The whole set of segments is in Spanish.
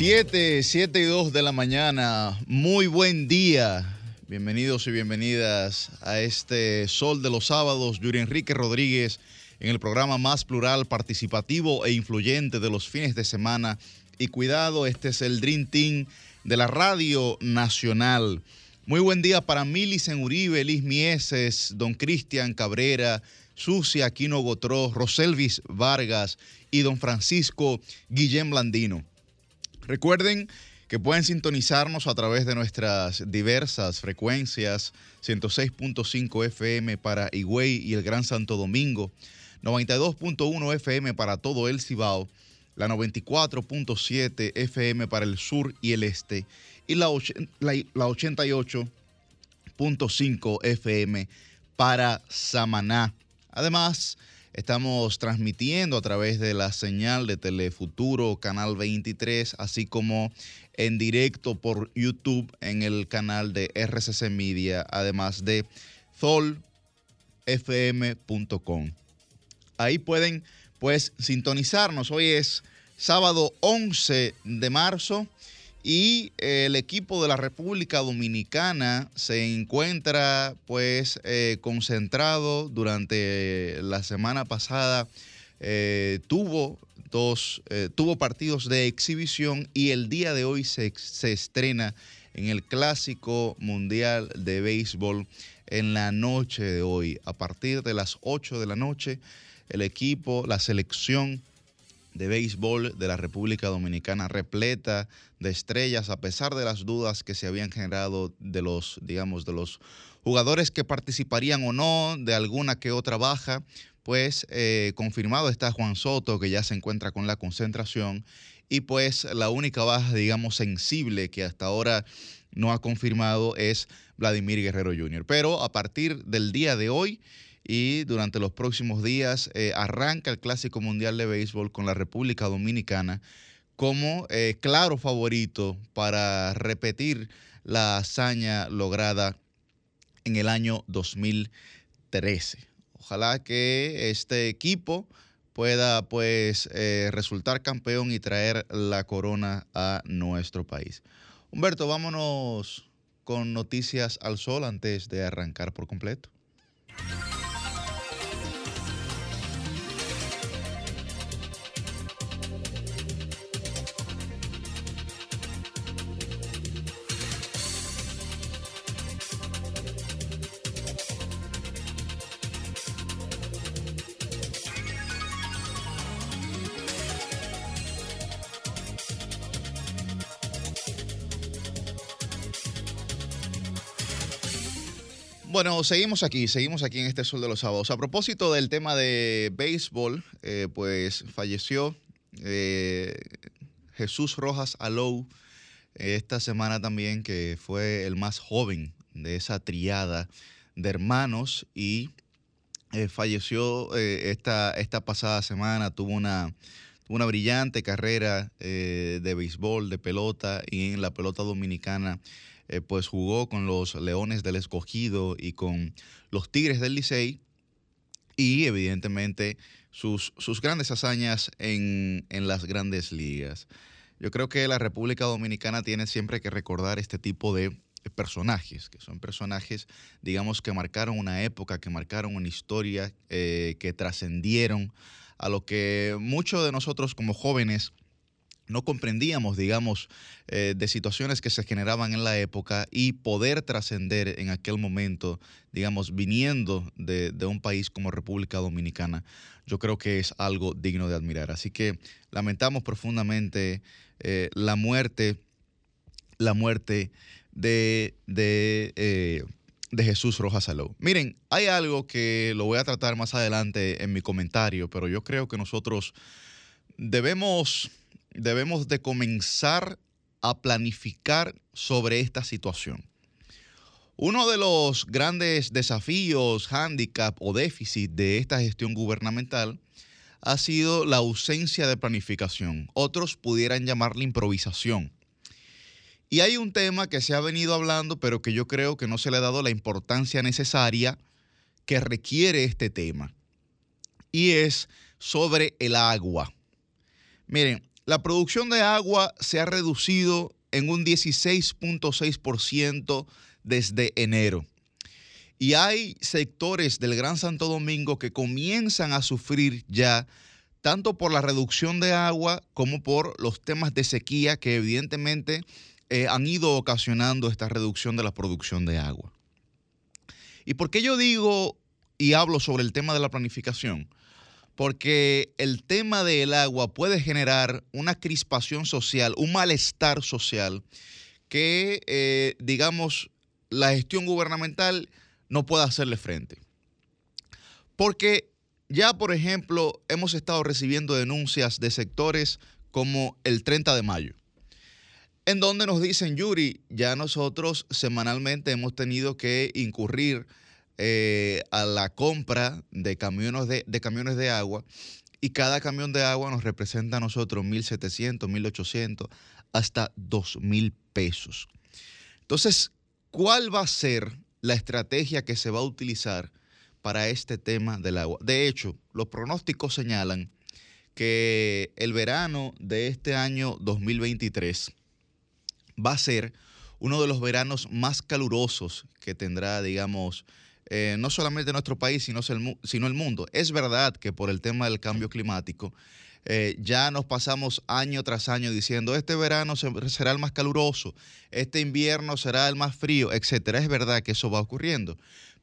7, 7 y 2 de la mañana. Muy buen día. Bienvenidos y bienvenidas a este Sol de los Sábados. Yuri Enrique Rodríguez en el programa más plural, participativo e influyente de los fines de semana. Y cuidado, este es el Dream Team de la Radio Nacional. Muy buen día para Milicen Uribe, Liz Mieses, Don Cristian Cabrera, Sucia Aquino Gotró, Roselvis Vargas y Don Francisco Guillén Blandino. Recuerden que pueden sintonizarnos a través de nuestras diversas frecuencias, 106.5 FM para Higüey y el Gran Santo Domingo, 92.1 FM para todo el Cibao, la 94.7 FM para el sur y el este y la, la 88.5 FM para Samaná. Además, Estamos transmitiendo a través de la señal de Telefuturo, Canal 23, así como en directo por YouTube en el canal de RCC Media, además de zolfm.com. Ahí pueden pues sintonizarnos. Hoy es sábado 11 de marzo y el equipo de la República Dominicana se encuentra pues eh, concentrado durante la semana pasada. Eh, tuvo dos, eh, tuvo partidos de exhibición y el día de hoy se, se estrena en el Clásico Mundial de Béisbol en la noche de hoy. A partir de las 8 de la noche, el equipo, la selección de béisbol de la República Dominicana repleta de estrellas a pesar de las dudas que se habían generado de los, digamos, de los jugadores que participarían o no, de alguna que otra baja, pues eh, confirmado está Juan Soto que ya se encuentra con la concentración y pues la única baja, digamos, sensible que hasta ahora no ha confirmado es Vladimir Guerrero Jr. Pero a partir del día de hoy, y durante los próximos días eh, arranca el Clásico Mundial de Béisbol con la República Dominicana como eh, claro favorito para repetir la hazaña lograda en el año 2013. Ojalá que este equipo pueda pues eh, resultar campeón y traer la corona a nuestro país. Humberto, vámonos con noticias al sol antes de arrancar por completo. Bueno, seguimos aquí, seguimos aquí en este Sol de los Sábados. A propósito del tema de béisbol, eh, pues falleció eh, Jesús Rojas Alou esta semana también, que fue el más joven de esa triada de hermanos y eh, falleció esta, esta pasada semana, tuvo una, una brillante carrera de béisbol, de pelota y en la pelota dominicana eh, pues jugó con los Leones del Escogido y con los Tigres del Licey y evidentemente sus, sus grandes hazañas en, en las grandes ligas. Yo creo que la República Dominicana tiene siempre que recordar este tipo de personajes, que son personajes, digamos, que marcaron una época, que marcaron una historia, eh, que trascendieron a lo que muchos de nosotros como jóvenes no comprendíamos, digamos, eh, de situaciones que se generaban en la época y poder trascender en aquel momento, digamos, viniendo de, un país como República Dominicana, yo creo que es algo digno de admirar. Así que lamentamos profundamente eh, la muerte, la muerte de, de, eh, de Jesús Rojas Salou. Miren, hay algo que lo voy a tratar más adelante en mi comentario, pero yo creo que nosotros debemos debemos de comenzar a planificar sobre esta situación. Uno de los grandes desafíos, hándicap o déficit de esta gestión gubernamental ha sido la ausencia de planificación. Otros pudieran llamarle improvisación. Y hay un tema que se ha venido hablando, pero que yo creo que no se le ha dado la importancia necesaria que requiere este tema. Y es sobre el agua. Miren, la producción de agua se ha reducido en un 16.6% desde enero. Y hay sectores del Gran Santo Domingo que comienzan a sufrir ya tanto por la reducción de agua como por los temas de sequía que evidentemente eh, han ido ocasionando esta reducción de la producción de agua. ¿Y por qué yo digo y hablo sobre el tema de la planificación? Porque el tema del agua puede generar una crispación social, un malestar social que, eh, digamos, la gestión gubernamental no puede hacerle frente. Porque ya, por ejemplo, hemos estado recibiendo denuncias de sectores como el 30 de mayo, en donde nos dicen, Yuri, ya nosotros semanalmente hemos tenido que incurrir eh, a la compra de camiones de, camiones de agua y cada camión de agua nos representa a nosotros 1.700, 1.800, hasta 2.000 pesos. Entonces, ¿cuál va a ser la estrategia que se va a utilizar para este tema del agua? De hecho, los pronósticos señalan que el verano de este año 2023 va a ser uno de los veranos más calurosos que tendrá, digamos, eh, no solamente nuestro país, sino el, sino el mundo. Es verdad que por el tema del cambio climático, eh, ya nos pasamos año tras año diciendo, este verano será el más caluroso, este invierno será el más frío, etcétera. Es verdad que eso va ocurriendo,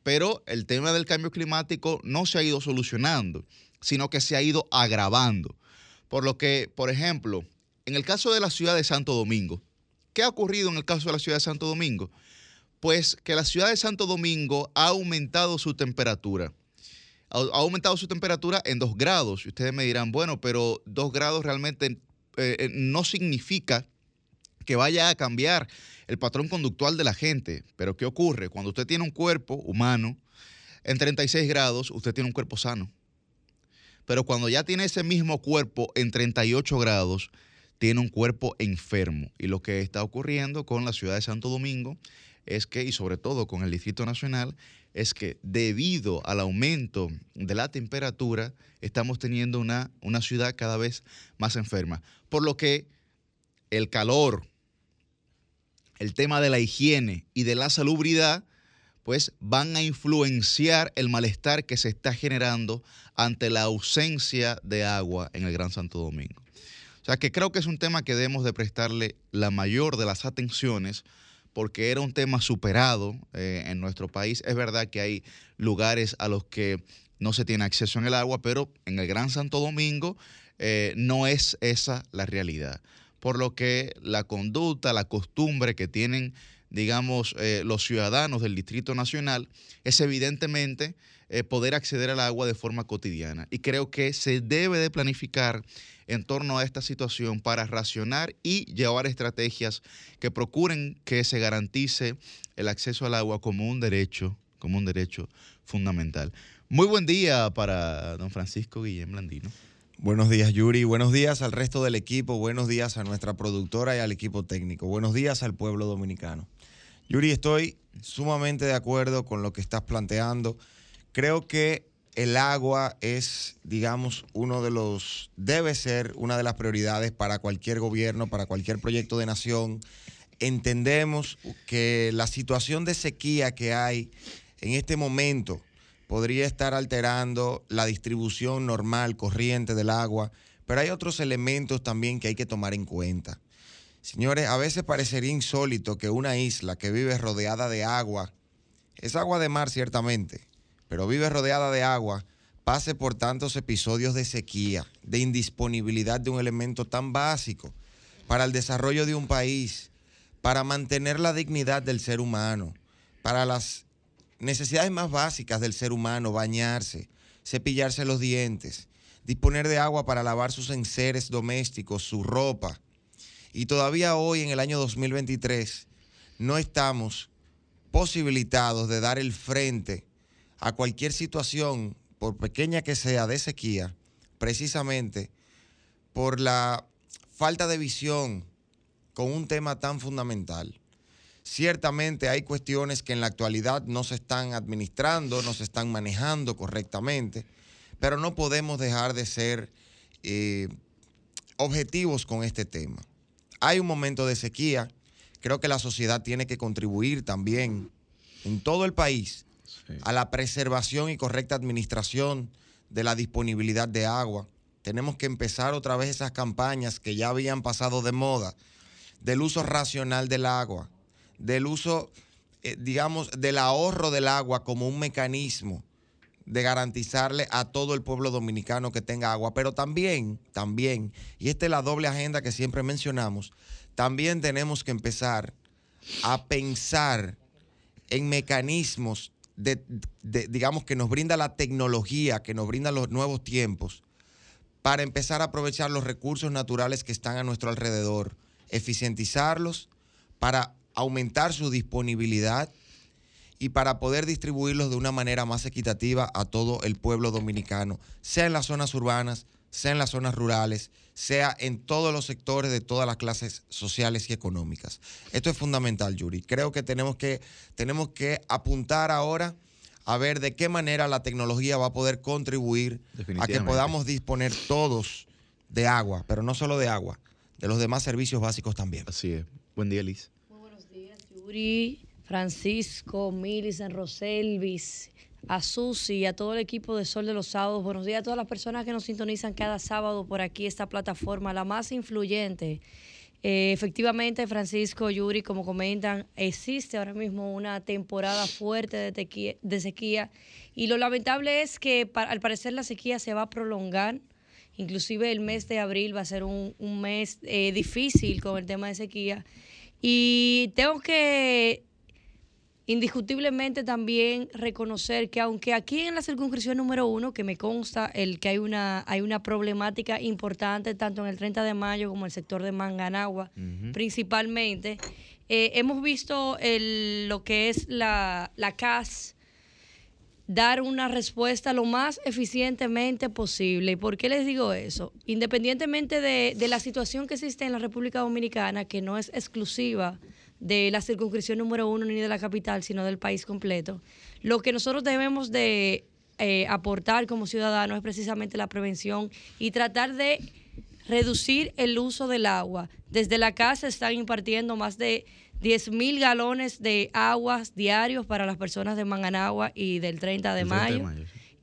pero el tema del cambio climático no se ha ido solucionando, sino que se ha ido agravando. Por lo que, por ejemplo, en el caso de la ciudad de Santo Domingo, ¿qué ha ocurrido en el caso de la ciudad de Santo Domingo? Pues que la ciudad de Santo Domingo ha aumentado su temperatura ha, aumentado su temperatura en dos grados. Y ustedes me dirán, bueno, pero dos grados realmente eh, eh, no significa que vaya a cambiar el patrón conductual de la gente. Pero ¿qué ocurre? Cuando usted tiene un cuerpo humano en 36 grados, usted tiene un cuerpo sano. Pero cuando ya tiene ese mismo cuerpo en 38 grados, tiene un cuerpo enfermo. Y lo que está ocurriendo con la ciudad de Santo Domingo es que, y sobre todo con el Distrito Nacional, es que debido al aumento de la temperatura, estamos teniendo una, una ciudad cada vez más enferma. Por lo que el calor, el tema de la higiene y de la salubridad, pues van a influenciar el malestar que se está generando ante la ausencia de agua en el Gran Santo Domingo. O sea que creo que es un tema que debemos de prestarle la mayor de las atenciones porque era un tema superado eh, en nuestro país. Es verdad que hay lugares a los que no se tiene acceso en el agua, pero en el Gran Santo Domingo eh, no es esa la realidad. Por lo que la conducta, la costumbre que tienen, digamos, eh, los ciudadanos del Distrito Nacional es evidentemente poder acceder al agua de forma cotidiana. Y creo que se debe de planificar en torno a esta situación para racionar y llevar estrategias que procuren que se garantice el acceso al agua como un derecho, como un derecho fundamental. Muy buen día para don Francisco Guillén Blandino. Buenos días, Yuri. Buenos días al resto del equipo. Buenos días a nuestra productora y al equipo técnico. Buenos días al pueblo dominicano. Yuri, estoy sumamente de acuerdo con lo que estás planteando. Creo que el agua es, digamos, uno de los, debe ser una de las prioridades para cualquier gobierno, para cualquier proyecto de nación. Entendemos que la situación de sequía que hay en este momento podría estar alterando la distribución normal, corriente del agua, pero hay otros elementos también que hay que tomar en cuenta. Señores, a veces parecería insólito que una isla que vive rodeada de agua, es agua de mar ciertamente, pero vive rodeada de agua, pase por tantos episodios de sequía, de indisponibilidad de un elemento tan básico para el desarrollo de un país, para mantener la dignidad del ser humano, para las necesidades más básicas del ser humano, bañarse, cepillarse los dientes, disponer de agua para lavar sus enseres domésticos, su ropa. Y todavía hoy, en el año 2023, no estamos posibilitados de dar el frente a cualquier situación, por pequeña que sea, de sequía, precisamente por la falta de visión con un tema tan fundamental. Ciertamente hay cuestiones que en la actualidad no se están administrando, no se están manejando correctamente, pero no podemos dejar de ser eh, objetivos con este tema. Hay un momento de sequía, creo que la sociedad tiene que contribuir también en todo el país a la preservación y correcta administración de la disponibilidad de agua. Tenemos que empezar otra vez esas campañas que ya habían pasado de moda, del uso racional del agua, del uso, eh, digamos, del ahorro del agua como un mecanismo de garantizarle a todo el pueblo dominicano que tenga agua, pero también, también, y esta es la doble agenda que siempre mencionamos, también tenemos que empezar a pensar en mecanismos de, digamos, que nos brinda la tecnología, que nos brinda los nuevos tiempos, para empezar a aprovechar los recursos naturales que están a nuestro alrededor, eficientizarlos, para aumentar su disponibilidad y para poder distribuirlos de una manera más equitativa a todo el pueblo dominicano, sea en las zonas urbanas, sea en las zonas rurales, sea en todos los sectores de todas las clases sociales y económicas. Esto es fundamental, Yuri. Creo que tenemos que, tenemos que apuntar ahora a ver de qué manera la tecnología va a poder contribuir a que podamos disponer todos de agua, pero no solo de agua, de los demás servicios básicos también. Así es. Buen día, Liz. Muy buenos días, Yuri, Francisco, Millicent, Roselvis, a Susi, a todo el equipo de Sol de los Sábados. Buenos días a todas las personas que nos sintonizan cada sábado por aquí, esta plataforma, la más influyente. Eh, efectivamente, Francisco, Yuri, como comentan, existe ahora mismo una temporada fuerte de, sequía y lo lamentable es que al parecer la sequía se va a prolongar. Inclusive el mes de abril va a ser un, mes eh, difícil con el tema de sequía. Y tengo que indiscutiblemente también reconocer que aunque aquí en la circunscripción número uno, que me consta el que hay una, hay una problemática importante tanto en el 30 de mayo como en el sector de Manganagua, principalmente, eh, hemos visto el, lo que es la, la CAS dar una respuesta lo más eficientemente posible. ¿Y por qué les digo eso? Independientemente de, de la situación que existe en la República Dominicana, que no es exclusiva de la circunscripción número uno ni de la capital, sino del país completo. Lo que nosotros debemos de eh, aportar como ciudadanos es precisamente la prevención y tratar de reducir el uso del agua. Desde la casa están impartiendo más de 10 mil galones de aguas diarios para las personas de Manganagua y del 30 de mayo.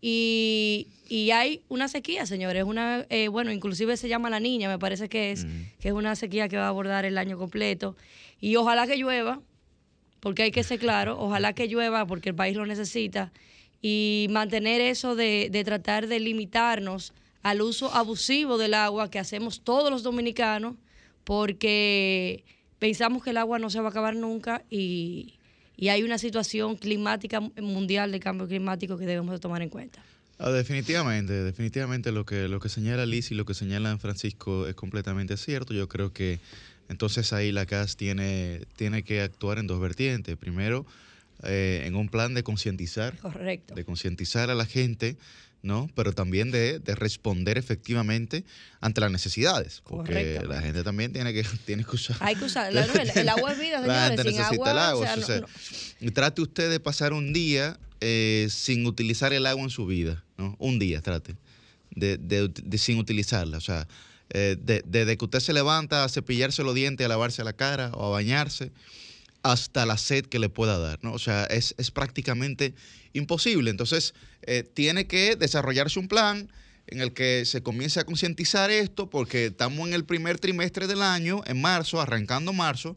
y, hay una sequía, señores. Una, eh, bueno, inclusive se llama La Niña, me parece que es, que es una sequía que va a abordar el año completo. Y ojalá que llueva, porque hay que ser claro, ojalá que llueva porque el país lo necesita, y mantener eso de, tratar de limitarnos al uso abusivo del agua que hacemos todos los dominicanos, porque pensamos que el agua no se va a acabar nunca y, hay una situación climática mundial de cambio climático que debemos de tomar en cuenta. Ah, definitivamente, definitivamente lo que, lo que señala Liz y lo que señala Francisco es completamente cierto. Yo creo que entonces ahí la CAS tiene, tiene que actuar en dos vertientes. Primero, eh, en un plan de concientizar. Correcto. De concientizar a la gente, ¿no? Pero también de, responder efectivamente ante las necesidades. Porque la gente también tiene que, tiene que usar. Hay que usar. el, agua es vida, señores. La gente sin necesita el agua. Trate usted de pasar un día eh, sin utilizar el agua en su vida, ¿no? Un día, trate. De, de sin utilizarla. O sea, eh, desde que usted se levanta a cepillarse los dientes, a lavarse la cara o a bañarse, hasta la sed que le pueda dar, ¿no? O sea, es, prácticamente imposible. Entonces, eh, tiene que desarrollarse un plan en el que se comience a concientizar esto, porque estamos en el primer trimestre del año, en marzo, arrancando marzo,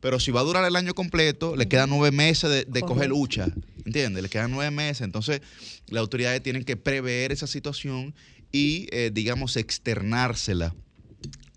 pero si va a durar el año completo, le quedan nueve meses de, de coger lucha, ¿entiendes? Le quedan nueve meses. Entonces, las autoridades tienen que prever esa situación y, eh, digamos, externársela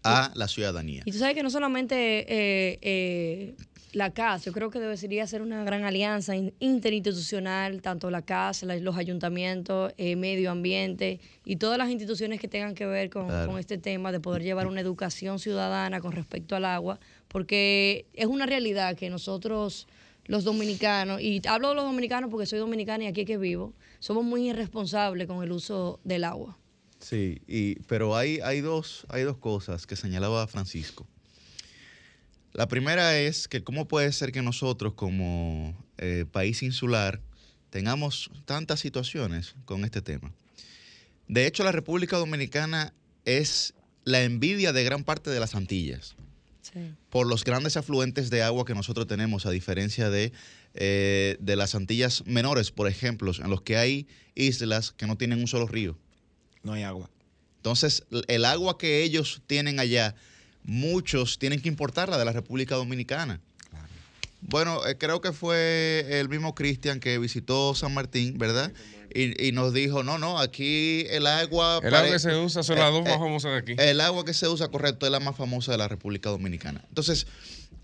a la ciudadanía. Y tú sabes que no solamente eh, eh, la CAS, yo creo que debería ser una gran alianza interinstitucional, tanto la CAS, los ayuntamientos, medio ambiente y todas las instituciones que tengan que ver con, con, este tema de poder llevar una educación ciudadana con respecto al agua, porque es una realidad que nosotros los dominicanos, y hablo de los dominicanos porque soy dominicana y aquí es que vivo, somos muy irresponsables con el uso del agua. Sí, y, pero hay, hay, dos, hay dos cosas que señalaba Francisco. La primera es que cómo puede ser que nosotros como eh, país insular tengamos tantas situaciones con este tema. De hecho, la República Dominicana es la envidia de gran parte de las Antillas Sí. por los grandes afluentes de agua que nosotros tenemos, a diferencia de, eh, de las Antillas menores, por ejemplo, en los que hay islas que no tienen un solo río. No hay agua. Entonces, el agua que ellos tienen allá, muchos tienen que importarla de la República Dominicana. Bueno, eh, creo que fue el mismo Cristian que visitó San Martín, ¿verdad? Y, y nos dijo, no, no, aquí el agua... El agua que se usa son eh, las dos eh, más famosas de aquí. El agua que se usa, correcto, es la más famosa de la República Dominicana. Entonces,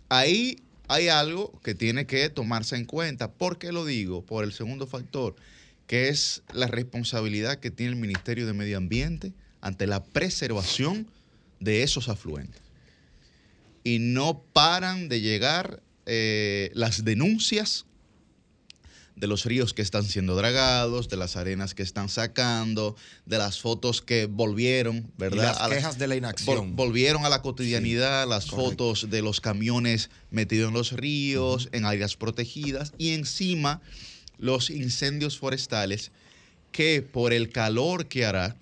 ahí hay algo que tiene que tomarse en cuenta. ¿Por qué lo digo? Por el segundo factor, que es la responsabilidad que tiene el Ministerio de Medio Ambiente ante la preservación de esos afluentes. Y no paran de llegar eh, las denuncias de los ríos que están siendo dragados, de las arenas que están sacando, de las fotos que volvieron, ¿verdad? Y las A la- quejas de la Vol- inacción. volvieron a la cotidianidad las correcto. fotos de los camiones metidos en los ríos, en áreas protegidas y encima los incendios forestales que por el calor que hará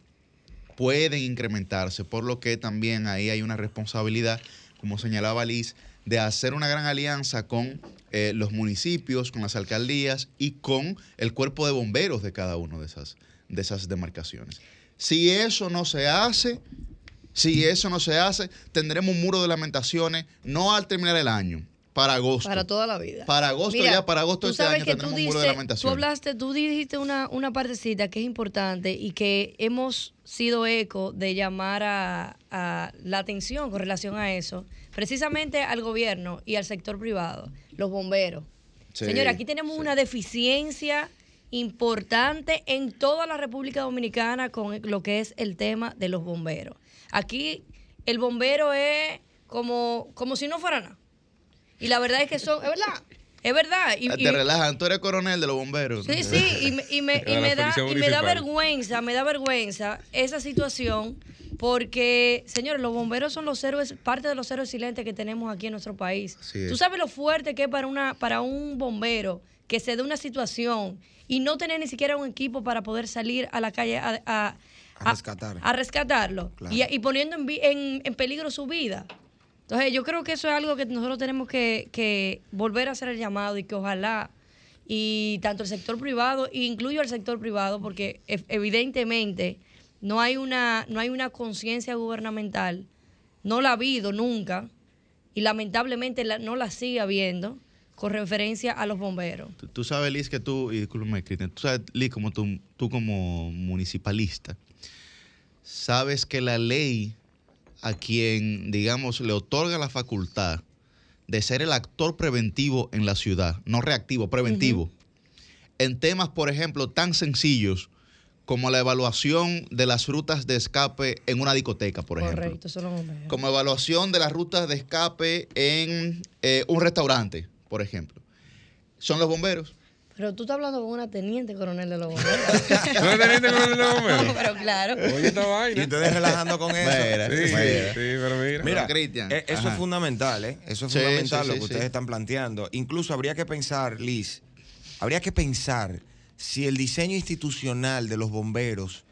pueden incrementarse, por lo que también ahí hay una responsabilidad, como señalaba Liz, de hacer una gran alianza con eh, los municipios, con las alcaldías y con el cuerpo de bomberos de cada una de esas, de esas demarcaciones. Si eso no se hace, si eso no se hace, tendremos un muro de lamentaciones no al terminar el año, para agosto. Para toda la vida. Para agosto Mira, ya, para agosto de tú este sabes año que tú un muro de dices- lamentaciones. Tú hablaste, tú dijiste una, una partecita que es importante y que hemos sido eco de llamar a, a la atención con relación a eso, precisamente al gobierno y al sector privado, los bomberos. Sí, Señora, aquí tenemos sí. una deficiencia importante en toda la República Dominicana con lo que es el tema de los bomberos. Aquí el bombero es como, como si no fuera nada. Y la verdad es que son, es verdad, es verdad. Y, Ah, y- Te relajan, tú eres coronel de los bomberos. Sí, sí, y me, y me- y me da, y me da vergüenza, me da vergüenza esa situación porque, señores, los bomberos son los héroes, parte de los héroes silentes que tenemos aquí en nuestro país. Tú sabes lo fuerte que es para, una, para un bombero que se dé una situación y no tener ni siquiera un equipo para poder salir a la calle a, a- A rescatar. a rescatarlo Claro. y, y poniendo en, en- en peligro su vida. Entonces, yo creo que eso es algo que nosotros tenemos que, que volver a hacer el llamado y que ojalá, y tanto el sector privado, incluyo al sector privado, porque e- evidentemente no hay una, no una conciencia gubernamental, no la ha habido nunca, y lamentablemente la- no la sigue habiendo con referencia a los bomberos. Tú, tú sabes, Liz, que tú, y discúlpame, Cristian, tú sabes, Liz, como tú, tú como municipalista, sabes que la ley a quien, digamos, le otorga la facultad de ser el actor preventivo en la ciudad, no reactivo, preventivo, en temas, por ejemplo, tan sencillos como la evaluación de las rutas de escape en una discoteca, por ejemplo Correcto, los bomberos. como evaluación de las rutas de escape en eh, un restaurante, por ejemplo. Son los bomberos. Pero tú estás hablando con una teniente coronel de los bomberos. ¿Tú eres teniente coronel de bomberos? pero claro. Oye, esta Y vaina. ustedes relajando con eso. Mira, Sí, sí, Mira. sí, pero mira. Mira, Cristian. eh, eso Ajá. es fundamental, ¿eh? Eso es Sí, fundamental sí, lo que sí. ustedes están planteando. Incluso habría que pensar, Liz, habría que pensar si el diseño institucional de los bomberos,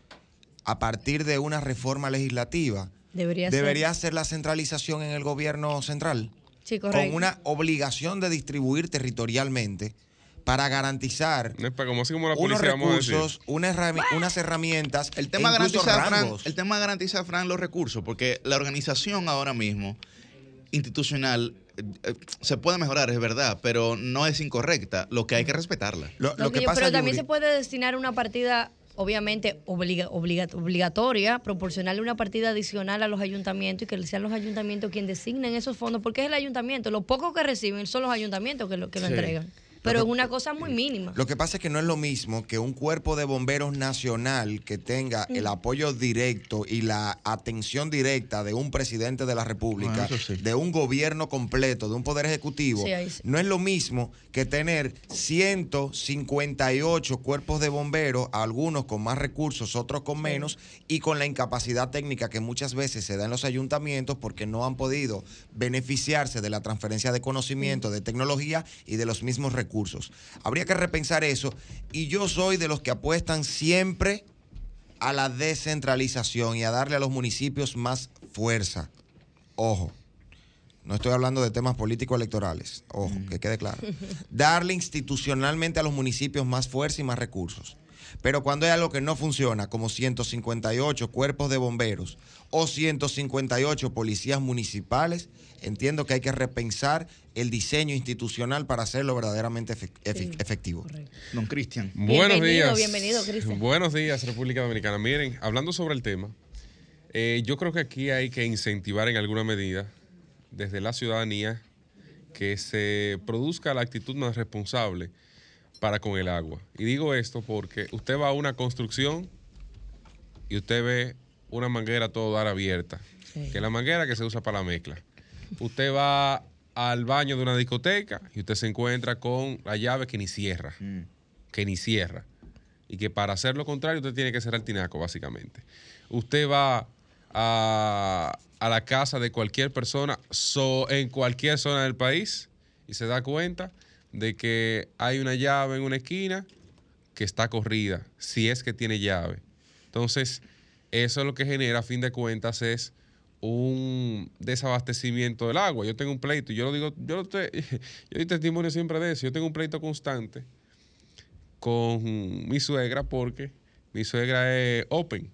a partir de una reforma legislativa, Debería, ser. debería ser la centralización en el gobierno central. Sí, correcto. Con una obligación de distribuir territorialmente para garantizar No es para como así como la unos recursos, una herrami- unas herramientas, El tema, e incluso garantiza, Fran, el tema garantiza, Fran, los recursos, porque la organización ahora mismo, institucional, eh, eh, se puede mejorar, es verdad, pero no es incorrecta. Lo que hay que respetarla. Lo, que pasa, pero también Yuri, se puede destinar una partida, obviamente, obliga- obliga- obligatoria, proporcionarle una partida adicional a los ayuntamientos y que sean los ayuntamientos quienes designen esos fondos, porque es el ayuntamiento. Lo poco que reciben son los ayuntamientos que lo, que lo Sí. entregan. Pero es una cosa muy mínima. Lo que pasa es que no es lo mismo que un cuerpo de bomberos nacional que tenga el apoyo directo y la atención directa de un presidente de la República, Ah, sí. de un gobierno completo, de un poder ejecutivo. Sí, ahí sí. No es lo mismo que tener 158 cuerpos de bomberos, algunos con más recursos, otros con menos, y con la incapacidad técnica que muchas veces se da en los ayuntamientos porque no han podido beneficiarse de la transferencia de conocimiento, de tecnología y de los mismos recursos. Habría que repensar eso y yo soy de los que apuestan siempre a la descentralización y a darle a los municipios más fuerza. Ojo, no estoy hablando de temas políticos electorales, ojo, que quede claro. Darle institucionalmente a los municipios más fuerza y más recursos. Pero cuando hay algo que no funciona, como 158 cuerpos de bomberos o 158 policías municipales, entiendo que hay que repensar el diseño institucional para hacerlo verdaderamente efe- efe- efectivo. Don Cristian. Buenos Bienvenido, días. bienvenido, Cristian. Buenos días, República Dominicana. Miren, hablando sobre el tema, eh, yo creo que aquí hay que incentivar en alguna medida desde la ciudadanía que se produzca la actitud más responsable para con el agua. Y digo esto porque usted va a una construcción y usted ve una manguera todo dar abierta, que es la manguera que se usa para la mezcla. Usted va al baño de una discoteca y usted se encuentra con la llave que ni cierra, que ni cierra. Y que para hacer lo contrario usted tiene que cerrar el tinaco, básicamente. Usted va a, a la casa de cualquier persona so- en cualquier zona del país y se da cuenta de que hay una llave en una esquina que está corrida, si es que tiene llave. Entonces, eso lo que genera, a fin de cuentas, es un desabastecimiento del agua. Yo tengo un pleito, yo lo digo, yo, lo yo doy testimonio siempre de eso. Yo tengo un pleito constante con mi suegra porque mi suegra es open.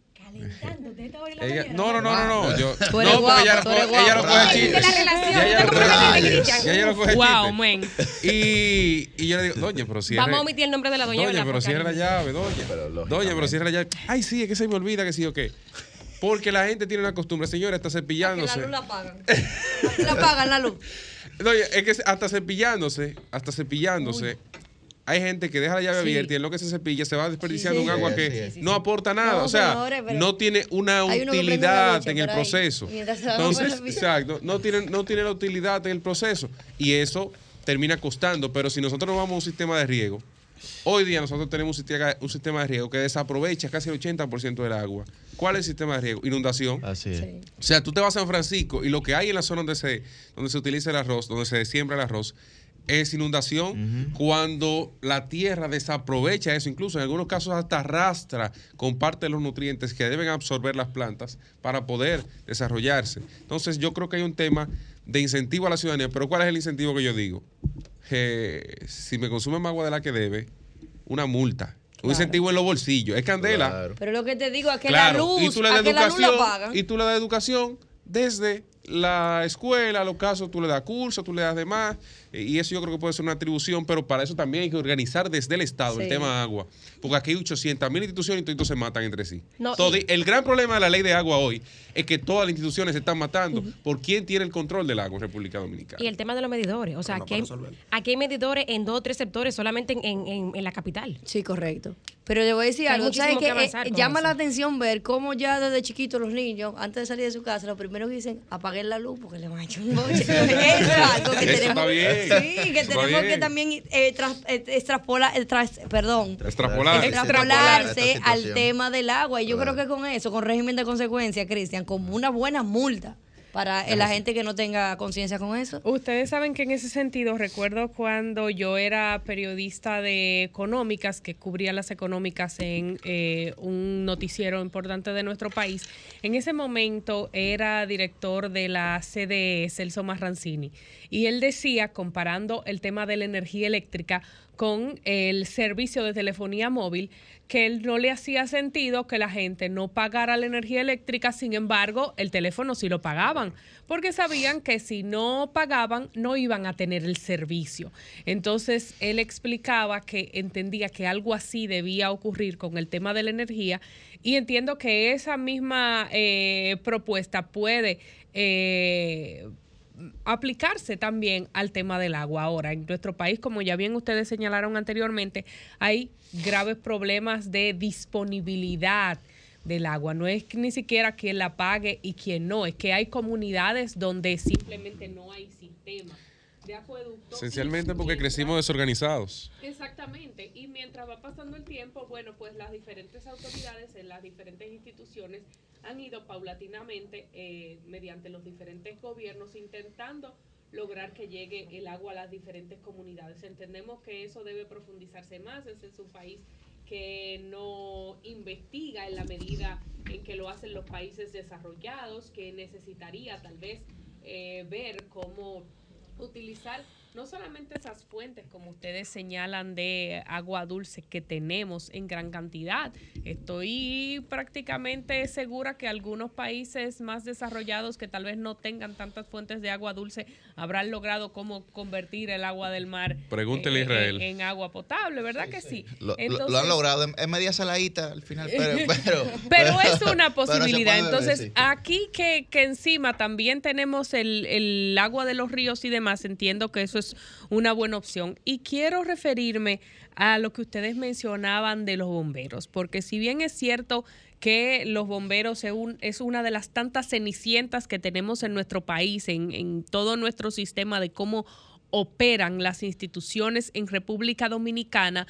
Ella- no, no, no, no, no. Yo, Tú eres no, porque ella, guapo, tú eres ella lo coge chiste. Ya ella lo coge Wow, chiste. men. Y, y yo le digo, doña, pero cierre. Vamos a omitir el nombre de la doña, Doña, pero cierre la llave, doña. Doña, pero cierre la llave. Ay, sí, es que se me olvida que sí o qué. Porque la gente tiene una costumbre, señora, está Que la cepillándose. luz la apagan. La apagan la luz. Doña, es que hasta cepillándose, hasta cepillándose. Hay gente que deja la llave Sí. abierta y en lo que se cepilla se va desperdiciando Sí, un agua Sí, que sí, no aporta nada. No, o sea, no tiene una utilidad en el proceso. Entonces, exacto, no tiene, no tiene la utilidad en el proceso. Y eso termina costando. Pero si nosotros nos vamos a un sistema de riego, hoy día nosotros tenemos un sistema, un sistema de riego que desaprovecha casi el 80% del agua. ¿Cuál es el sistema de riego? Inundación. Así es. Sí. O sea, tú te vas a San Francisco y lo que hay en la zona donde se, donde se utiliza el arroz, donde se siembra el arroz, es inundación cuando la tierra desaprovecha eso, incluso en algunos casos hasta arrastra con parte de los nutrientes que deben absorber las plantas para poder desarrollarse. Entonces yo creo que hay un tema de incentivo a la ciudadanía, pero ¿cuál es el incentivo que yo digo? Que si me consume más agua de la que debe, una multa. Un Claro. incentivo en los bolsillos. Es candela. Claro. Pero lo que te digo es que Claro, la luz, y tú le das a que la luz la educación, apagan. y tú le das educación desde la escuela, los casos tú le das cursos, tú le das demás, y eso yo creo que puede ser una atribución, pero para eso también hay que organizar desde el Estado el tema agua, porque aquí hay 800 mil instituciones y todos se matan entre sí. No, Todo- y- el gran problema de la ley de agua hoy es que todas las instituciones se están matando por quién tiene el control del agua en República Dominicana. Y el tema de los medidores. O sea, no aquí, hay, aquí hay medidores en dos o tres sectores solamente en, en- en- en la capital. Sí, correcto. Pero le voy a decir algo. ¿Sabes que con llama la atención ver cómo ya desde chiquitos los niños, antes de salir de su casa, lo primero que dicen, apaguen la luz porque le van a echar un boche. Eso es algo que Eso tenemos, está bien. Sí, que tenemos que también eh, tras- eh, extrapolar, eh, tras- perdón, Extrapolar. extrapolarse al tema del agua. Y yo Claro. creo que con eso, con régimen de consecuencia, Cristian, como una buena multa para la gente que no tenga conciencia con eso. Ustedes saben que en ese sentido recuerdo cuando yo era periodista de económicas, que cubría las económicas en eh, un noticiero importante de nuestro país. En ese momento era director de la CDE, Celso Marrancini, y él decía, comparando el tema de la energía eléctrica con el servicio de telefonía móvil, que él no le hacía sentido que la gente no pagara la energía eléctrica, sin embargo, el teléfono sí lo pagaban, porque sabían que si no pagaban no iban a tener el servicio. Entonces, él explicaba que entendía que algo así debía ocurrir con el tema de la energía y entiendo que esa misma eh, propuesta puede... eh, aplicarse también al tema del agua. Ahora, en nuestro país, como ya bien ustedes señalaron anteriormente, hay graves problemas de disponibilidad del agua. No es ni siquiera quien la pague y quien no, es que hay comunidades donde simplemente no hay sistema de acueducto. Esencialmente porque Mientras- crecimos desorganizados. Exactamente, y mientras va pasando el tiempo, bueno, pues las diferentes autoridades en las diferentes instituciones han ido paulatinamente, eh, mediante los diferentes gobiernos, intentando lograr que llegue el agua a las diferentes comunidades. Entendemos que eso debe profundizarse más, ese es un país que no investiga en la medida en que lo hacen los países desarrollados, que necesitaría tal vez eh, ver cómo utilizar no solamente esas fuentes, como ustedes señalan, de agua dulce que tenemos en gran cantidad. Estoy prácticamente segura que algunos países más desarrollados que tal vez no tengan tantas fuentes de agua dulce habrán logrado cómo convertir el agua del mar Pregúntele a eh, Israel. En, en agua potable, ¿verdad que sí? Lo, han logrado. Es- media saladita al final, pero. Pero, pero es una posibilidad. Entonces, sí. aquí que, que encima también tenemos el, el agua de los ríos y demás, entiendo que eso es una buena opción. Y quiero referirme a lo que ustedes mencionaban de los bomberos, porque si bien es cierto que los bomberos es, un- es una de las tantas cenicientas que tenemos en nuestro país, en, en todo nuestro sistema de cómo operan las instituciones en República Dominicana,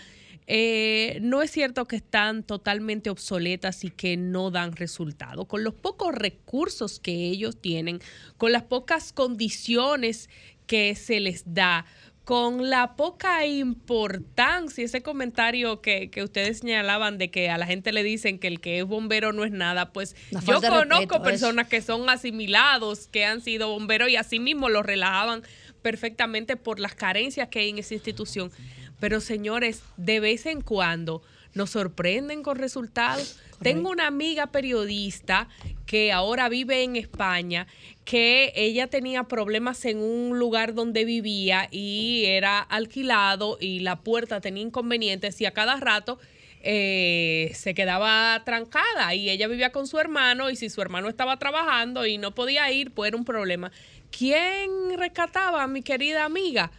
eh, no es cierto que están totalmente obsoletas y que no dan resultado. Con los pocos recursos que ellos tienen, con las pocas condiciones que se les da, con la poca importancia, ese comentario que, que ustedes señalaban de que a la gente le dicen que el que es bombero no es nada, pues yo conozco personas que son asimilados, que han sido bomberos y así mismo lo relajaban perfectamente por las carencias que hay en esa institución. Pero señores, de vez en cuando nos sorprenden con resultados. Tengo una amiga periodista que ahora vive en España, que ella tenía problemas en un lugar donde vivía y era alquilado y la puerta tenía inconvenientes y a cada rato eh, se quedaba trancada y ella vivía con su hermano y si su hermano estaba trabajando y no podía ir, pues era un problema. ¿Quién rescataba a mi querida amiga?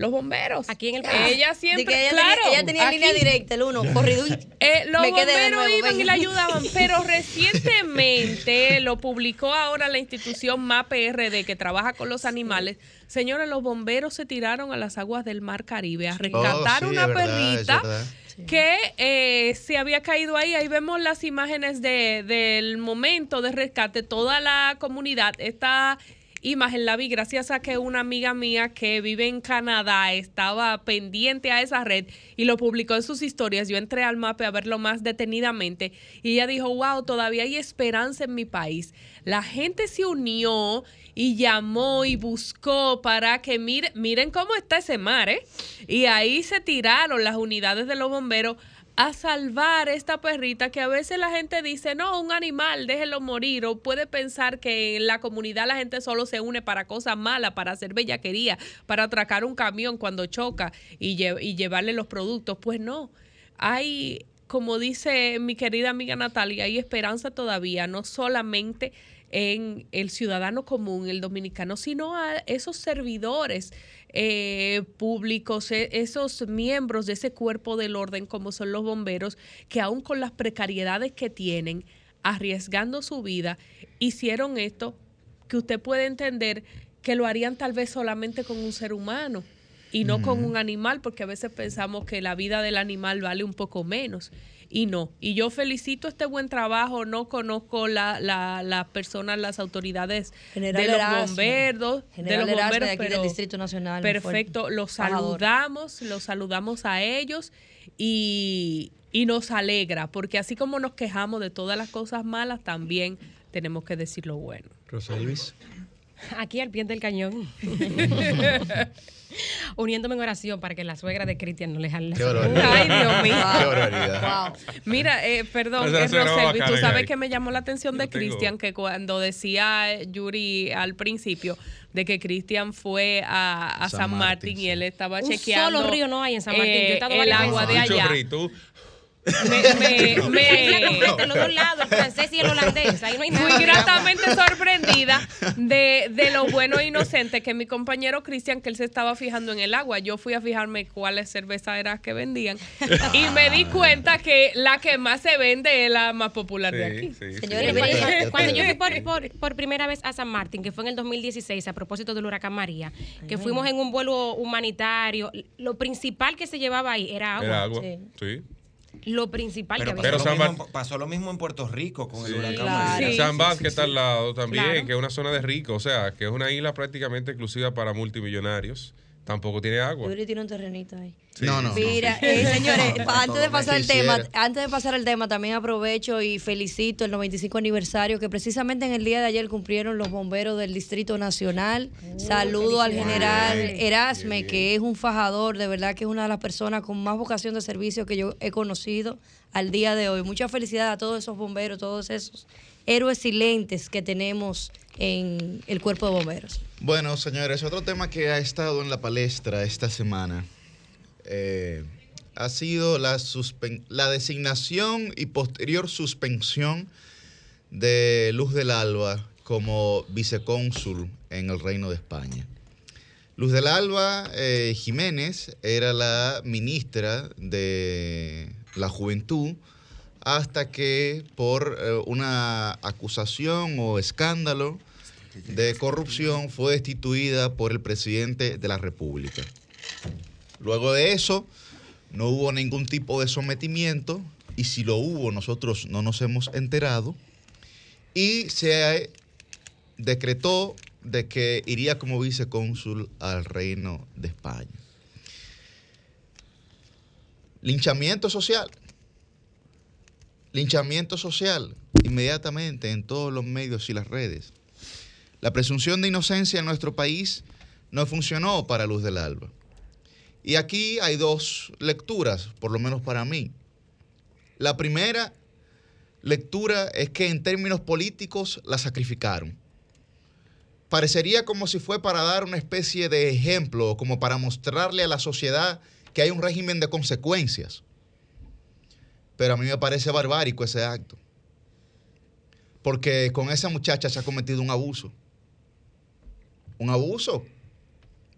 Los bomberos. Aquí en el Ella siempre, ella claro, tenía, ella tenía aquí- línea directa, el uno, corrido. y- eh, los Me quedé de bomberos nuevo, iban y le ayudaban, pero recientemente lo publicó ahora la institución MAPRD que trabaja con los animales. Señores, los bomberos se tiraron a las aguas del Mar Caribe a rescatar Oh, sí, una verdad, perrita que eh, se había caído ahí. Ahí vemos las imágenes de, del momento de rescate. Toda la comunidad, esta imagen la vi gracias a que una amiga mía que vive en Canadá estaba pendiente a esa red y lo publicó en sus historias. Yo entré al mapa a verlo más detenidamente y ella dijo, wow, todavía hay esperanza en mi país. La gente se unió y llamó y buscó para que miren cómo está ese mar, ¿eh? Y ahí se tiraron las unidades de los bomberos a salvar esta perrita que a veces la gente dice, no, un animal, déjelo morir, o puede pensar que en la comunidad la gente solo se une para cosas malas, para hacer bellaquería, para atracar un camión cuando choca y, lle- y llevarle los productos. Pues no, hay, como dice mi querida amiga Natalia, hay esperanza todavía, no solamente en el ciudadano común, el dominicano, sino a esos servidores eh, públicos, e- esos miembros de ese cuerpo del orden como son los bomberos, que aún con las precariedades que tienen, arriesgando su vida, hicieron esto que usted puede entender que lo harían tal vez solamente con un ser humano y no con un animal, porque a veces pensamos que la vida del animal vale un poco menos. Y no. Y yo felicito este buen trabajo. No conozco la- la- las personas, las autoridades General de los bomberos, General de los Erasmo bomberos, de aquí del Distrito Nacional, Perfecto. fuerte Los saludamos, los saludamos a ellos y, y nos alegra, porque así como nos quejamos de todas las cosas malas, también tenemos que decir lo bueno. Roselvis. Aquí al pie del cañón. Uniéndome en oración para que la suegra de Cristian no le jale la Qué. Ay, Dios mío. Qué barbaridad. Wow. Mira, eh, perdón, eh, Roselvi, tú sabes ahí. que me llamó la atención de Cristian que cuando decía eh, Yuri al principio de que Cristian fue a, a San, San Martín, Martín, y él estaba Un chequeando solo río no hay en San Martín. Yo he eh, estado el agua de allá. Me, me- me- los dos lados, el francés y el holandés. Ahí no hay nada. Fui de agua. gratamente sorprendida de, de lo bueno e inocente que mi compañero Cristian, que él se estaba fijando en el agua. Yo fui a fijarme cuáles cervezas eran que vendían y me di cuenta que la que más se vende es la más popular de aquí. Sí, Señores, sí. Cuando, yo fui por, por- por primera vez a San Martín, que fue en el 2016, a propósito del huracán María, que fuimos en un vuelo humanitario, lo principal que se llevaba ahí era agua. Era agua. Sí. Sí. Lo principal Pero, que pasó, había. Pero lo San mismo, pasó lo mismo en Puerto Rico con el Sí. huracán Claro. Sí. San Bas, que está al lado también, Claro. que es una zona de ricos, o sea, que es una isla prácticamente exclusiva para multimillonarios. Tampoco tiene agua. Yuri tiene un terrenito ahí. Sí. No, no. Mira, eh, señores, antes de pasar el tema, antes de pasar el tema, también aprovecho y felicito el 95 aniversario que precisamente en el día de ayer cumplieron los bomberos del Distrito Nacional. Saludo al general Erasme, bien, bien. que es un fajador, de verdad que es una de las personas con más vocación de servicio que yo he conocido al día de hoy. Mucha felicidad a todos esos bomberos, todos esos héroes silentes que tenemos en el cuerpo de bomberos. Bueno, señores, otro tema que ha estado en la palestra esta semana eh, ha sido la, designación y posterior suspensión de Luz del Alba como vicecónsul en el Reino de España. Luz del Alba eh, Jiménez era la ministra de la Juventud hasta que por eh, una acusación o escándalo de corrupción fue destituida por el presidente de la República. Luego de eso, no hubo ningún tipo de sometimiento y si lo hubo, nosotros no nos hemos enterado y se decretó de que iría como vicecónsul al Reino de España. Linchamiento social. Linchamiento social inmediatamente en todos los medios y las redes. La presunción de inocencia en nuestro país no funcionó para Luz del Alba. Y aquí hay dos lecturas, por lo menos para mí. La primera lectura es que en términos políticos la sacrificaron. Parecería como si fue para dar una especie de ejemplo, como para mostrarle a la sociedad que hay un régimen de consecuencias. Pero a mí me parece barbárico ese acto. Porque con esa muchacha se ha cometido un abuso. Un abuso.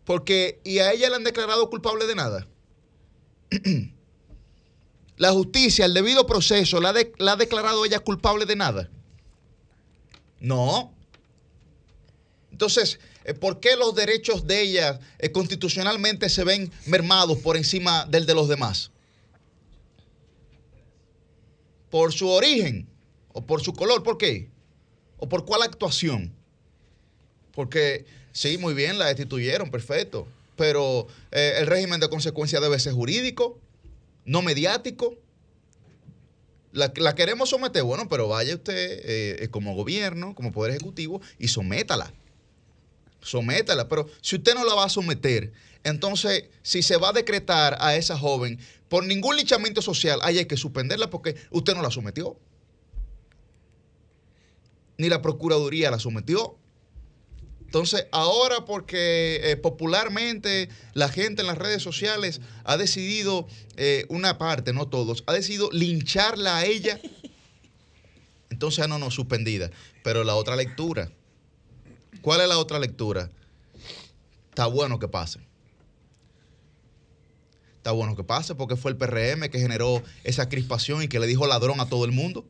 Porque, ¿y a ella le han declarado culpable de nada? La justicia, el debido proceso, ¿la, ha declarado ella culpable de nada? No. Entonces, eh, ¿por qué los derechos de ella eh, constitucionalmente se ven mermados por encima del de los demás? ¿Por su origen? ¿O por su color? ¿Por qué? ¿O por cuál actuación? Porque sí, muy bien, la destituyeron, perfecto. Pero eh, el régimen de consecuencia debe ser jurídico, no mediático. La, la queremos someter, bueno, pero vaya usted eh, como gobierno, como poder ejecutivo, y sométala. Sométala. Pero si usted no la va a someter, entonces, si se va a decretar a esa joven por ningún linchamiento social, ahí hay que suspenderla porque usted no la sometió. Ni la Procuraduría la sometió. Entonces, ahora porque eh, popularmente la gente en las redes sociales ha decidido, eh, una parte, no todos, ha decidido lincharla a ella, entonces, no, no, suspendida. Pero la otra lectura, ¿cuál es la otra lectura? Está bueno que pase. Está bueno que pase porque fue el PRM que generó esa crispación y que le dijo ladrón a todo el mundo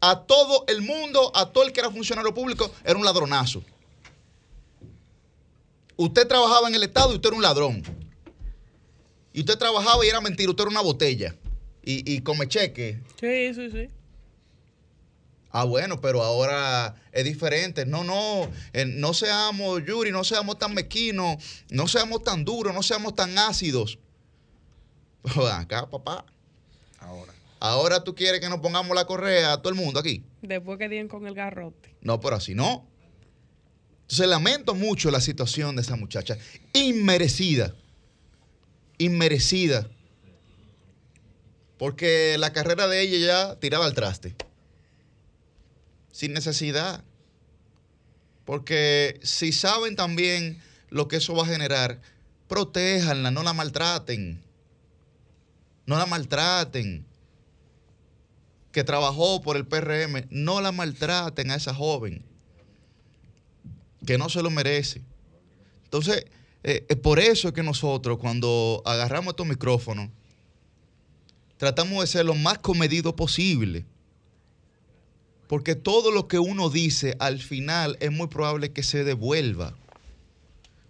a todo el mundo, a todo el que era funcionario público, era un ladronazo. Usted trabajaba en el Estado y usted era un ladrón. Y usted trabajaba y era mentira, usted era una botella. Y, y come cheque. Sí, sí, sí. Ah, bueno, pero ahora es diferente. No, no, eh, no seamos, Yuri, no seamos tan mezquinos, no seamos tan duros, no seamos tan ácidos. Pero acá, papá. Ahora. Ahora tú quieres que nos pongamos la correa a todo el mundo aquí. Después que dieron con el garrote. No, pero así no. Entonces lamento mucho la situación de esa muchacha. Inmerecida. Inmerecida. Porque la carrera de ella ya tiraba al traste. Sin necesidad. Porque si saben también lo que eso va a generar, protéjanla, no la maltraten. No la maltraten que trabajó por el PRM, no la maltraten a esa joven, que no se lo merece. Entonces, eh, por eso es que nosotros cuando agarramos estos micrófonos, tratamos de ser lo más comedido posible. Porque todo lo que uno dice al final es muy probable que se devuelva.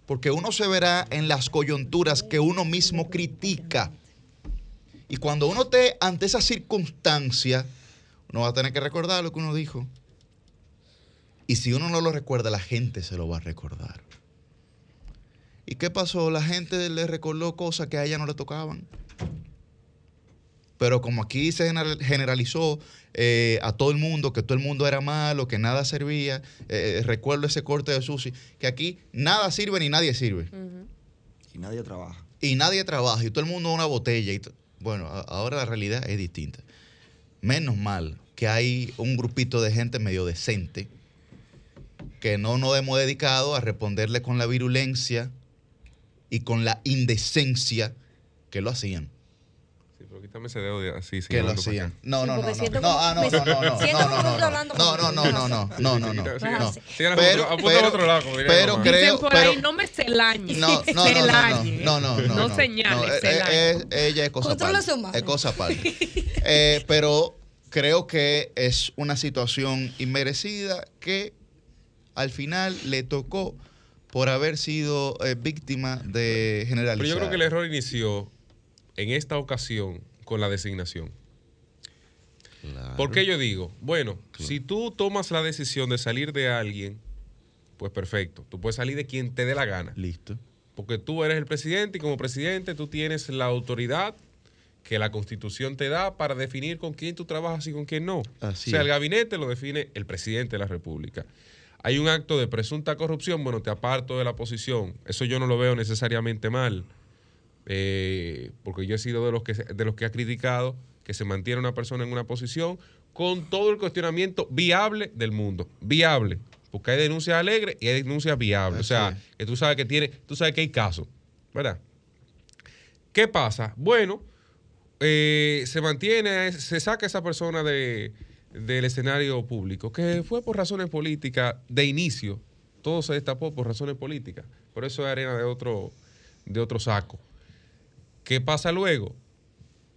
Porque uno se verá en las coyunturas que uno mismo critica. Y cuando uno esté ante esa circunstancia, uno va a tener que recordar lo que uno dijo. Y si uno no lo recuerda, la gente se lo va a recordar. ¿Y qué pasó? La gente le recordó cosas que a ella no le tocaban. Pero como aquí se general- generalizó eh, a todo el mundo, que todo el mundo era malo, que nada servía, eh, recuerdo ese corte de Susi, que aquí nada sirve ni nadie sirve. Y nadie trabaja. Y nadie trabaja y todo el mundo una botella. Y bueno, ahora la realidad es distinta. Menos mal que hay un grupito de gente medio decente que no nos hemos dedicado a responderle con la virulencia y con la indecencia que lo hacían. Quítame ese dedo de así. Que lo hacían. No, no, no, no. ah, no, me- no, no, no. siento No, no, no. hablando No, no, no, no, no, no, no, no. Sí, sí, no. sí, síganla Pero, pero, otro lado, pero creo, por ahí, no me celañe. no, no, no, no, no, no, señales, eh, eh, eh, ella es cosa aparte. Es cosa aparte. Eh, pero creo que es una situación inmerecida que al final le tocó por haber sido eh, víctima de generalizar. Pero yo creo que el error inició en esta ocasión con la designación. ¿Por qué yo digo? Bueno, si tú tomas la decisión de salir de alguien, pues perfecto. Tú puedes salir de quien te dé la gana. Listo. Porque tú eres el presidente y como presidente tú tienes la autoridad que la constitución te da para definir con quién tú trabajas y con quién no. Así o sea, es. el gabinete lo define el presidente de la República. Hay un acto de presunta corrupción, bueno, te aparto de la posición. Eso yo no lo veo necesariamente mal, eh, porque yo he sido de los, que, de los que ha criticado que se mantiene una persona en una posición con todo el cuestionamiento viable del mundo. Viable. Porque hay denuncias alegres y hay denuncias viables. Así o sea, es. que tú sabes que tiene, tú sabes que hay casos, ¿verdad? ¿Qué pasa? Bueno, eh, se mantiene, se saca esa persona de, del escenario público, que fue por razones políticas de inicio. Todo se destapó por razones políticas. Por eso es arena de otro, de otro saco. ¿Qué pasa luego?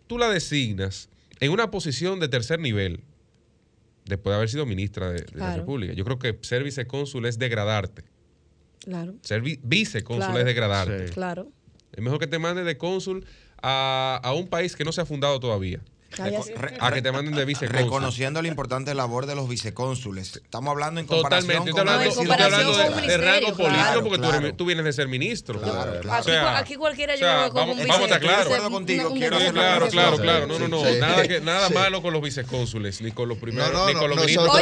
Tú la designas en una posición de tercer nivel, después de haber sido ministra de, de la. República. Yo creo que ser vicecónsul es degradarte. Claro, Ser vi- vicecónsul Claro. es degradarte. Sí. claro. Es mejor que te manden de cónsul a, a un país que no se ha fundado todavía. A que te manden de vicecónsul. Reconociendo la importante labor de los vicecónsules. Estamos hablando en comparación Totalmente. con Estoy hablando, en estoy comparación hablando con de, de rango político claro, porque tú, claro. eres- tú vienes de ser ministro. Claro, claro. Aquí, sea, aquí cualquiera o sea, como vamos, un vamos a estar acuerdo contigo, un- un- quiero Sí, hacer claro, claro, claro. No, no, no. Sí. Nada, que, nada Sí. malo con los vicecónsules, ni con los primeros, No, no, ni no, con los ministros.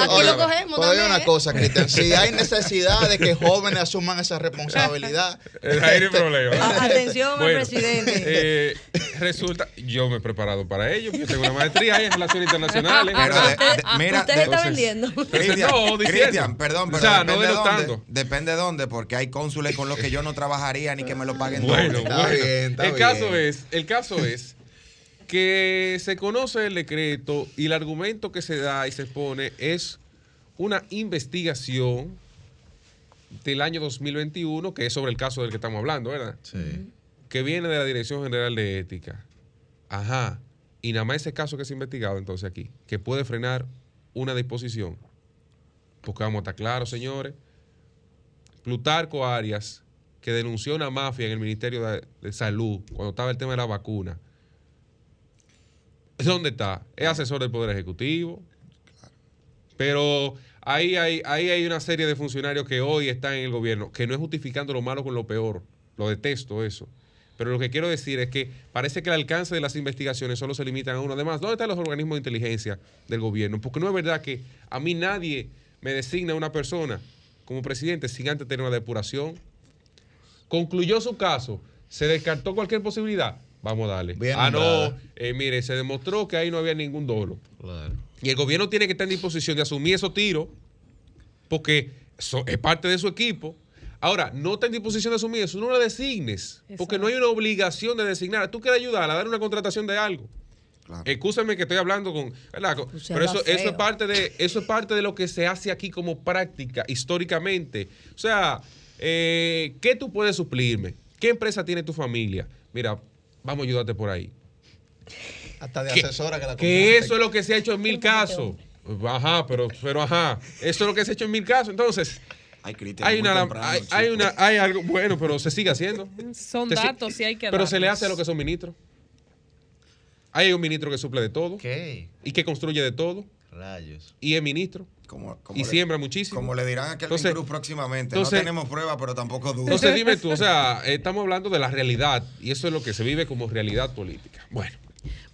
Aquí lo cogemos Te también, una ¿eh? cosa, Cristian. Si hay necesidad de que jóvenes asuman esa responsabilidad, Ahí no hay problema. A- Atención presidente. eh, resulta, yo me he preparado para ello. Yo tengo una maestría en relaciones internacionales. Pero ¿verdad? de- de- mira, Usted de- está entonces- vendiendo. Cristian, no. Cristian, perdón, pero O sea, no depende, de denotando. dónde, depende de dónde, porque hay cónsules con los que yo no trabajaría ni que me lo paguen Bueno, doble. Está bueno. bien, está el caso es, el caso es que se conoce el decreto y el argumento que se da y se pone es una investigación del año 2021, que es sobre el caso del que estamos hablando, ¿verdad? sí. Que viene de la Dirección General de Ética. Ajá. Y nada más ese caso que se ha investigado entonces aquí, que puede frenar una disposición. Porque vamos a estar claros, señores. Plutarco Arias, que denunció una mafia en el Ministerio de, de Salud cuando estaba el tema de la vacuna. ¿Dónde está? Es asesor del Poder Ejecutivo. Pero ahí hay, ahí hay una serie de funcionarios que hoy están en el gobierno, que no es justificando lo malo con lo peor. Lo detesto eso. Pero lo que quiero decir es que parece que el alcance de las investigaciones solo se limitan a uno. Además, ¿dónde están los organismos de inteligencia del gobierno? Porque no es verdad que a mí nadie me designa una persona como presidente sin antes tener una depuración. Concluyó su caso, se descartó cualquier posibilidad. Vamos a darle. Bien ah, no, eh, mire, se demostró que ahí no había ningún dolo. Claro. Y el gobierno tiene que estar en disposición de asumir esos tiros porque es parte de su equipo. Ahora, no está en disposición de asumir eso, no lo designes, porque no hay una obligación de designar. Tú quieres ayudar a dar una contratación de algo. Claro. Escúchame que estoy hablando con. Pero eso, eso, es parte de, eso es parte de lo que se hace aquí como práctica históricamente. O sea, eh, ¿qué tú puedes suplirme? ¿Qué empresa tiene tu familia? Mira, vamos a ayudarte por ahí. Hasta de Que- asesora que la Que eso es lo que se ha hecho en mil casos. Ajá, pero, pero ajá. Eso es lo que se ha hecho en mil casos. Entonces, Hay una, temprano, hay, una, hay algo, bueno, pero se sigue haciendo. Son datos y hay que Pero se le hace a lo que son ministros. Hay un ministro que suple de todo ¿Qué? y que construye de todo. Rayos. y es ministro. Como, como Y le- siembra muchísimo. Como le dirán a Kelvin Entonces- Cruz próximamente. entonces- no tenemos pruebas, pero tampoco dudas. Entonces dime tú, o sea, estamos hablando de la realidad y eso es lo que se vive como realidad política. Bueno,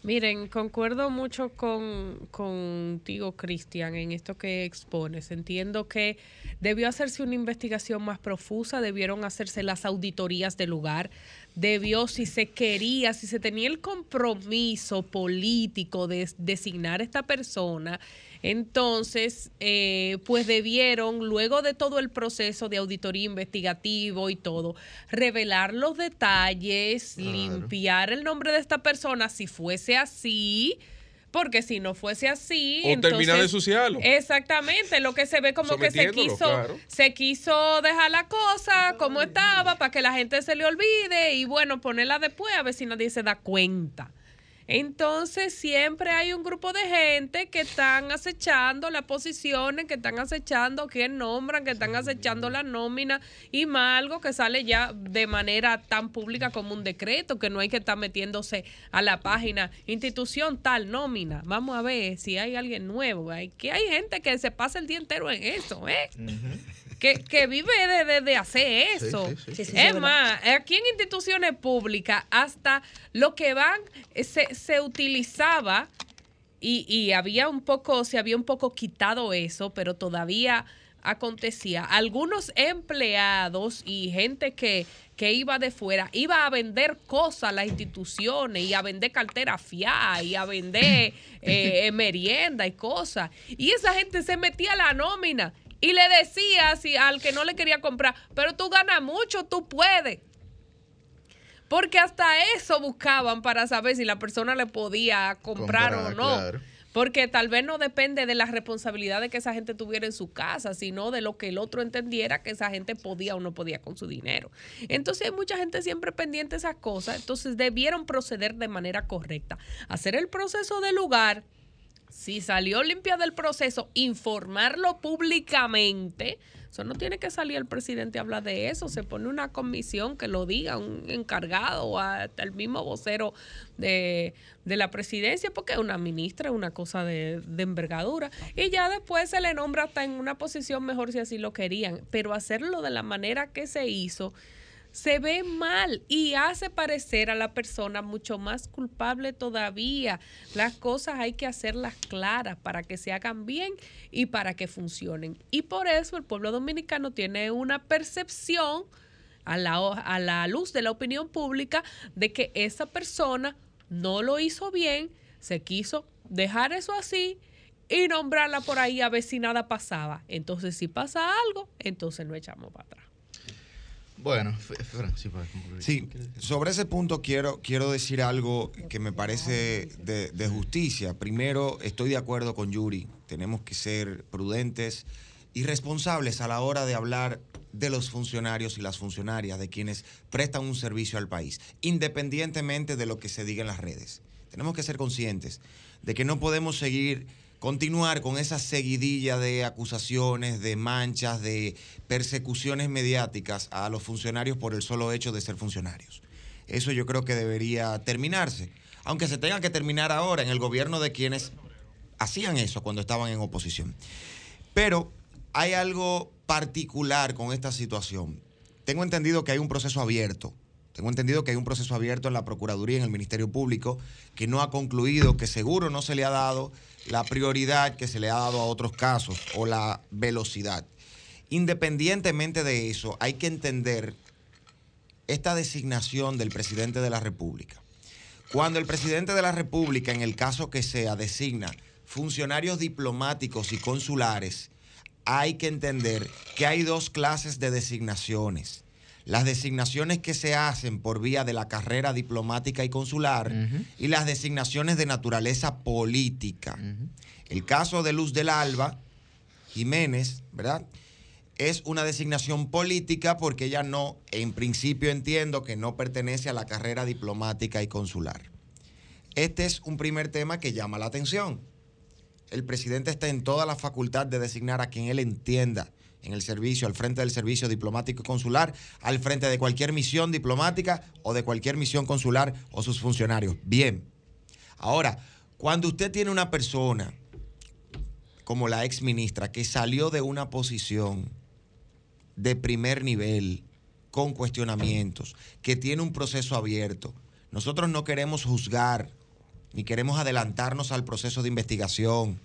Miren, concuerdo mucho con contigo, Cristian, en esto que expones. Entiendo que debió hacerse una investigación más profusa, debieron hacerse las auditorías del lugar, debió, si se quería, si se tenía el compromiso político de designar a esta persona, entonces, eh, pues debieron, luego de todo el proceso de auditoría investigativo y todo, revelar los detalles, Claro. limpiar el nombre de esta persona si fuese así. Porque si no fuese así. O terminar de entonces- ensuciarlo. Exactamente, lo que se ve como que se quiso, claro. se quiso dejar la cosa como estaba para que la gente se le olvide y bueno, ponerla después a ver si nadie se da cuenta. Entonces siempre hay un grupo de gente que están acechando las posiciones, que están acechando quién nombran, que están acechando la nómina y más algo que sale ya de manera tan pública como un decreto, que no hay que estar metiéndose a la página institución tal nómina. Vamos a ver si hay alguien nuevo. Hay, que hay gente que se pasa el día entero en eso, ¿eh? Que, que vive de, de- de hacer eso. sí, sí. Sí, sí, sí, es más, aquí en instituciones públicas, hasta lo que van, eh, se, se utilizaba y, y había un poco, se había un poco quitado eso, pero todavía acontecía. Algunos empleados y gente que, que iba de fuera, iba a vender cosas a las instituciones y a vender cartera fiada y a vender eh, merienda y cosas. Y esa gente se metía a la nómina y le decía si, al que no le quería comprar, pero tú ganas mucho, tú puedes. Porque hasta eso buscaban para saber si la persona le podía comprar, Comprar, o no. claro. Porque tal vez no depende de las responsabilidades que esa gente tuviera en su casa, sino de lo que el otro entendiera que esa gente podía o no podía con su dinero. Entonces hay mucha gente siempre pendiente de esas cosas, entonces debieron proceder de manera correcta. Hacer el proceso de lugar, si salió limpia del proceso, informarlo públicamente. Eso no tiene que salir el presidente a hablar de eso. Se pone una comisión que lo diga, un encargado o hasta el mismo vocero de, de la presidencia, porque es una ministra, es una cosa de, de envergadura. Y ya después se le nombra hasta en una posición mejor si así lo querían. Pero hacerlo de la manera que se hizo se ve mal y hace parecer a la persona mucho más culpable todavía. Las cosas hay que hacerlas claras para que se hagan bien y para que funcionen. Y por eso el pueblo dominicano tiene una percepción a la, a la luz de la opinión pública de que esa persona no lo hizo bien, se quiso dejar eso así y nombrarla por ahí a ver si nada pasaba. Entonces, si pasa algo, entonces no echamos para atrás. Bueno, Fran, sí, para concluir. Sí, sobre ese punto quiero, quiero decir algo que me parece de, de justicia. Primero, estoy de acuerdo con Yuri. Tenemos que ser prudentes y responsables a la hora de hablar de los funcionarios y las funcionarias, de quienes prestan un servicio al país, independientemente de lo que se diga en las redes. Tenemos que ser conscientes de que no podemos seguir continuar con esa seguidilla de acusaciones, de manchas, de persecuciones mediáticas a los funcionarios por el solo hecho de ser funcionarios. Eso yo creo que debería terminarse, aunque se tenga que terminar ahora en el gobierno de quienes hacían eso cuando estaban en oposición. Pero hay algo particular con esta situación. Tengo entendido que hay un proceso abierto. Tengo entendido que hay un proceso abierto en la Procuraduría, en el Ministerio Público, que no ha concluido, que seguro no se le ha dado la prioridad que se le ha dado a otros casos o la velocidad. Independientemente de eso, hay que entender esta designación del presidente de la República. Cuando el presidente de la República, en el caso que sea, designa funcionarios diplomáticos y consulares, hay que entender que hay dos clases de designaciones. Las designaciones que se hacen por vía de la carrera diplomática y consular y las designaciones de naturaleza política. El caso de Luz del Alba, Jiménez, ¿verdad? Es una designación política porque ella no, en principio entiendo que no pertenece a la carrera diplomática y consular. Este es un primer tema que llama la atención. El presidente está en toda la facultad de designar a quien él entienda en el servicio, al frente del servicio diplomático y consular, al frente de cualquier misión diplomática o de cualquier misión consular o sus funcionarios. Bien. Ahora, cuando usted tiene una persona como la ex ministra, que salió de una posición de primer nivel, con cuestionamientos, que tiene un proceso abierto. Nosotros no queremos juzgar, ni queremos adelantarnos al proceso de investigación,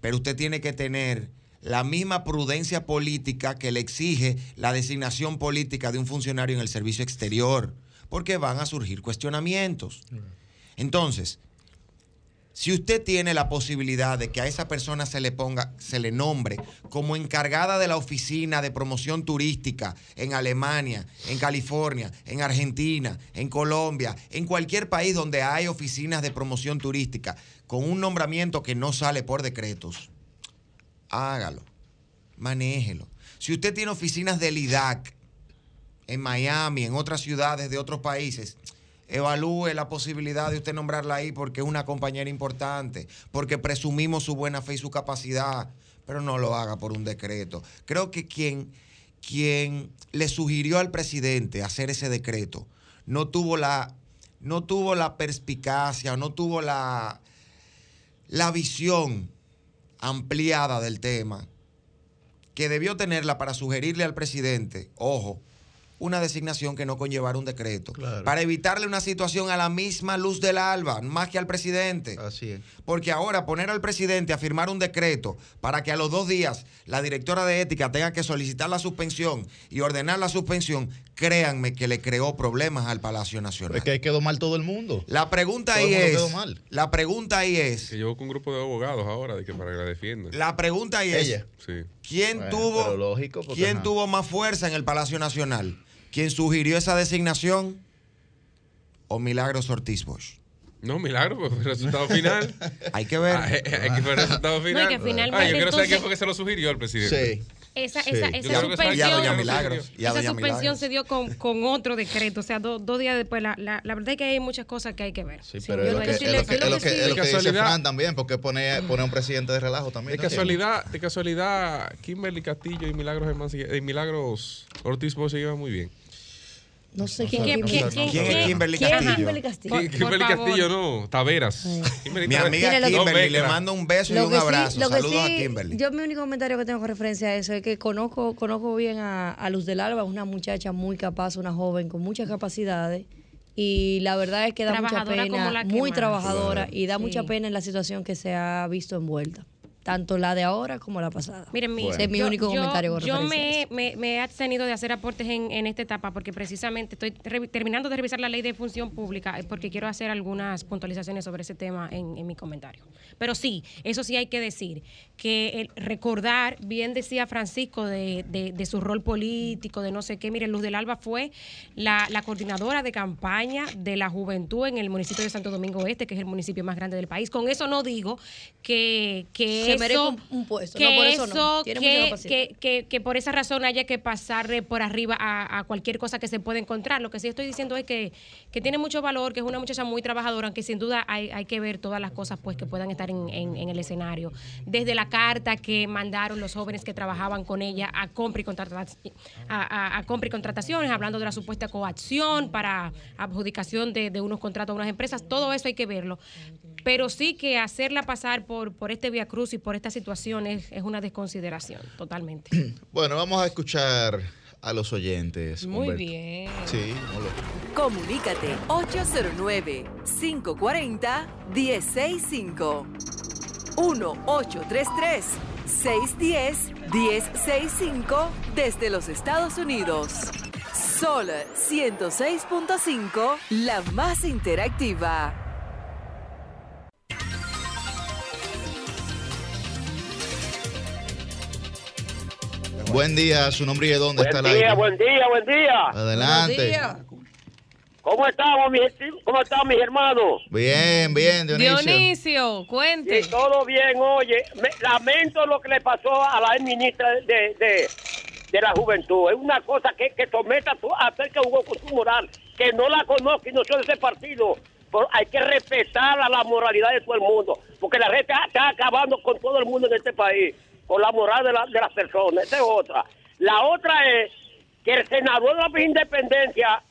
pero usted tiene que tener la misma prudencia política que le exige la designación política de un funcionario en el servicio exterior, porque van a surgir cuestionamientos. Entonces, si usted tiene la posibilidad de que a esa persona se le ponga, se le nombre como encargada de la oficina de promoción turística en Alemania, en California, en Argentina, en Colombia, en cualquier país donde hay oficinas de promoción turística, con un nombramiento que no sale por decretos, hágalo, manéjelo. Si usted tiene oficinas del IDAC en Miami, en otras ciudades de otros países, evalúe la posibilidad de usted nombrarla ahí porque es una compañera importante, porque presumimos su buena fe y su capacidad, pero no lo haga por un decreto. Creo que quien, quien le sugirió al presidente hacer ese decreto no tuvo la, no tuvo la perspicacia, no tuvo la, la visión ampliada del tema que debió tenerla para sugerirle al presidente, ojo, una designación que no conllevara un decreto. Claro. Para evitarle una situación a la misma luz del alba, más que al presidente. Así es. Porque ahora poner al presidente a firmar un decreto para que a los dos días la directora de ética tenga que solicitar la suspensión y ordenar la suspensión, créanme que le creó problemas al Palacio Nacional. Es que ahí quedó mal todo el mundo. La pregunta Todo el ahí mundo es, quedó mal. la pregunta ahí es, Que con un grupo de abogados ahora de que para que la defiendan. la pregunta ahí es. Sí. ¿quién Bueno, tuvo, lógico, quién tuvo más fuerza en el Palacio Nacional? ¿Quién sugirió esa designación? ¿O Milagros Ortiz Bosch? No, milagro, pues el resultado final. Hay que ver. Ah, eh, eh, Hay que ver el resultado final. No, y que finalmente Ah, yo quiero saber quién fue que se lo sugirió al presidente. Sí. Esa, Sí. esa, esa suspensión, Milagros. Y a esa Doña suspensión Milagros. se dio con, con otro decreto, o sea, do- dos días después. La, la, la verdad es que hay muchas cosas que hay que ver. Sí, pero es lo que, yo sí es le- lo que, yo es lo que que, sí- es lo De que dice casualidad- Fran también, porque pone, pone un presidente de relajo también. De ¿no? casualidad, de casualidad, Kimberly Castillo y Milagros y Milagros Ortiz Bosch se llevan muy bien. No sé ¿Quién, quién, quién, quién, quién, ¿Quién es quién- Kimberly quién es Castillo? Kimberly Castillo. Kimberly. Castillo no, Taveras. Mi amiga Kimberly, le mando un beso y un abrazo. Saludos a Kimberly. Yo mi único comentario que tengo con referencia a eso es que conozco, conozco bien a, a Luz del Alba, es una muchacha muy capaz, una joven con muchas capacidades. Y la verdad es que da mucha pena, muy trabajadora y da Sí. mucha pena en la situación que se ha visto envuelta. Tanto la de ahora como la pasada. Miren, mi, Ese es mi yo- único yo- comentario con Yo me, eso. me, me he abstenido de hacer aportes en, en esta etapa porque precisamente estoy terminando de revisar la ley de función pública eh, porque quiero hacer algunas puntualizaciones sobre ese tema en, en mi comentario. Pero sí, eso sí hay que decir, que el recordar, bien decía Francisco, de, de- de su rol político, de no sé qué, miren, Luz del Alba fue la, la coordinadora de campaña de la juventud en el municipio de Santo Domingo Este, que es el municipio más grande del país. Con eso no digo que, que Se eso, merece un- un puesto. que No, por eso no. Tiene que, que, que, que por esa razón haya que pasar eh, por arriba a, a cualquier cosa que se pueda encontrar. Lo que sí estoy diciendo es que, que tiene mucho valor, que es una muchacha muy trabajadora, aunque sin duda hay, hay que ver todas las cosas pues que puedan estar en, en- en el escenario. Desde la carta que mandaron los jóvenes que trabajaban con ella a compra y, contrata- a, a- a compra y contrataciones, hablando de la supuesta coacción para adjudicación de, de unos contratos a unas empresas, todo eso hay que verlo. Pero sí que hacerla pasar por, por este vía cruz y por esta situación es, es una desconsideración, totalmente. Bueno, vamos a escuchar a los oyentes. Muy Humberto. bien. Sí, no lo- Comunícate 809-540-1065. 1-833-610-1065 desde los Estados Unidos. Sol 106.5, la más interactiva. Buen día, su nombre y de dónde está Buen la día, buen día, buen día. Adelante. ¿Cómo estamos, mis, cómo están mis hermanos? Bien, bien, Dionisio. Dionisio, cuente. Sí, todo bien, oye. me- lamento lo que le pasó a la ex ministra de, de, de la Juventud. Es una cosa que, que someta a, tu- a hacer que jugó con su moral, que no la conozco y no soy de ese partido. Pero hay que respetar a la moralidad de todo el mundo, porque la gente está acabando con todo el mundo en este país, con la moral de, la- de las personas. Esa es otra. La otra es que el senador de la independencia,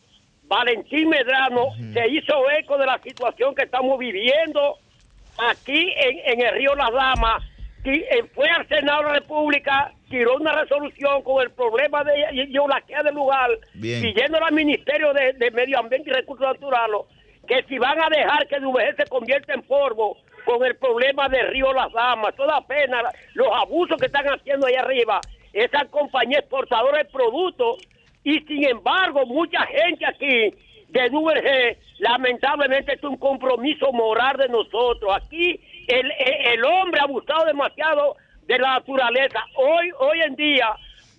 Valentín Medrano, se hizo eco de la situación que estamos viviendo aquí en, en el río Las Damas, ti- eh, fue al Senado de la República, tiró una resolución con el problema de Yolaquea del lugar, Bien. pidiéndole al Ministerio de, de Medio Ambiente y Recursos Naturales que si van a dejar que DVG se convierta en polvo con el problema de Río Las Damas, toda pena los abusos que están haciendo ahí arriba, esa compañía exportadora de productos, y sin embargo, mucha gente aquí de DVG, lamentablemente es un compromiso moral de nosotros. Aquí el, el- hombre ha abusado demasiado de la naturaleza. Hoy, hoy en día,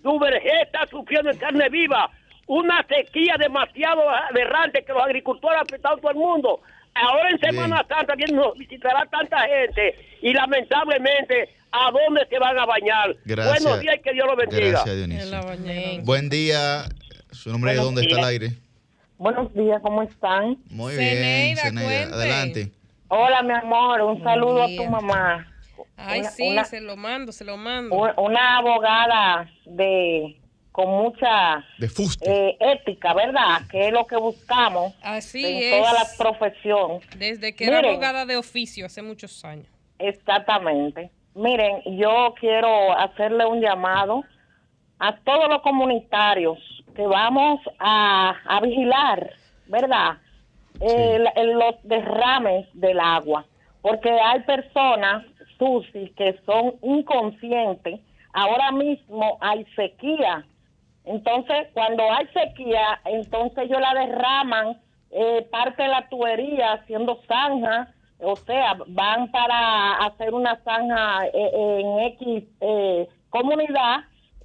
DVG está sufriendo en carne viva una sequía demasiado aberrante que los agricultores han afectado a todo el mundo. Ahora en Semana Santa bien nos visitará tanta gente y lamentablemente, ¿a dónde se van a bañar? Gracias. Buenos días y que Dios los bendiga. Gracias, Dionisio. Buen día. ¿Su nombre Buenos dónde está días. aire? Buenos días, ¿cómo están? Muy bien, Zeneida. Adelante. Hola, mi amor, un saludo a tu mamá. Ay, Una- sí, una- se lo mando, se lo mando. Una abogada de con mucha De fuste. eh, ética, ¿verdad? Que es lo que buscamos Así en es. toda la profesión. Desde que era abogada de oficio hace muchos años. Exactamente. Miren, yo quiero hacerle un llamado a todos los comunitarios que vamos a, a vigilar, ¿verdad? El- el- los derrames del agua, porque hay personas, Susi, que son inconscientes. Ahora mismo hay sequía. Entonces, cuando hay sequía, entonces ellos la derraman eh, parte de la tubería haciendo zanja, o sea, van para hacer una zanja eh, en X eh, comunidad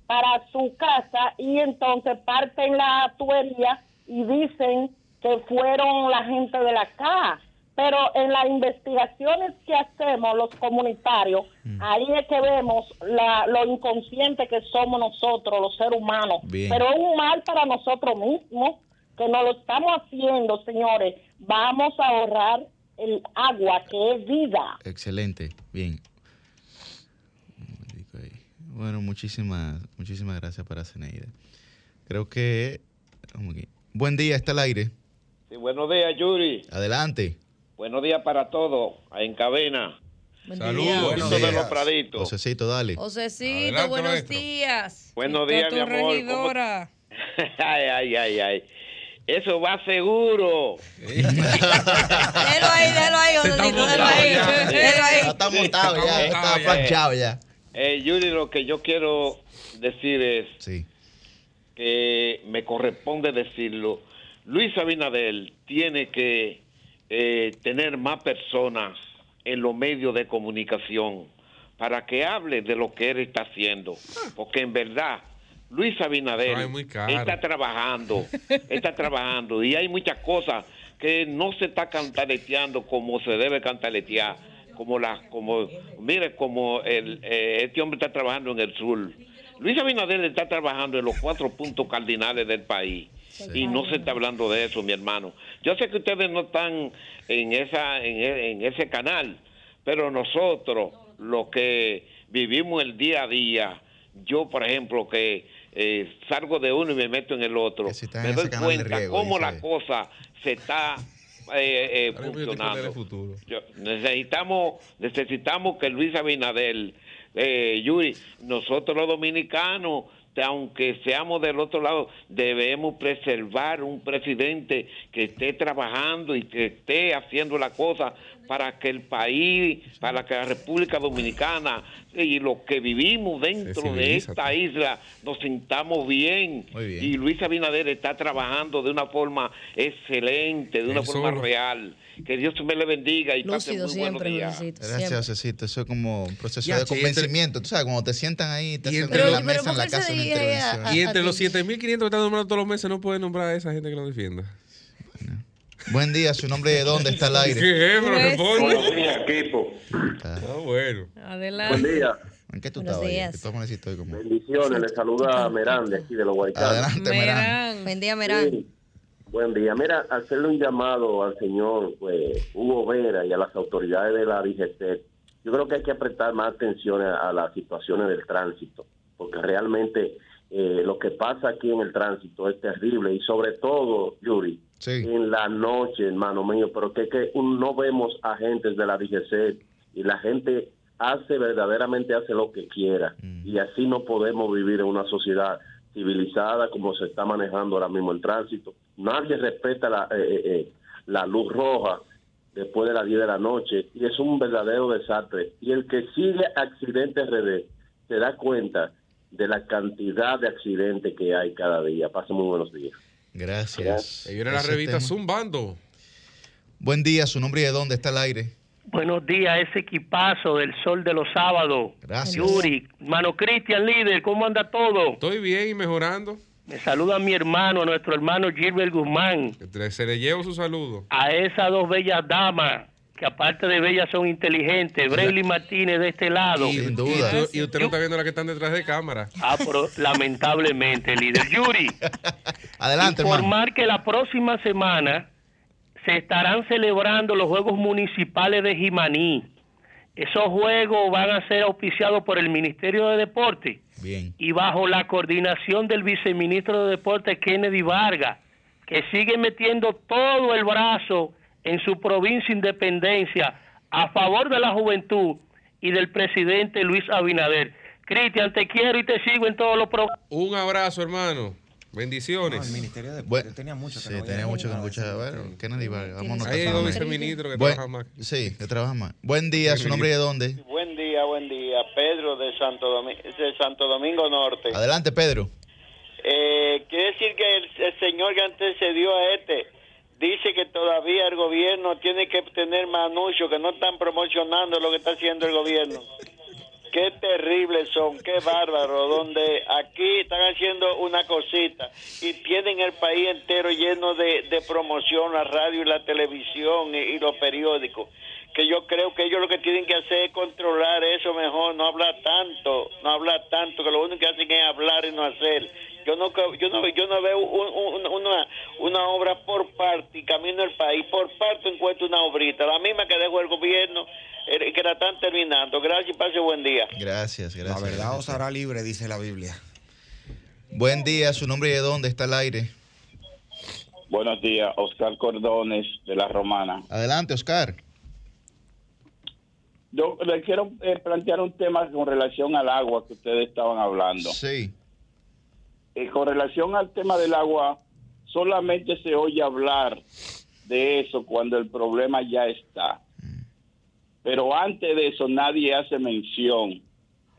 para su casa y entonces parten la tubería y dicen que fueron la gente de la CA. Pero en las investigaciones que hacemos los comunitarios, ahí es que vemos la, lo inconsciente que somos nosotros, los seres humanos. Bien. Pero es un mal para nosotros mismos, que no lo estamos haciendo, señores. Vamos a ahorrar el agua, que es vida. Excelente. Bien. Bueno, muchísimas, muchísimas gracias para Zeneida. Creo que. Buen día, está al aire. Sí, buenos días, Yuri. Adelante. Buenos días para todos, en cabina. Saludos. Buenos de los Praditos. Josecito, dale. Josecito, Adelante, buenos maestro. días. Buenos Está días, mi amor. ¿Cómo- regidora. ay, ay, ay, ay. Eso va seguro. Déjalo ahí, déjalo ahí, Josecito, déjalo ahí. Déjalo ahí. Ya está montado ya, está planchado ya. Eh, Yuri, lo que yo quiero decir es que me corresponde decirlo. Luis Abinadel tiene que eh, tener más personas en los medios de comunicación para que hable de lo que él está haciendo. Porque en verdad, Luis Ay, caro. está trabajando, está trabajando y hay muchas cosas que no se está cantaleteando como se debe cantaletear, como la, como, mire, como el, eh, este hombre está trabajando en el sur. Luis Abinader está trabajando en los cuatro puntos cardinales del país y no se está hablando de eso, mi hermano. Yo sé que ustedes no están en esa, en, e- en ese canal, pero nosotros, los que vivimos el día a día, yo, por ejemplo, que eh, salgo de uno y me meto en el otro, en me doy cuenta riego, cómo dice la cosa se está eh, eh, funcionando. futuro. Yo- necesitamos, necesitamos que Luis Abinadel, eh, Yuri, nosotros los dominicanos, aunque seamos del otro lado, debemos preservar un presidente que esté trabajando y que esté haciendo la cosa para que el país, para que la República Dominicana y los que vivimos dentro de esta isla nos sintamos bien. Y Luis Abinader está trabajando de una forma excelente, de una forma solo. real. Que Dios me le bendiga y pase muy siempre, buenos días. Gracias. Josecito. Eso es como un proceso Ya, de convencimiento. Tú sabes, cuando te sientan ahí, te hacen entre en los- la pero mesa en ¿por la casa una a- intervención. a- Y entre los 7.500 que están nombrando todos los meses, no pueden nombrar a esa gente que lo defienda. Buen día, su nombre de dónde está al aire. ¿Qué? Pero Pues sí. días, equipo. Ah, bueno. Adelante. día. ¿En qué tú Buenos estabas? días. necesito como... Bendiciones, le saluda Merán de aquí de los Guaycanos. Adelante, Merán. Merán. Buen día, Merán. Sí. Buen día. Mira, hacerle un llamado al señor pues, Hugo Vera y a las autoridades de la DGC. Yo creo que hay que prestar más atención a, a las situaciones del tránsito, porque realmente eh, lo que pasa aquí en el tránsito es terrible y sobre todo, Yuri, en la noche, hermano mío, pero que, que no vemos agentes de la DGC y la gente hace verdaderamente hace lo que quiera y así no podemos vivir en una sociedad civilizada como se está manejando ahora mismo el tránsito. Nadie respeta la, eh, eh, eh, la luz roja después de las 10 de la noche y es un verdadero desastre. Y el que sigue accidentes RD se da cuenta de la cantidad de accidentes que hay cada día. Pasen muy buenos días. Gracias. Ahí viene la revista tema. Zumbando. Buen día, su nombre y de dónde está el aire. Buenos días, ese equipazo del sol de los sábados. Gracias. Yuri, hermano Cristian, líder, ¿cómo anda todo? Estoy bien y mejorando. Me saluda mi hermano, nuestro hermano Gilbert Guzmán, Se le llevo su saludo. a esas dos bellas damas, que aparte de bellas son inteligentes, Brayley Martínez de este lado. Y, y tú- y usted no está viendo la que están detrás de cámara. Ah, pero lamentablemente, líder. Yuri, Adelante, hermano. informar que la próxima semana se estarán celebrando los Juegos Municipales de Jimaní. Esos juegos van a ser auspiciados por el Ministerio de Deporte Bien. y bajo la coordinación del viceministro de Deporte Kennedy Vargas, que sigue metiendo todo el brazo en su provincia Independencia a favor de la juventud y del presidente Luis Abinader. Cristian, te quiero y te sigo en todos los programas. Un abrazo, hermano. Bendiciones. el Ministerio de Bueno, tenía mucho que sí, no tenía mucho que no escuchaba. Bueno, Kennedy Vargas, vámonos. Ahí hay dos viceministros que Buen- trabajan más. Sí, que trabajan más. Buen día, su nombre y de dónde. Buen día, buen día. Pedro de Santo, Domi- de Santo Domingo Norte. Adelante, Pedro. Eh, quiere decir que el, el señor que antecedió a este dice que todavía el gobierno tiene que tener más anuncios, que no están promocionando lo que está haciendo el gobierno. Qué terribles son, qué bárbaro, donde aquí están haciendo una cosita y tienen el país entero lleno de, de promoción, la radio y la televisión y, y los periódicos. Que yo creo que ellos lo que tienen que hacer es controlar eso mejor, no hablar tanto, no hablar tanto, que lo único que hacen es hablar y no hacer. Yo no, yo no, yo no veo un- un- una, una obra por parte y camino el país, por parte encuentro una obrita, la misma que dejó el gobierno, eh, que la están terminando. Gracias y pase buen día. Gracias, gracias. La verdad os hará libre, dice la Biblia. Buen día, su nombre y de dónde está el aire. Buenos días, Oscar Cordones de La Romana. Adelante, Oscar. Yo le quiero eh, plantear un tema con relación al agua que ustedes estaban hablando. Sí. Eh, con relación al tema del agua, solamente se oye hablar de eso cuando el problema ya está. Pero antes de eso nadie hace mención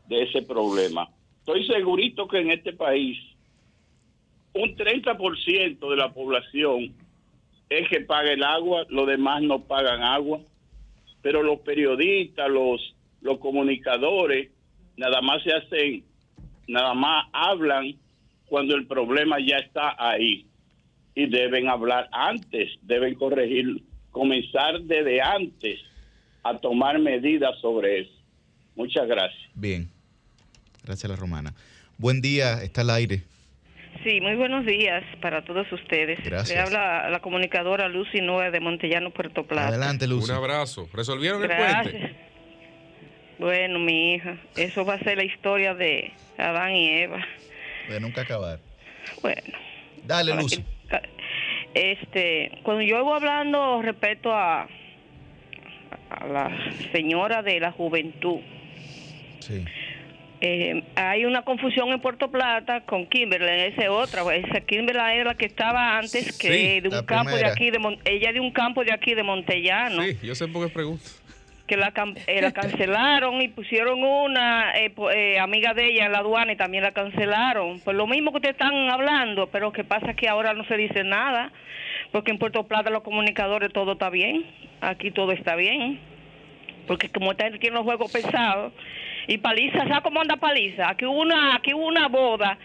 de ese problema. Estoy segurito que en este país un 30% de la población es que paga el agua, los demás no pagan agua, pero los periodistas, los, los comunicadores, nada más se hacen, nada más hablan cuando el problema ya está ahí. Y deben hablar antes, deben corregir, comenzar desde antes a tomar medidas sobre eso. Muchas gracias. Bien. Gracias, la romana. Buen día, está al aire. Sí, muy buenos días para todos ustedes. Gracias. Le habla la comunicadora Lucy Noe de Montellano, Puerto Plata. Adelante, Lucy. Un abrazo. ¿Resolvieron el Gracias. puente? Bueno, mi hija, eso va a ser la historia de Adán y Eva. De nunca acabar. Bueno. Dale, Lucy. que- Este, cuando yo voy hablando respecto a, a la señora de la juventud, Sí. Eh, hay una confusión en Puerto Plata con Kimberly, esa es otra. pues, Esa Kimberly era la que estaba antes, que Sí, de un campo de aquí, de Mon- ella de un campo de aquí de Montellano, Sí, yo sé por qué pregunto. que la, eh, la cancelaron y pusieron una eh, eh, amiga de ella en la aduana y también la cancelaron. Pues lo mismo que ustedes están hablando, pero que pasa que ahora no se dice nada, porque en Puerto Plata los comunicadores todo está bien, aquí todo está bien, porque como esta gente tiene los juegos pesados, y Paliza, ¿sabes cómo anda Paliza? Aquí hubo una, aquí hubo una boda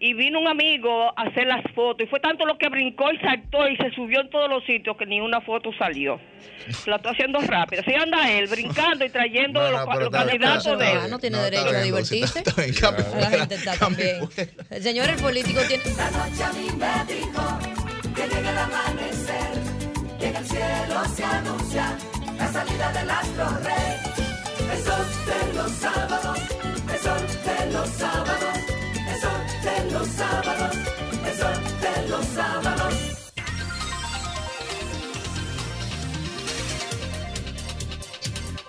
y vino un amigo a hacer las fotos y fue tanto lo que brincó y saltó y se subió en todos los sitios que ni una foto salió. La estoy haciendo rápida. Así anda él, brincando y trayendo No, no, los, los candidatos está de él. No tiene No, está derecho a divertirse. está bien. La gente está también. El señor, el político tiene. La noche a mí me dijo que llega el amanecer y en el cielo se anuncia la salida del astro rey. De los sábados, sol de los sábados, sol de los sábados, sol de los sábados.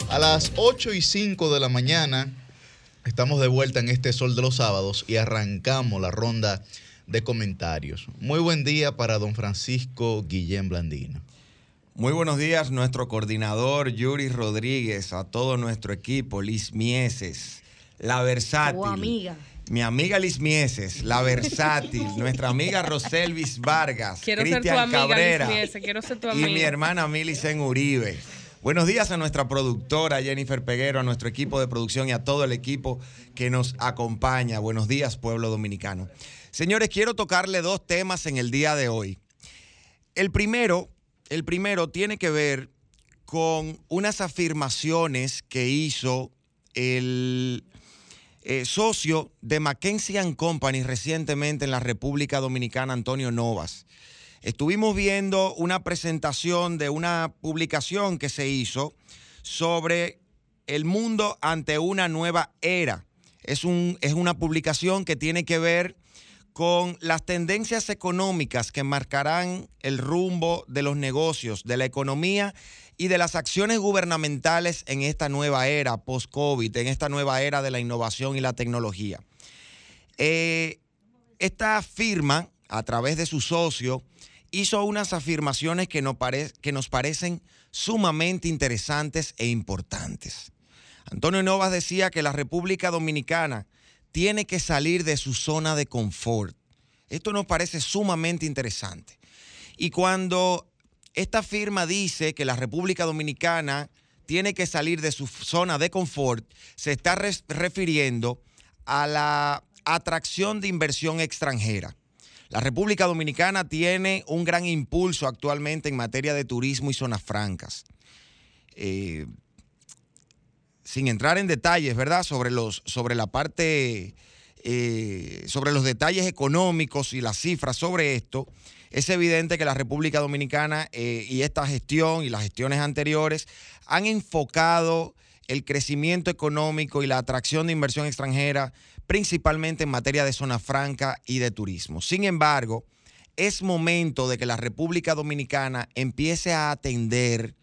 A las 8 y 5 de la mañana estamos de vuelta en este Sol de los Sábados y arrancamos la ronda de comentarios. Muy buen día para don Francisco Guillén Blandino. Muy buenos días, nuestro coordinador Yuri Rodríguez, a todo nuestro equipo, Liz Mieses, la versátil. Tu amiga. Mi amiga Liz Mieses, la versátil, nuestra amiga Roselvis Vargas, Quiero ser tu Cristian amiga, Cabrera Liz quiero ser tu y amiga. mi hermana Milicen Uribe. Buenos días a nuestra productora Jennifer Peguero, a nuestro equipo de producción y a todo el equipo que nos acompaña. Buenos días, pueblo dominicano. Señores, quiero tocarle dos temas en el día de hoy. El primero, el primero tiene que ver con unas afirmaciones que hizo el eh, socio de McKinsey Company recientemente en la República Dominicana, Antonio Novas. Estuvimos viendo una presentación de una publicación que se hizo sobre el mundo ante una nueva era. Es, un, es una publicación que tiene que ver con las tendencias económicas que marcarán el rumbo de los negocios, de la economía y de las acciones gubernamentales en esta nueva era post-COVID, en esta nueva era de la innovación y la tecnología. Eh, esta firma, a través de su socio, hizo unas afirmaciones que pare- que nos parecen sumamente interesantes e importantes. Antonio Novas decía que la República Dominicana tiene que salir de su zona de confort. Esto nos parece sumamente interesante. Y cuando esta firma dice que la República Dominicana tiene que salir de su zona de confort, se está refiriendo a la atracción de inversión extranjera. La República Dominicana tiene un gran impulso actualmente en materia de turismo y zonas francas. Eh, sin entrar en detalles, ¿verdad? Sobre, los, sobre la parte, eh, sobre los detalles económicos y las cifras sobre esto, es evidente que la República Dominicana eh, y esta gestión y las gestiones anteriores han enfocado el crecimiento económico y la atracción de inversión extranjera principalmente en materia de zona franca y de turismo. Sin embargo, es momento de que la República Dominicana empiece a atender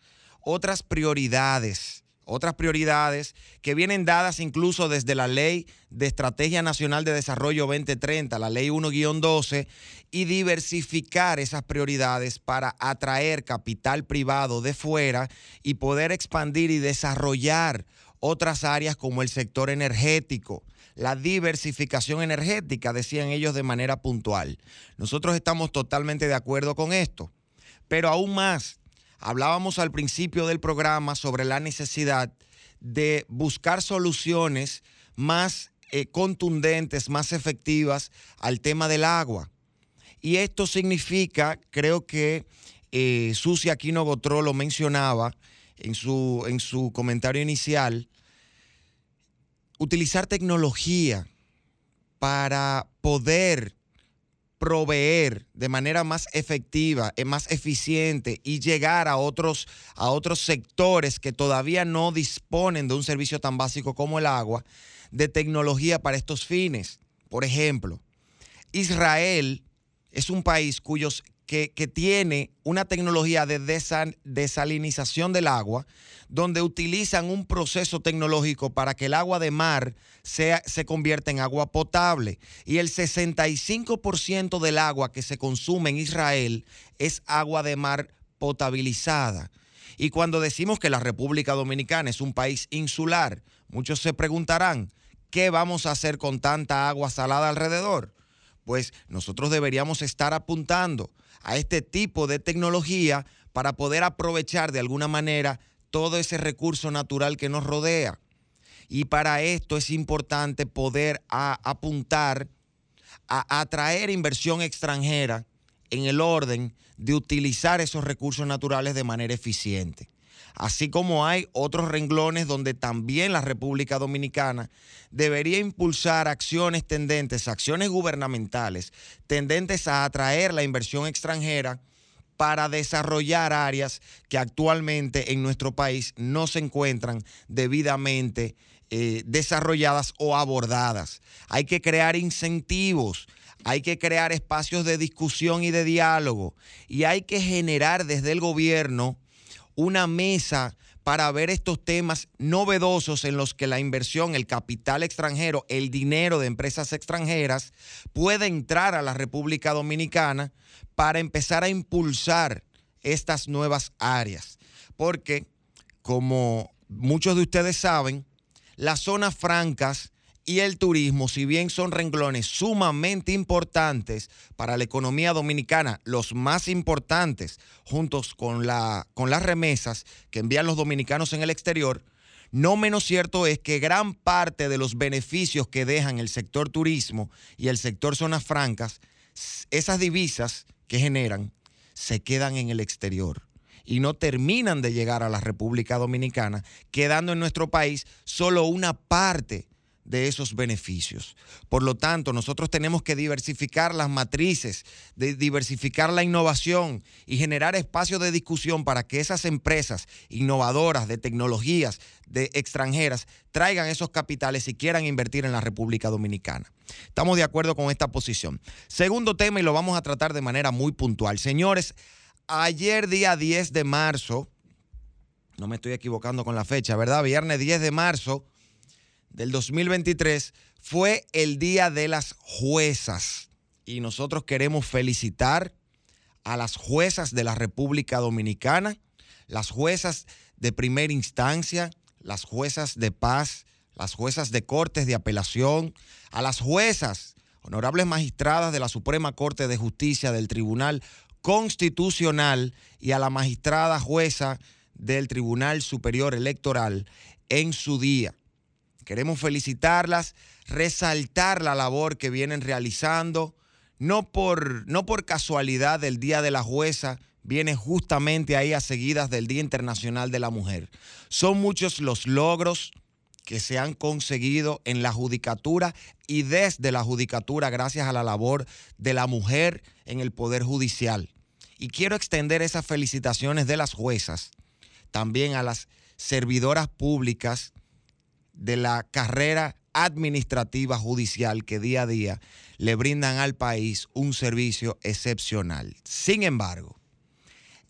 otras prioridades, otras prioridades que vienen dadas incluso desde la Ley de Estrategia Nacional de Desarrollo 2030, la Ley 1-12, y diversificar esas prioridades para atraer capital privado de fuera y poder expandir y desarrollar otras áreas como el sector energético, la diversificación energética, decían ellos de manera puntual. Nosotros estamos totalmente de acuerdo con esto, pero aún más, hablábamos al principio del programa sobre la necesidad de buscar soluciones más eh, contundentes, más efectivas al tema del agua. Y esto significa, creo que eh, Susi Aquino Botró lo mencionaba en su, en su comentario inicial, utilizar tecnología para poder proveer de manera más efectiva, eh, más eficiente y llegar a otros, a otros sectores que todavía no disponen de un servicio tan básico como el agua, de tecnología para estos fines. Por ejemplo, Israel es un país cuyos, que, tiene una tecnología de desa- desalinización del agua, donde utilizan un proceso tecnológico para que el agua de mar sea, se convierta en agua potable. Y el 65% del agua que se consume en Israel es agua de mar potabilizada. Y cuando decimos que la República Dominicana es un país insular, muchos se preguntarán, ¿qué vamos a hacer con tanta agua salada alrededor? Pues nosotros deberíamos estar apuntando a este tipo de tecnología para poder aprovechar de alguna manera todo ese recurso natural que nos rodea. Y para esto es importante poder apuntar a atraer inversión extranjera en el orden de utilizar esos recursos naturales de manera eficiente. Así como hay otros renglones donde también la República Dominicana debería impulsar acciones tendentes, acciones gubernamentales, tendentes a atraer la inversión extranjera para desarrollar áreas que actualmente en nuestro país no se encuentran debidamente eh, desarrolladas o abordadas. Hay que crear incentivos, hay que crear espacios de discusión y de diálogo y hay que generar desde el gobierno una mesa para ver estos temas novedosos en los que la inversión, el capital extranjero, el dinero de empresas extranjeras puede entrar a la República Dominicana para empezar a impulsar estas nuevas áreas. Porque, como muchos de ustedes saben, las zonas francas y el turismo, si bien son renglones sumamente importantes para la economía dominicana, los más importantes, juntos con, la, con las remesas que envían los dominicanos en el exterior, no menos cierto es que gran parte de los beneficios que dejan el sector turismo y el sector zonas francas, esas divisas que generan, se quedan en el exterior y no terminan de llegar a la República Dominicana, quedando en nuestro país solo una parte de esos beneficios. Por lo tanto, nosotros tenemos que diversificar las matrices, de diversificar la innovación y generar espacios de discusión para que esas empresas innovadoras de tecnologías de extranjeras traigan esos capitales y quieran invertir en la República Dominicana. Estamos de acuerdo con esta posición. Segundo tema y lo vamos a tratar de manera muy puntual. Señores, ayer día 10 de marzo, no me estoy equivocando con la fecha, ¿verdad? Viernes 10 de marzo del 2023 fue el Día de las Juezas. Y nosotros queremos felicitar a las juezas de la República Dominicana, las juezas de primera instancia, las juezas de paz, las juezas de cortes de apelación, a las juezas, honorables magistradas de la Suprema Corte de Justicia del Tribunal Constitucional y a la magistrada jueza del Tribunal Superior Electoral en su día. Queremos felicitarlas, resaltar la labor que vienen realizando. No por, no por casualidad el Día de la Jueza viene justamente ahí a seguidas del Día Internacional de la Mujer. Son muchos los logros que se han conseguido en la judicatura y desde la judicatura gracias a la labor de la mujer en el Poder Judicial. Y quiero extender esas felicitaciones de las juezas también a las servidoras públicas de la carrera administrativa judicial que día a día le brindan al país un servicio excepcional. Sin embargo,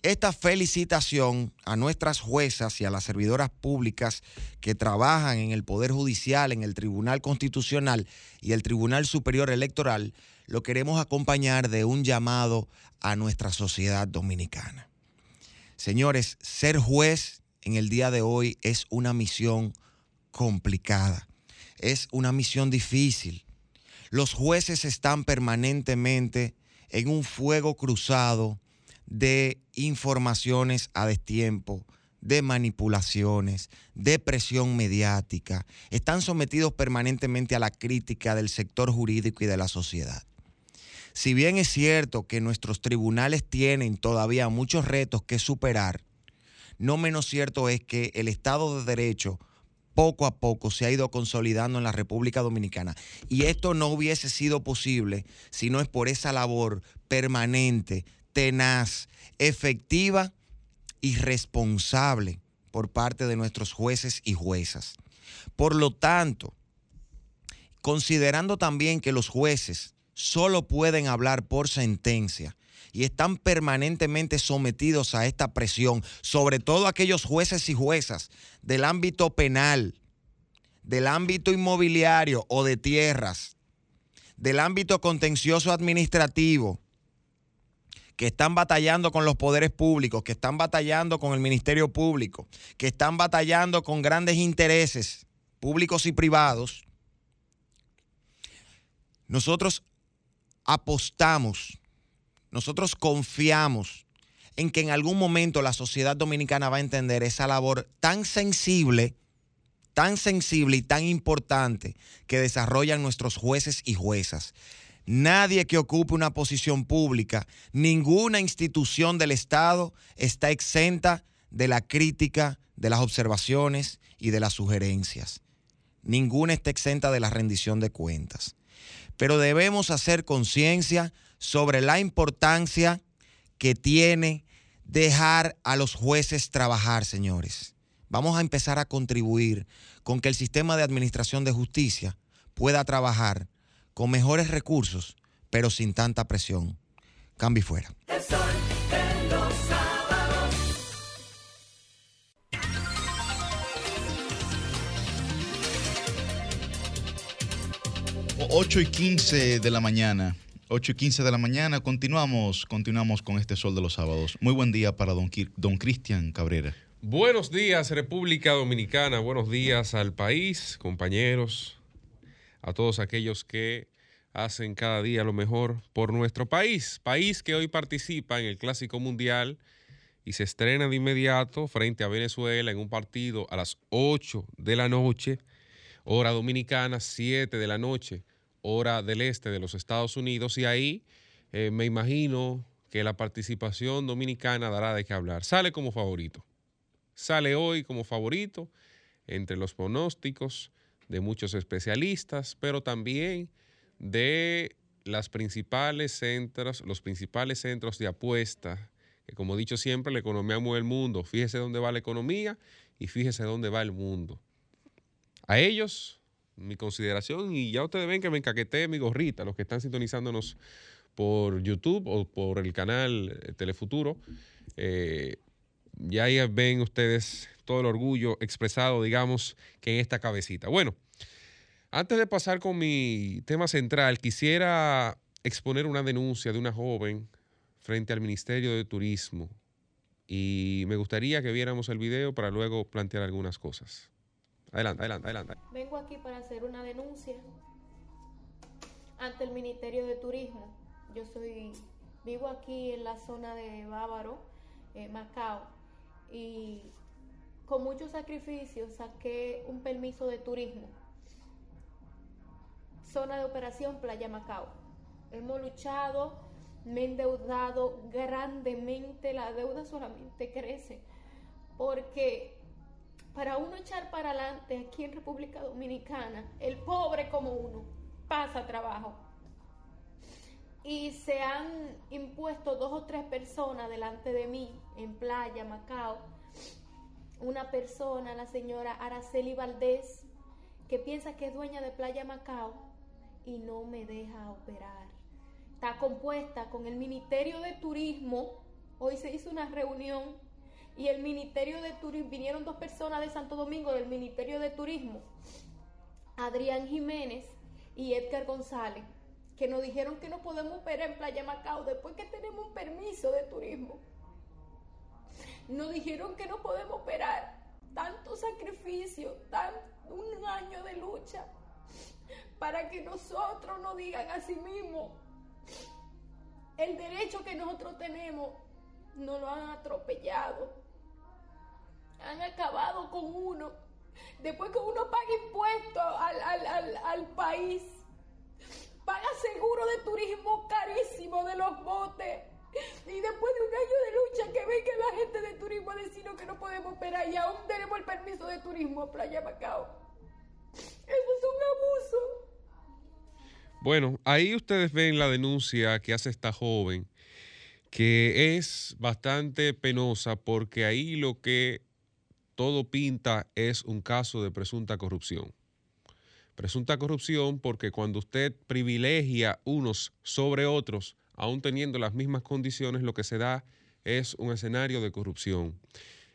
esta felicitación a nuestras juezas y a las servidoras públicas que trabajan en el Poder Judicial, en el Tribunal Constitucional y el Tribunal Superior Electoral, lo queremos acompañar de un llamado a nuestra sociedad dominicana. Señores, ser juez en el día de hoy es una misión complicada, es una misión difícil. Los jueces están permanentemente en un fuego cruzado de informaciones a destiempo, de manipulaciones, de presión mediática. Están sometidos permanentemente a la crítica del sector jurídico y de la sociedad. Si bien es cierto que nuestros tribunales tienen todavía muchos retos que superar, no menos cierto es que el Estado de Derecho poco a poco se ha ido consolidando en la República Dominicana. Y esto no hubiese sido posible si no es por esa labor permanente, tenaz, efectiva y responsable por parte de nuestros jueces y juezas. Por lo tanto, considerando también que los jueces solo pueden hablar por sentencia, y están permanentemente sometidos a esta presión, sobre todo aquellos jueces y juezas del ámbito penal, del ámbito inmobiliario o de tierras, del ámbito contencioso administrativo, que están batallando con los poderes públicos, que están batallando con el Ministerio Público, que están batallando con grandes intereses públicos y privados, nosotros apostamos nosotros confiamos en que en algún momento la sociedad dominicana va a entender esa labor tan sensible, tan sensible y tan importante que desarrollan nuestros jueces y juezas. Nadie que ocupe una posición pública, ninguna institución del Estado está exenta de la crítica, de las observaciones y de las sugerencias. Ninguna está exenta de la rendición de cuentas. Pero debemos hacer conciencia sobre la importancia que tiene dejar a los jueces trabajar, señores. Vamos a empezar a contribuir con que el sistema de administración de justicia pueda trabajar con mejores recursos, pero sin tanta presión. Cambio y fuera. El 8 y 15 de la mañana. 8 y 15 de la mañana. Continuamos, continuamos con este sol de los sábados. Muy buen día para don, don Cristian Cabrera. Buenos días, República Dominicana. Buenos días al país, compañeros, a todos aquellos que hacen cada día lo mejor por nuestro país. País que hoy participa en el Clásico Mundial y se estrena de inmediato frente a Venezuela en un partido a las 8 de la noche, hora dominicana, 7 de la noche, hora del este de los Estados Unidos. Y ahí eh, me imagino que la participación dominicana dará de qué hablar. Sale como favorito sale hoy como favorito entre los pronósticos de muchos especialistas, pero también de las principales centros, los principales centros de apuesta, que como he dicho siempre, la economía mueve el mundo. Fíjese dónde va la economía y fíjese dónde va el mundo. A ellos, mi consideración, y ya ustedes ven que me encaqueté mi gorrita, los que están sintonizándonos por YouTube o por el canal eh, Telefuturo. eh, ya ahí ven ustedes todo el orgullo expresado, digamos, que en esta cabecita. Bueno, antes de pasar con mi tema central, quisiera exponer una denuncia de una joven frente al Ministerio de Turismo y me gustaría que viéramos el video para luego plantear algunas cosas. Adelante, adelante, adelante. Vengo aquí para hacer una denuncia ante el Ministerio de Turismo. Yo soy vivo aquí en la zona de Bávaro, eh, Macao, y con mucho sacrificio saqué un permiso de turismo. Zona de operación Playa Macao. Hemos luchado, me he endeudado grandemente, la deuda solamente crece, porque para uno echar para adelante aquí en República Dominicana, el pobre como uno pasa trabajo. Y se han impuesto dos o tres personas delante de mí en Playa, Macao. Una persona, la señora Araceli Valdés, que piensa que es dueña de Playa Macao y no me deja operar. Está compuesta con el Ministerio de Turismo. Hoy se hizo una reunión y el Ministerio de Turismo, vinieron dos personas de Santo Domingo del Ministerio de Turismo, Adrián Jiménez y Edgar González, que nos dijeron que no podemos operar en Playa Macao después que tenemos un permiso de turismo. Nos dijeron que no podemos operar. Tanto sacrificio, tan, un año de lucha, para que nosotros nos digan a sí mismos el derecho que nosotros tenemos, nos lo han atropellado. Han acabado con uno. Después que uno paga impuestos al, al, al, al país, paga seguro de turismo carísimo de los botes. Y después de un año de lucha que venga la gente de turismo a decirnos que no podemos operar y aún tenemos el permiso de turismo a Playa Macao. Eso es un abuso. Bueno, ahí ustedes ven la denuncia que hace esta joven, que es bastante penosa porque ahí lo que todo pinta es un caso de presunta corrupción. Presunta corrupción porque cuando usted privilegia unos sobre otros, aún teniendo las mismas condiciones, lo que se da es un escenario de corrupción.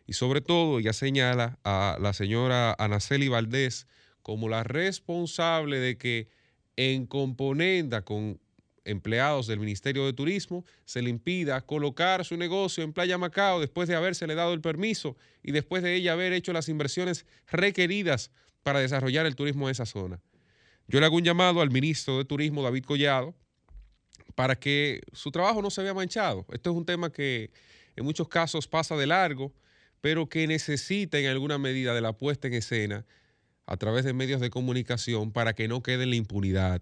Y sobre todo, ella señala a la señora Anaceli Valdés como la responsable de que en componenda con empleados del Ministerio de Turismo se le impida colocar su negocio en Playa Macao después de habérsele dado el permiso y después de ella haber hecho las inversiones requeridas para desarrollar el turismo en esa zona. Yo le hago un llamado al ministro de Turismo, David Collado, para que su trabajo no se vea manchado. Esto es un tema que en muchos casos pasa de largo, pero que necesita en alguna medida de la puesta en escena a través de medios de comunicación para que no quede en la impunidad.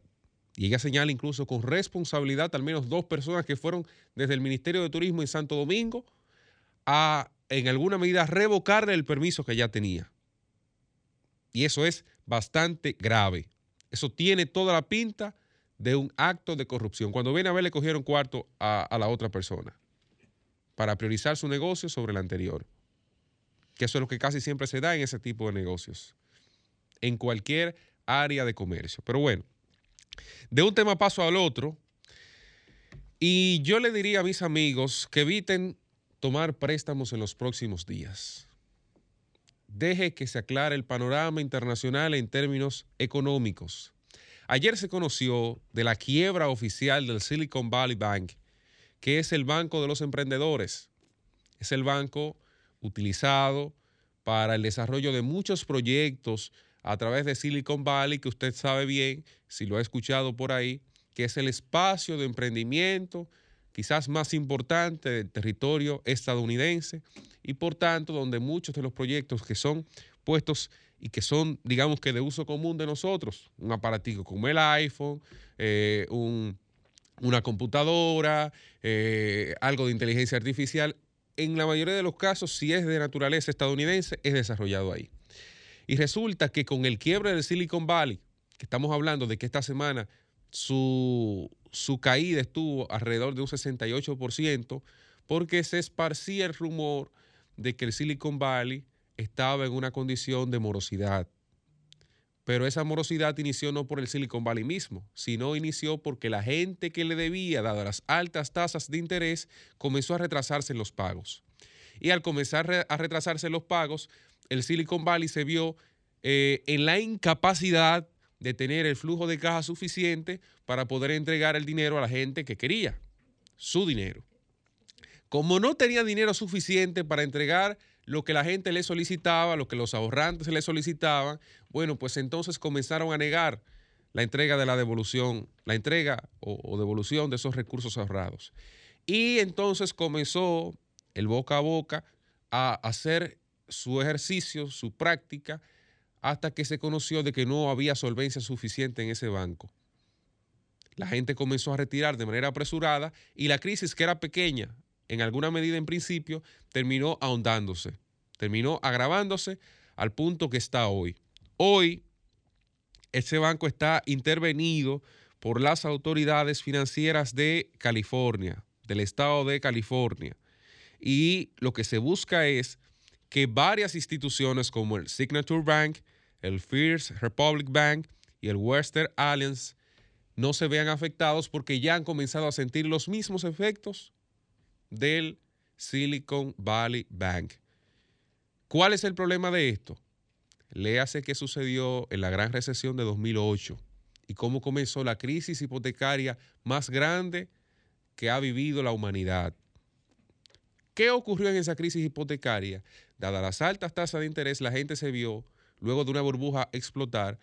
Y ella señala incluso con responsabilidad al menos dos personas que fueron desde el Ministerio de Turismo en Santo Domingo a, en alguna medida, revocarle el permiso que ya tenía. Y eso es bastante grave. Eso tiene toda la pinta de un acto de corrupción. Cuando viene a ver, le cogieron cuarto a, a la otra persona para priorizar su negocio sobre el anterior. Que eso es lo que casi siempre se da en ese tipo de negocios. En cualquier área de comercio. Pero bueno, de un tema paso al otro. Y yo le diría a mis amigos que eviten tomar préstamos en los próximos días. Deje que se aclare el panorama internacional en términos económicos. Ayer se conoció de la quiebra oficial del Silicon Valley Bank, que es el banco de los emprendedores. Es el banco utilizado para el desarrollo de muchos proyectos a través de Silicon Valley, que usted sabe bien, si lo ha escuchado por ahí, que es el espacio de emprendimiento quizás más importante del territorio estadounidense y por tanto donde muchos de los proyectos que son puestos y que son, digamos que de uso común de nosotros, un aparatico como el iPhone, eh, un- una computadora, eh, algo de inteligencia artificial, en la mayoría de los casos, si es de naturaleza estadounidense, es desarrollado ahí. Y resulta que con el quiebre del Silicon Valley, que estamos hablando de que esta semana su, su caída estuvo alrededor de un 68%, porque se esparcía el rumor de que el Silicon Valley estaba en una condición de morosidad. Pero esa morosidad inició no por el Silicon Valley mismo, sino inició porque la gente que le debía, dadas las altas tasas de interés, comenzó a retrasarse en los pagos. Y al comenzar a retrasarse los pagos, el Silicon Valley se vio eh, en la incapacidad de tener el flujo de caja suficiente para poder entregar el dinero a la gente que quería, su dinero. Como no tenía dinero suficiente para entregar lo que la gente le solicitaba, lo que los ahorrantes le solicitaban, bueno, pues entonces comenzaron a negar la entrega de la devolución, la entrega o, o devolución de esos recursos ahorrados. Y entonces comenzó el boca a boca a hacer su ejercicio, su práctica, hasta que se conoció de que no había solvencia suficiente en ese banco. La gente comenzó a retirar de manera apresurada y la crisis, que era pequeña, en alguna medida en principio, terminó ahondándose, terminó agravándose al punto que está hoy. Hoy, ese banco está intervenido por las autoridades financieras de California, del estado de California. Y lo que se busca es que varias instituciones como el Signature Bank, el First Republic Bank y el Western Alliance no se vean afectados porque ya han comenzado a sentir los mismos efectos del Silicon Valley Bank. ¿Cuál es el problema de esto? Léase qué sucedió en la gran recesión de 2008 y cómo comenzó la crisis hipotecaria más grande que ha vivido la humanidad. ¿Qué ocurrió en esa crisis hipotecaria? Dadas las altas tasas de interés, la gente se vio, luego de una burbuja explotar,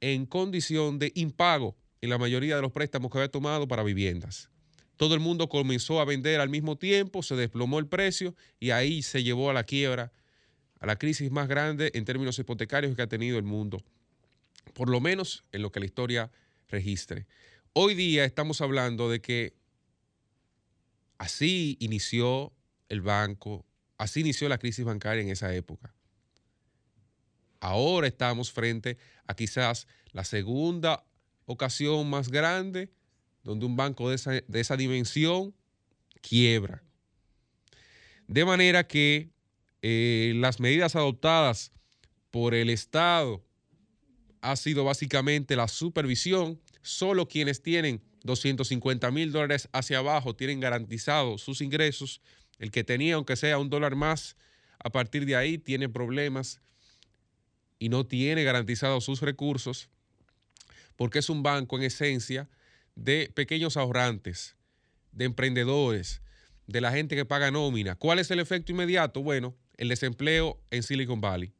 en condición de impago en la mayoría de los préstamos que había tomado para viviendas. Todo el mundo comenzó a vender al mismo tiempo, se desplomó el precio y ahí se llevó a la quiebra, a la crisis más grande en términos hipotecarios que ha tenido el mundo, por lo menos en lo que la historia registre. Hoy día estamos hablando de que así inició el banco, así inició la crisis bancaria en esa época. Ahora estamos frente a quizás la segunda ocasión más grande donde un banco de esa, de esa dimensión quiebra. De manera que eh, las medidas adoptadas por el Estado ha sido básicamente la supervisión. Solo quienes tienen 250 mil dólares hacia abajo tienen garantizados sus ingresos. El que tenía, aunque sea un dólar más, a partir de ahí tiene problemas y no tiene garantizados sus recursos porque es un banco en esencia de pequeños ahorrantes, de emprendedores, de la gente que paga nómina. ¿Cuál es el efecto inmediato? Bueno, el desempleo en Silicon Valley.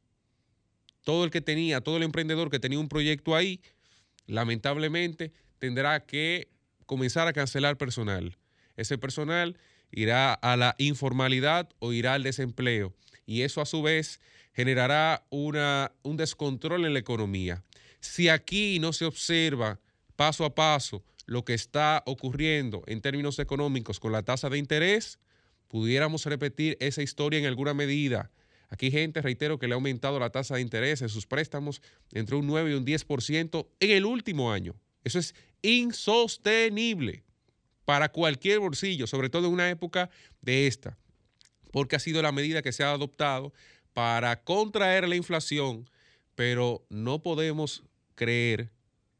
Todo el que tenía, todo el emprendedor que tenía un proyecto ahí, lamentablemente tendrá que comenzar a cancelar personal. Ese personal irá a la informalidad o irá al desempleo. Y eso a su vez generará una, un descontrol en la economía. Si aquí no se observa paso a paso lo que está ocurriendo en términos económicos con la tasa de interés, pudiéramos repetir esa historia en alguna medida. Aquí gente, reitero, que le ha aumentado la tasa de interés en sus préstamos entre un 9 y un 10% en el último año. Eso es insostenible para cualquier bolsillo, sobre todo en una época de esta, porque ha sido la medida que se ha adoptado para contraer la inflación, pero no podemos creer,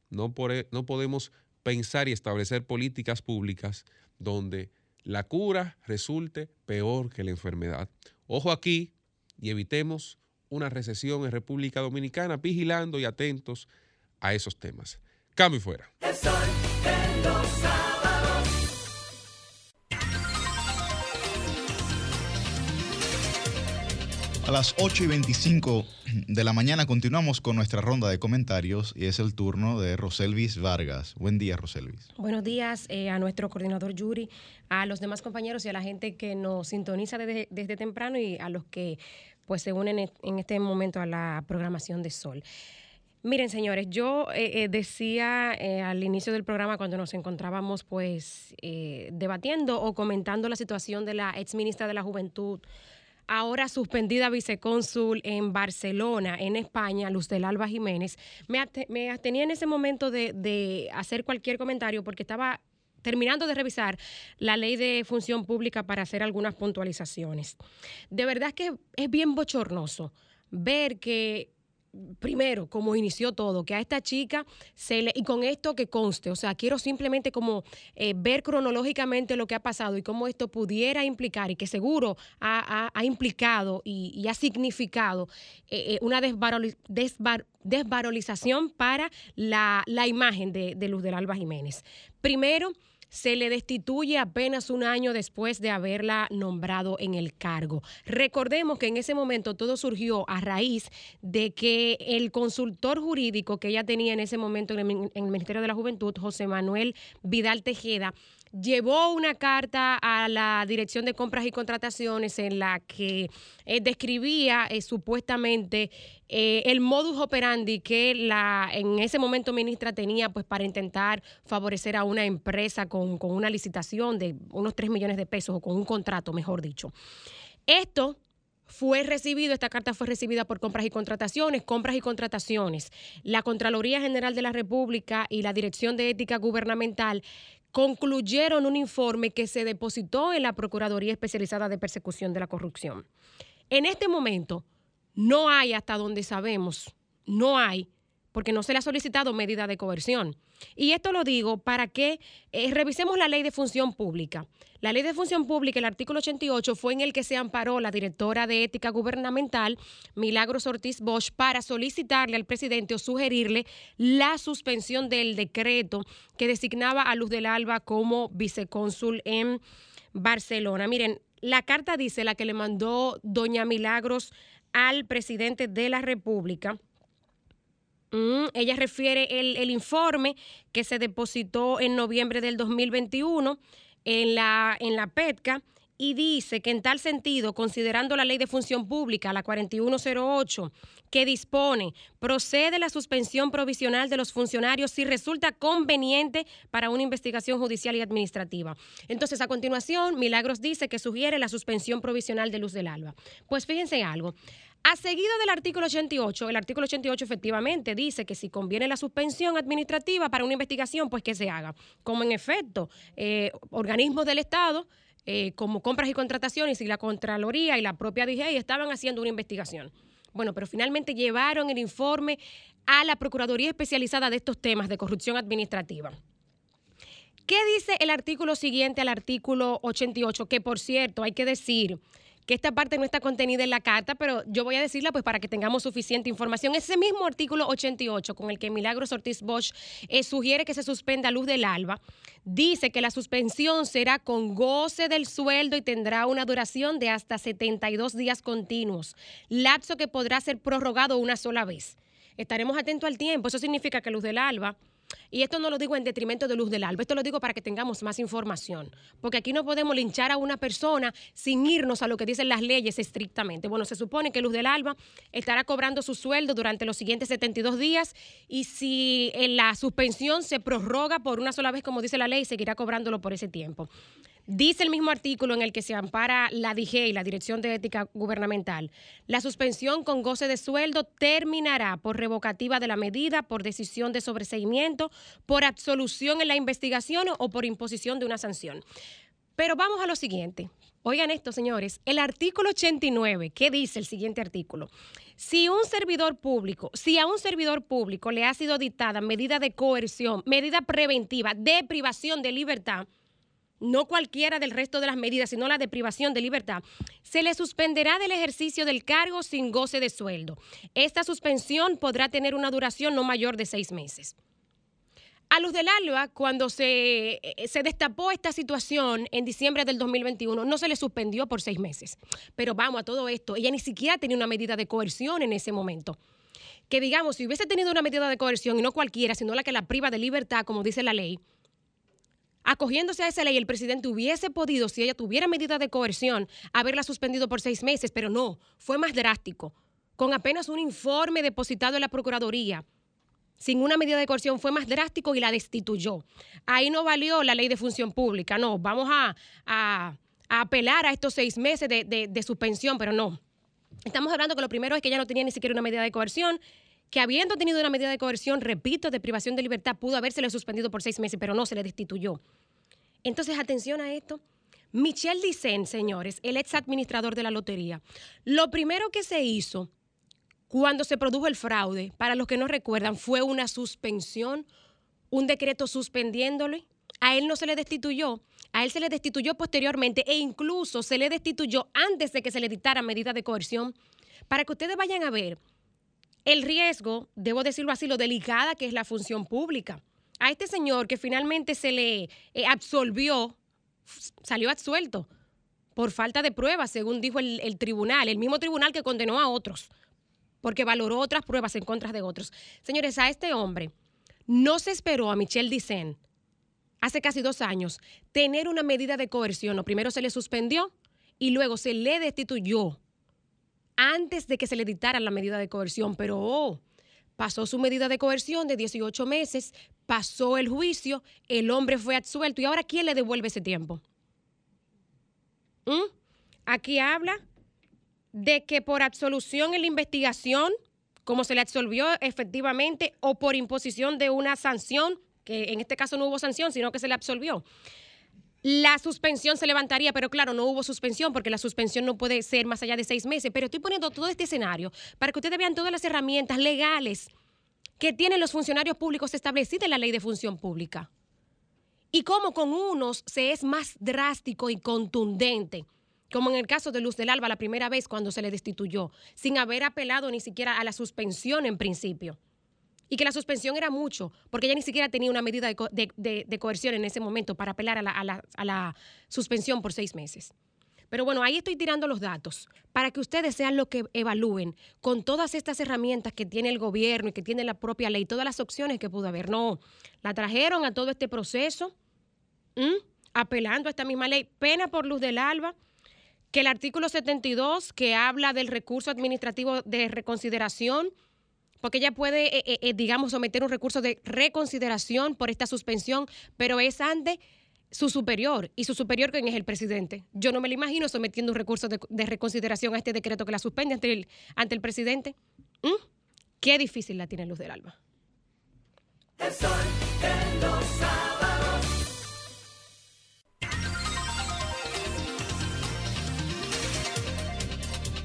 no, por- no podemos pensar y establecer políticas públicas donde la cura resulte peor que la enfermedad. Ojo aquí y evitemos una recesión en República Dominicana, vigilando y atentos a esos temas. Cambio y fuera. A las 8 y 25 de la mañana continuamos con nuestra ronda de comentarios y es el turno de Roselvis Vargas. Buen día, Roselvis. Buenos días eh, a nuestro coordinador Yuri, a los demás compañeros y a la gente que nos sintoniza desde, desde temprano y a los que pues se unen en- este momento a la programación de Sol. Miren, señores, yo eh, eh, decía al inicio del programa cuando nos encontrábamos pues debatiendo o comentando la situación de la ex ministra de la Juventud, ahora suspendida vicecónsul en Barcelona, en España, Luz del Alba Jiménez, me, me abstenía en ese momento de, de hacer cualquier comentario porque estaba terminando de revisar la ley de función pública para hacer algunas puntualizaciones. De verdad que es bien bochornoso ver que primero, como inició todo, que a esta chica se le, y con esto que conste, o sea, quiero simplemente como eh, ver cronológicamente lo que ha pasado y cómo esto pudiera implicar y que seguro ha, ha- implicado y, y ha significado eh, eh, una desvaroli- desvar- desvalorización para la, la imagen de, de Luz del Alba Jiménez. Primero, se le destituye apenas un año después de haberla nombrado en el cargo. Recordemos que en ese momento todo surgió a raíz de que el consultor jurídico que ella tenía en ese momento en el, Ministerio de la Juventud, José Manuel Vidal Tejeda, llevó una carta a la Dirección de Compras y Contrataciones en la que eh, describía eh, supuestamente eh, el modus operandi que la en ese momento ministra tenía pues para intentar favorecer a una empresa con, con una licitación de unos 3 millones de pesos o con un contrato, mejor dicho. Esto fue recibido, esta carta fue recibida por compras y contrataciones, compras y contrataciones. La Contraloría General de la República y la Dirección de Ética Gubernamental concluyeron un informe que se depositó en la Procuraduría Especializada de Persecución de la Corrupción. En este momento no hay, hasta donde sabemos, no hay, porque no se le ha solicitado medida de coerción. Y esto lo digo para que eh, revisemos la ley de función pública. La ley de función pública, el artículo 88, fue en el que se amparó la directora de ética gubernamental, Milagros Ortiz Bosch, para solicitarle al presidente o sugerirle la suspensión del decreto que designaba a Luz del Alba como vicecónsul en Barcelona. Miren, la carta dice, la que le mandó doña Milagros al presidente de la República. Mm, ella refiere el, el informe que se depositó en noviembre del 2021 en la, en la PETCA y dice que en tal sentido, considerando la ley de función pública, la 4108, que dispone, procede la suspensión provisional de los funcionarios si resulta conveniente para una investigación judicial y administrativa. Entonces, a continuación, Milagros dice que sugiere la suspensión provisional de Luz del Alba. Pues fíjense algo. A seguido del artículo 88, el artículo 88 efectivamente dice que si conviene la suspensión administrativa para una investigación, pues que se haga. Como en efecto, eh, organismos del Estado, eh, como compras y contrataciones y la Contraloría y la propia DGI estaban haciendo una investigación. Bueno, pero finalmente llevaron el informe a la Procuraduría Especializada de estos temas de corrupción administrativa. ¿Qué dice el artículo siguiente al artículo 88? Que por cierto, hay que decir que esta parte no está contenida en la carta, pero yo voy a decirla pues para que tengamos suficiente información. Ese mismo artículo 88 con el que Milagros Ortiz Bosch eh, sugiere que se suspenda Luz del Alba, dice que la suspensión será con goce del sueldo y tendrá una duración de hasta 72 días continuos, lapso que podrá ser prorrogado una sola vez. Estaremos atentos al tiempo. Eso significa que Luz del Alba y esto no lo digo en detrimento de Luz del Alba, esto lo digo para que tengamos más información, porque aquí no podemos linchar a una persona sin irnos a lo que dicen las leyes estrictamente. Bueno, se supone que Luz del Alba estará cobrando su sueldo durante los siguientes 72 días y si en la suspensión se prorroga por una sola vez, como dice la ley, seguirá cobrándolo por ese tiempo. Dice el mismo artículo en el que se ampara la DIGEI, la Dirección de Ética Gubernamental, la suspensión con goce de sueldo terminará por revocativa de la medida, por decisión de sobreseimiento, por absolución en la investigación o por imposición de una sanción. Pero vamos a lo siguiente. Oigan esto, señores. El artículo 89, ¿qué dice el siguiente artículo? Si un servidor público, si a un servidor público le ha sido dictada medida de coerción, medida preventiva de privación de libertad, no cualquiera del resto de las medidas, sino la de privación de libertad, se le suspenderá del ejercicio del cargo sin goce de sueldo. Esta suspensión podrá tener una duración no mayor de seis meses. A Luz del Alba, cuando se, eh, se destapó esta situación en diciembre del 2021, no se le suspendió por seis meses. Pero vamos a todo esto, ella ni siquiera tenía una medida de coerción en ese momento. Que digamos, si hubiese tenido una medida de coerción y no cualquiera, sino la que la priva de libertad, como dice la ley, acogiéndose a esa ley, el presidente hubiese podido, si ella tuviera medida de coerción, haberla suspendido por seis meses, pero no, fue más drástico. Con apenas un informe depositado en la Procuraduría, sin una medida de coerción, fue más drástico y la destituyó. Ahí no valió la ley de función pública, no, vamos a, a- a apelar a estos seis meses de, de- de suspensión, pero no. Estamos hablando que lo primero es que ella no tenía ni siquiera una medida de coerción, que habiendo tenido una medida de coerción, repito, de privación de libertad, pudo habérsele suspendido por seis meses, pero no se le destituyó. Entonces, atención a esto. Michel Dicen, señores, el ex administrador de la lotería, lo primero que se hizo cuando se produjo el fraude, para los que no recuerdan, fue una suspensión, un decreto suspendiéndole. A él no se le destituyó, a él se le destituyó posteriormente e incluso se le destituyó antes de que se le dictara medida de coerción. Para que ustedes vayan a ver el riesgo, debo decirlo así, lo delicada que es la función pública. A este señor que finalmente se le eh, absolvió, salió absuelto por falta de pruebas, según dijo el, el tribunal, el mismo tribunal que condenó a otros, porque valoró otras pruebas en contra de otros. Señores, a este hombre no se esperó a Michel Dicen hace casi dos años tener una medida de coerción. Lo primero se le suspendió y luego se le destituyó antes de que se le dictara la medida de coerción, pero oh, pasó su medida de coerción de 18 meses, pasó el juicio, el hombre fue absuelto y ahora ¿quién le devuelve ese tiempo? ¿Mm? Aquí habla de que por absolución en la investigación, como se le absolvió efectivamente, o por imposición de una sanción, que en este caso no hubo sanción, sino que se le absolvió. La suspensión se levantaría, pero claro, no hubo suspensión porque la suspensión no puede ser más allá de seis meses. Pero estoy poniendo todo este escenario para que ustedes vean todas las herramientas legales que tienen los funcionarios públicos establecidas en la ley de función pública. Y cómo con unos se es más drástico y contundente, como en el caso de Luz del Alba la primera vez cuando se le destituyó, sin haber apelado ni siquiera a la suspensión en principio. Y que la suspensión era mucho, porque ella ni siquiera tenía una medida de, co- de- de- coerción en ese momento para apelar a la, a la- a la suspensión por seis meses. Pero bueno, ahí estoy tirando los datos para que ustedes sean los que evalúen con todas estas herramientas que tiene el gobierno y que tiene la propia ley, todas las opciones que pudo haber. No, la trajeron a todo este proceso, apelando a esta misma ley. Pena por luz del alba, que el artículo 72, que habla del recurso administrativo de reconsideración, porque ella puede, eh, eh, eh, digamos, someter un recurso de reconsideración por esta suspensión, pero es ante su superior. ¿Y su superior quién es el presidente? Yo no me lo imagino sometiendo un recurso de, de reconsideración a este decreto que la suspende ante el, ante el presidente. ¿Mm? Qué difícil la tiene Luz del Alba. El sol de los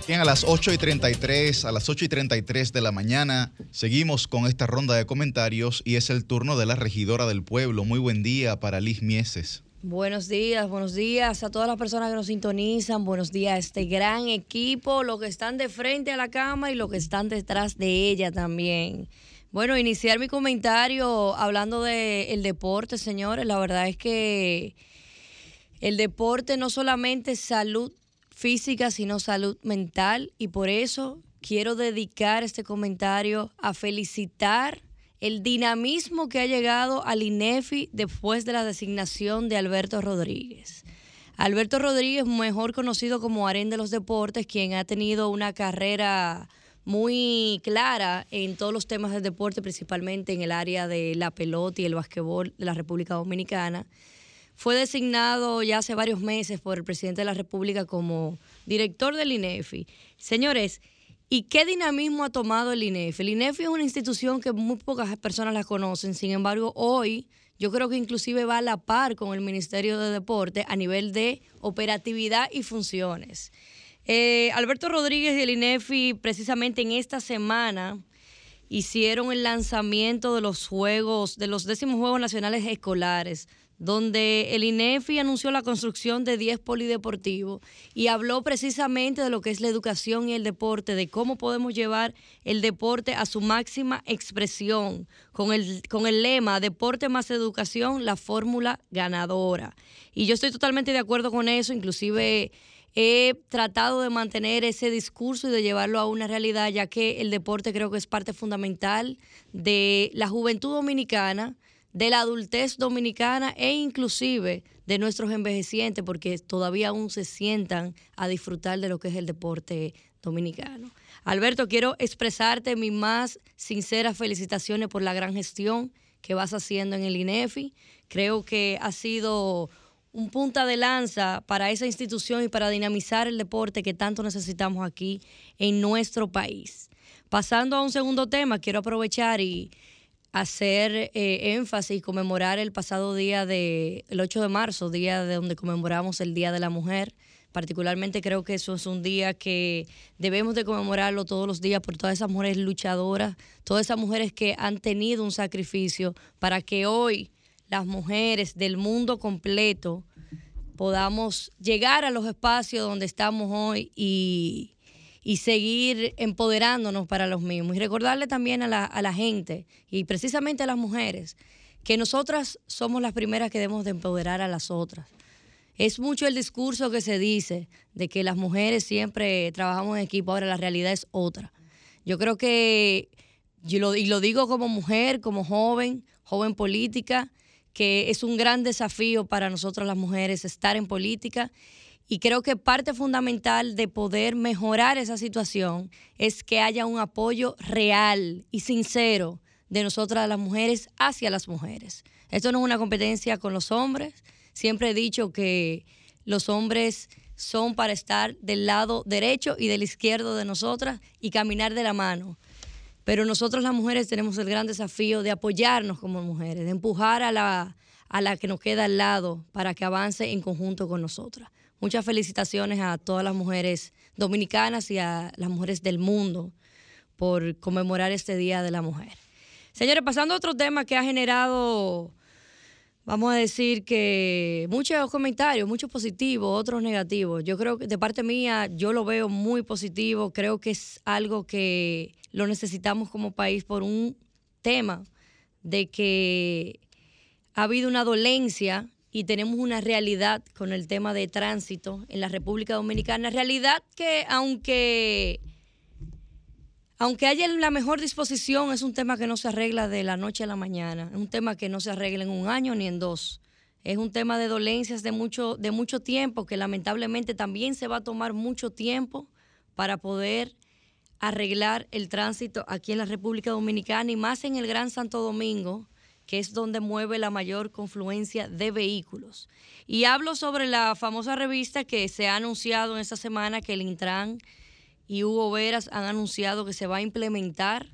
Bien, a las 8 y 33, a las 8 y 33 de la mañana, seguimos con esta ronda de comentarios y es el turno de la regidora del pueblo. Muy buen día para Liz Mieses. Buenos días, buenos días a todas las personas que nos sintonizan, buenos días a este gran equipo, los que están de frente a la cama y los que están detrás de ella también. Bueno, iniciar mi comentario hablando del deporte, señores. La verdad es que el deporte no solamente es salud física, sino salud mental. Y por eso quiero dedicar este comentario a felicitar el dinamismo que ha llegado al INEFI después de la designación de Alberto Rodríguez. Alberto Rodríguez, mejor conocido como Aren de los Deportes, quien ha tenido una carrera muy clara en todos los temas del deporte, principalmente en el área de la pelota y el basquetbol de la República Dominicana. Fue designado ya hace varios meses por el presidente de la República como director del INEFI. Señores, ¿y qué dinamismo ha tomado el INEFI? El INEFI es una institución que muy pocas personas la conocen, sin embargo, hoy yo creo que inclusive va a la par con el Ministerio de Deporte a nivel de operatividad y funciones. Eh, Alberto Rodríguez y el INEFI precisamente en esta semana hicieron el lanzamiento de los juegos, de los décimos Juegos Nacionales Escolares donde el INEFI anunció la construcción de 10 polideportivos y habló precisamente de lo que es la educación y el deporte, de cómo podemos llevar el deporte a su máxima expresión, con el, con el lema Deporte más educación, la fórmula ganadora. Y yo estoy totalmente de acuerdo con eso, inclusive he tratado de mantener ese discurso y de llevarlo a una realidad, ya que el deporte creo que es parte fundamental de la juventud dominicana, de la adultez dominicana e inclusive de nuestros envejecientes, porque todavía aún se sientan a disfrutar de lo que es el deporte dominicano. Alberto, quiero expresarte mis más sinceras felicitaciones por la gran gestión que vas haciendo en el INEFI. Creo que ha sido un punta de lanza para esa institución y para dinamizar el deporte que tanto necesitamos aquí en nuestro país. Pasando a un segundo tema, quiero aprovechar y hacer eh, énfasis y conmemorar el pasado día de el 8 de marzo, día de donde conmemoramos el Día de la Mujer. Particularmente creo que eso es un día que debemos de conmemorarlo todos los días por todas esas mujeres luchadoras, todas esas mujeres que han tenido un sacrificio para que hoy las mujeres del mundo completo podamos llegar a los espacios donde estamos hoy y, y seguir empoderándonos para los mismos. Y recordarle también a la, a la gente y precisamente a las mujeres que nosotras somos las primeras que debemos de empoderar a las otras. Es mucho el discurso que se dice de que las mujeres siempre trabajamos en equipo, ahora la realidad es otra. Yo creo que, yo lo, y lo digo como mujer, como joven, joven política, que es un gran desafío para nosotros las mujeres estar en política y creo que parte fundamental de poder mejorar esa situación es que haya un apoyo real y sincero de nosotras las mujeres hacia las mujeres. Esto no es una competencia con los hombres. Siempre he dicho que los hombres son para estar del lado derecho y del izquierdo de nosotras y caminar de la mano. Pero nosotros las mujeres tenemos el gran desafío de apoyarnos como mujeres, de empujar a la, a la que nos queda al lado para que avance en conjunto con nosotras. Muchas felicitaciones a todas las mujeres dominicanas y a las mujeres del mundo por conmemorar este Día de la Mujer. Señores, pasando a otro tema que ha generado, vamos a decir que muchos comentarios, muchos positivos, otros negativos. Yo creo que de parte mía yo lo veo muy positivo, creo que es algo que lo necesitamos como país por un tema de que ha habido una dolencia y tenemos una realidad con el tema de tránsito en la República Dominicana. Realidad que aunque, aunque haya la mejor disposición, es un tema que no se arregla de la noche a la mañana. Es un tema que no se arregla en un año ni en dos. Es un tema de dolencias de mucho, de mucho tiempo que lamentablemente también se va a tomar mucho tiempo para poder arreglar el tránsito aquí en la República Dominicana y más en el Gran Santo Domingo, que es donde mueve la mayor confluencia de vehículos. Y hablo sobre la famosa revista que se ha anunciado en esta semana que el Intran y Hugo Veras han anunciado que se va a implementar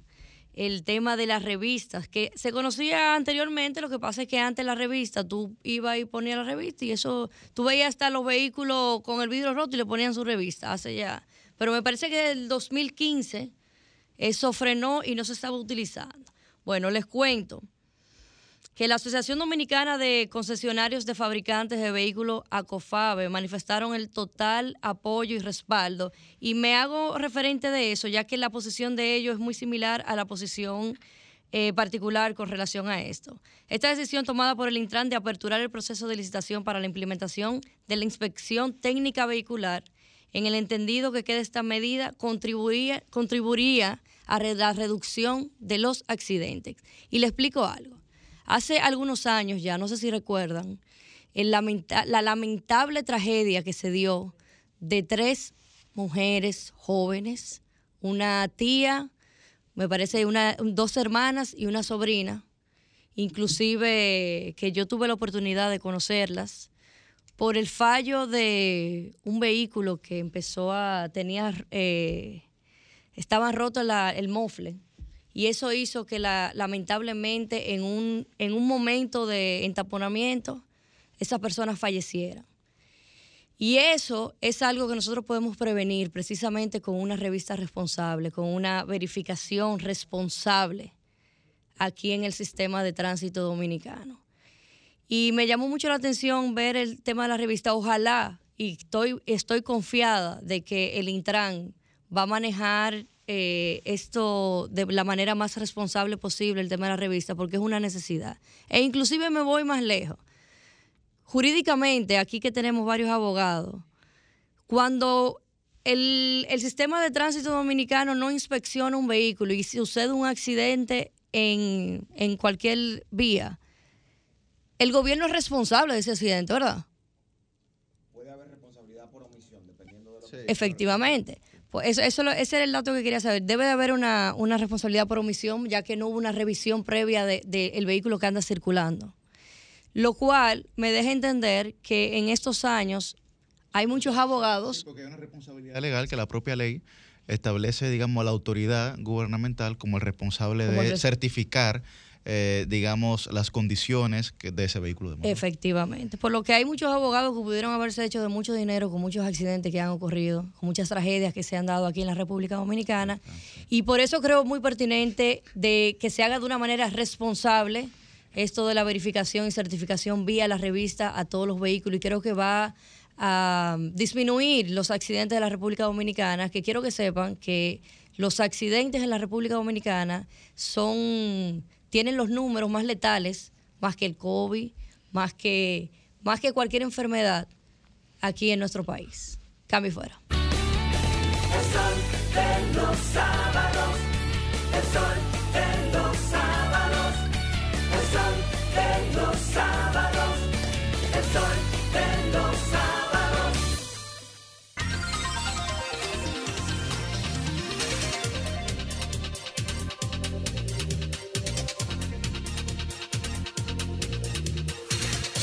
el tema de las revistas, que se conocía anteriormente, lo que pasa es que antes la revista, tú ibas y ponías la revista y eso, tú veías hasta los vehículos con el vidrio roto y le ponían su revista, hace ya. Pero me parece que desde el 2015 eso frenó y no se estaba utilizando. Bueno, les cuento que la Asociación Dominicana de Concesionarios de Fabricantes de Vehículos, ACOFABE, manifestaron el total apoyo y respaldo. Y me hago referente de eso, ya que la posición de ellos es muy similar a la posición eh, particular con relación a esto. Esta decisión tomada por el Intran de aperturar el proceso de licitación para la implementación de la inspección técnica vehicular, en el entendido que queda esta medida, contribuiría, contribuiría a la reducción de los accidentes. Y le explico algo. Hace algunos años ya, no sé si recuerdan, la lamentable tragedia que se dio de tres mujeres jóvenes, una tía, me parece una, dos hermanas y una sobrina, inclusive que yo tuve la oportunidad de conocerlas, por el fallo de un vehículo que empezó a, tenía, eh, estaba roto el mofle y eso hizo que la, lamentablemente en un, en un momento de entaponamiento esas personas fallecieran. Y eso es algo que nosotros podemos prevenir precisamente con una revista responsable, con una verificación responsable aquí en el sistema de tránsito dominicano. Y me llamó mucho la atención ver el tema de la revista. Ojalá, y estoy, estoy confiada de que el Intran va a manejar eh, esto de la manera más responsable posible, el tema de la revista, porque es una necesidad. E inclusive me voy más lejos. Jurídicamente, aquí que tenemos varios abogados, cuando el, el sistema de tránsito dominicano no inspecciona un vehículo y sucede un accidente en, en cualquier vía, el gobierno es responsable de ese accidente, ¿verdad? Efectivamente. Pues eso, eso, ese era el dato que quería saber. Debe de haber una, una responsabilidad por omisión, ya que no hubo una revisión previa del de, vehículo que anda circulando. Lo cual me deja entender que en estos años hay muchos abogados. responsabilidad legal que la propia ley establece, digamos, a la autoridad gubernamental como el responsable Como de certificar, eh, digamos, las condiciones que- de ese vehículo de motor. Efectivamente. Por lo que hay muchos abogados que pudieron haberse hecho de mucho dinero con muchos accidentes que han ocurrido, con muchas tragedias que se han dado aquí en la República Dominicana. Y por eso creo muy pertinente de que se haga de una manera responsable esto de la verificación y certificación vía la revista a todos los vehículos. Y creo que va a disminuir los accidentes de la República Dominicana, que quiero que sepan que los accidentes en la República Dominicana son tienen los números más letales, más que el COVID, más que, más que cualquier enfermedad aquí en nuestro país. Cambio y fuera.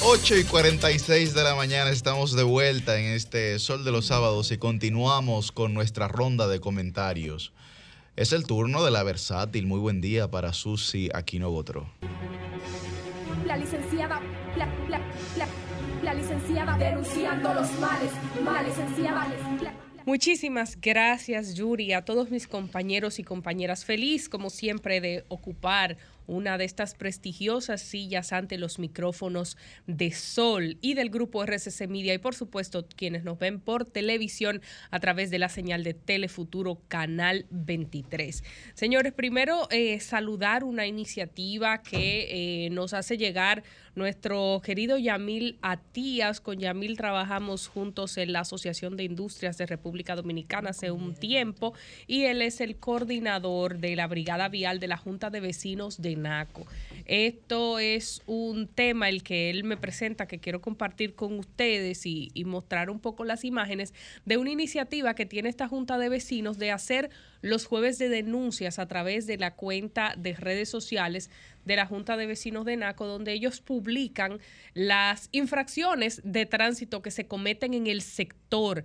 8 y 46 de la mañana estamos de vuelta en este Sol de los Sábados y continuamos con nuestra ronda de comentarios. Es el turno de la versátil. Muy buen día para Susi Aquino Botro. La licenciada, la, la, la, la licenciada denunciando los males, mal licenciada. Muchísimas gracias, Yuri, a todos mis compañeros y compañeras. Feliz, como siempre, de ocupar una de estas prestigiosas sillas ante los micrófonos de Sol y del grupo RCC Media y, por supuesto, quienes nos ven por televisión a través de la señal de Telefuturo Canal 23. Señores, primero eh, saludar una iniciativa que eh, nos hace llegar nuestro querido Yamil Atías. Con Yamil trabajamos juntos en la Asociación de Industrias de República Dominicana hace un tiempo y él es el coordinador de la Brigada Vial de la Junta de Vecinos de NACO. Esto es un tema el que él me presenta que quiero compartir con ustedes y, y mostrar un poco las imágenes de una iniciativa que tiene esta Junta de Vecinos de hacer los jueves de denuncias a través de la cuenta de redes sociales de la Junta de Vecinos de NACO, donde ellos publican las infracciones de tránsito que se cometen en el sector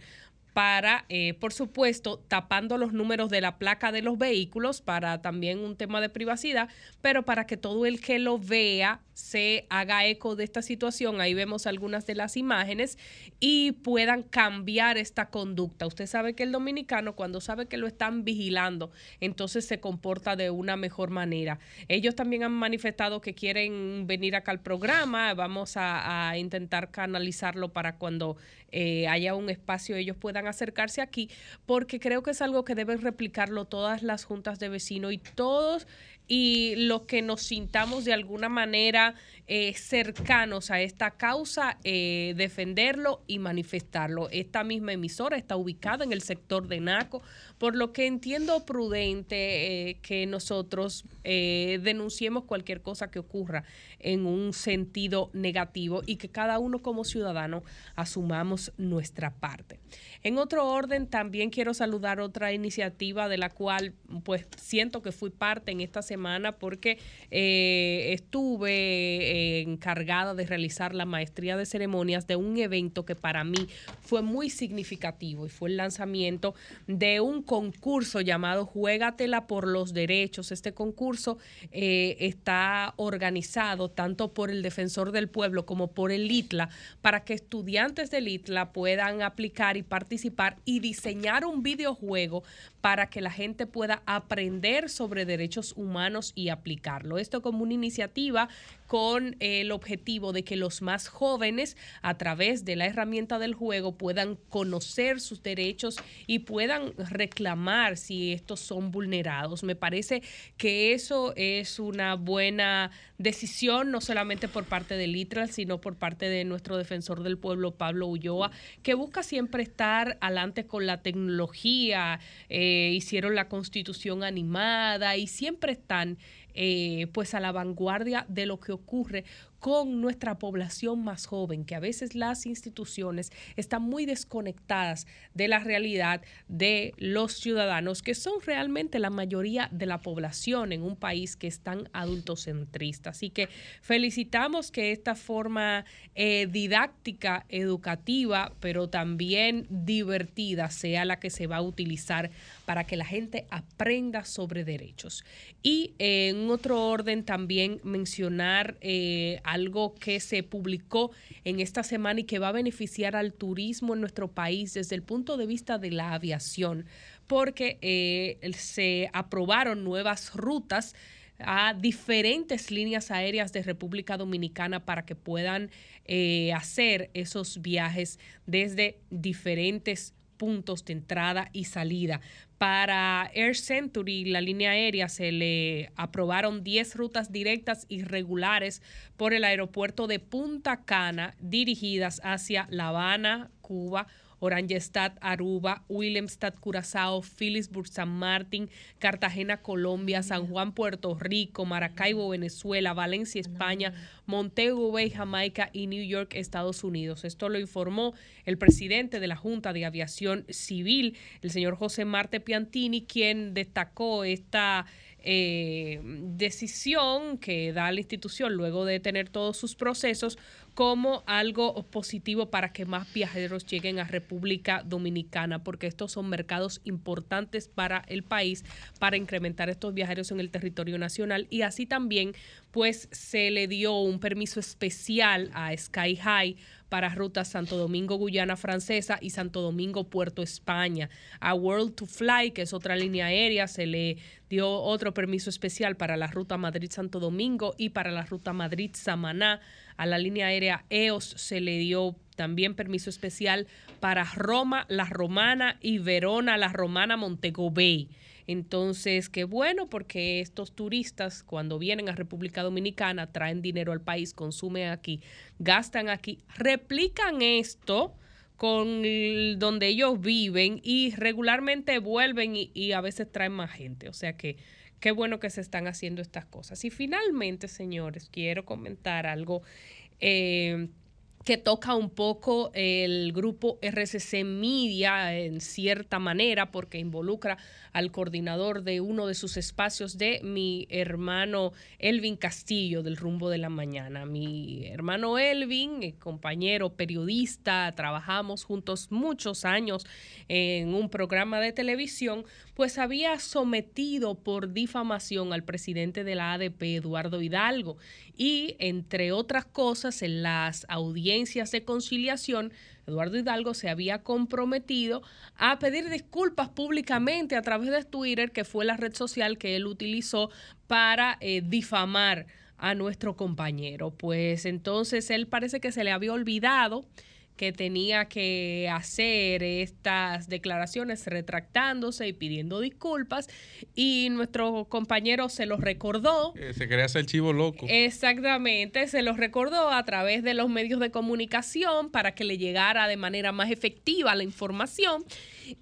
para, eh, por supuesto, tapando los números de la placa de los vehículos para también un tema de privacidad, pero para que todo el que lo vea se haga eco de esta situación. Ahí vemos algunas de las imágenes y puedan cambiar esta conducta. Usted sabe que el dominicano cuando sabe que lo están vigilando, entonces se comporta de una mejor manera. Ellos también han manifestado que quieren venir acá al programa. Vamos a, intentar canalizarlo para cuando eh, haya un espacio ellos puedan acercarse aquí, porque creo que es algo que deben replicarlo todas las juntas de vecinos y todos y los que nos sintamos de alguna manera eh, cercanos a esta causa, eh, defenderlo y manifestarlo. Esta misma emisora está ubicada en el sector de Naco, por lo que entiendo prudente eh, que nosotros denunciemos cualquier cosa que ocurra en un sentido negativo y que cada uno como ciudadano asumamos nuestra parte. En otro orden, también quiero saludar otra iniciativa de la cual pues siento que fui parte en esta semana porque eh, estuve eh, encargada de realizar la maestría de ceremonias de un evento que para mí fue muy significativo y fue el lanzamiento de un concurso llamado Juégatela por los Derechos. Este concurso eh, está organizado tanto por el Defensor del Pueblo como por el ITLA para que estudiantes del ITLA puedan aplicar y participar y diseñar un videojuego para que la gente pueda aprender sobre derechos humanos y aplicarlo. Esto como una iniciativa con el objetivo de que los más jóvenes a través de la herramienta del juego puedan conocer sus derechos y puedan reclamar si estos son vulnerados. Me parece que eso es una buena decisión, no solamente por parte del ITRAL, sino por parte de nuestro defensor del pueblo, Pablo Ulloa, que busca siempre estar adelante con la tecnología, eh, hicieron la constitución animada y siempre están eh, pues a la vanguardia de lo que ocurre con nuestra población más joven, que a veces las instituciones están muy desconectadas de la realidad de los ciudadanos, que son realmente la mayoría de la población en un país que es tan adultocentrista. Así que felicitamos que esta forma eh, didáctica, educativa, pero también divertida sea la que se va a utilizar para que la gente aprenda sobre derechos. Y eh, en otro orden también mencionar eh, algo que se publicó en esta semana y que va a beneficiar al turismo en nuestro país desde el punto de vista de la aviación, porque eh, se aprobaron nuevas rutas a diferentes líneas aéreas de República Dominicana para que puedan hacer esos viajes desde diferentes puntos de entrada y salida. Para Air Century, la línea aérea, se le aprobaron 10 rutas directas y regulares por el aeropuerto de Punta Cana dirigidas hacia La Habana, Cuba, Orangestad, Aruba, Willemstad, Curazao, Phillipsburg, San Martín, Cartagena, Colombia, San Juan, Puerto Rico, Maracaibo, Venezuela, Valencia, España, Montego Bay, Jamaica y New York, Estados Unidos. Esto lo informó el presidente de la Junta de Aviación Civil, el señor José Marte Piantini, quien destacó esta eh, decisión que da la institución luego de tener todos sus procesos como algo positivo para que más viajeros lleguen a República Dominicana, porque estos son mercados importantes para el país para incrementar estos viajeros en el territorio nacional. Y así también pues se le dio un permiso especial a Sky High para rutas Santo Domingo, Guyana Francesa y Santo Domingo, Puerto España. A World to Fly, que es otra línea aérea, se le dio otro permiso especial para la ruta Madrid-Santo Domingo y para la ruta Madrid-Samaná. A la línea aérea EOS se le dio también permiso especial para Roma, La Romana y Verona, La Romana, Montego Bay. Entonces, qué bueno porque estos turistas cuando vienen a República Dominicana traen dinero al país, consumen aquí, gastan aquí, replican esto con donde ellos viven y regularmente vuelven y, a veces traen más gente. O sea que qué bueno que se están haciendo estas cosas. Y finalmente, señores, quiero comentar algo eh, que toca un poco el grupo RCC Media en cierta manera porque involucra al coordinador de uno de sus espacios de mi hermano Elvin Castillo del Rumbo de la Mañana. Mi hermano Elvin, eh, compañero periodista, trabajamos juntos muchos años en un programa de televisión, pues había sometido por difamación al presidente de la ADP, Eduardo Hidalgo, y entre otras cosas en las audiencias de conciliación, Eduardo Hidalgo se había comprometido a pedir disculpas públicamente a través de Twitter, que fue la red social que él utilizó para eh, difamar a nuestro compañero. Pues entonces él parece que se le había olvidado que tenía que hacer estas declaraciones retractándose y pidiendo disculpas y nuestro compañero se los recordó. Eh, se quería hacer chivo loco. Exactamente, se los recordó a través de los medios de comunicación para que le llegara de manera más efectiva la información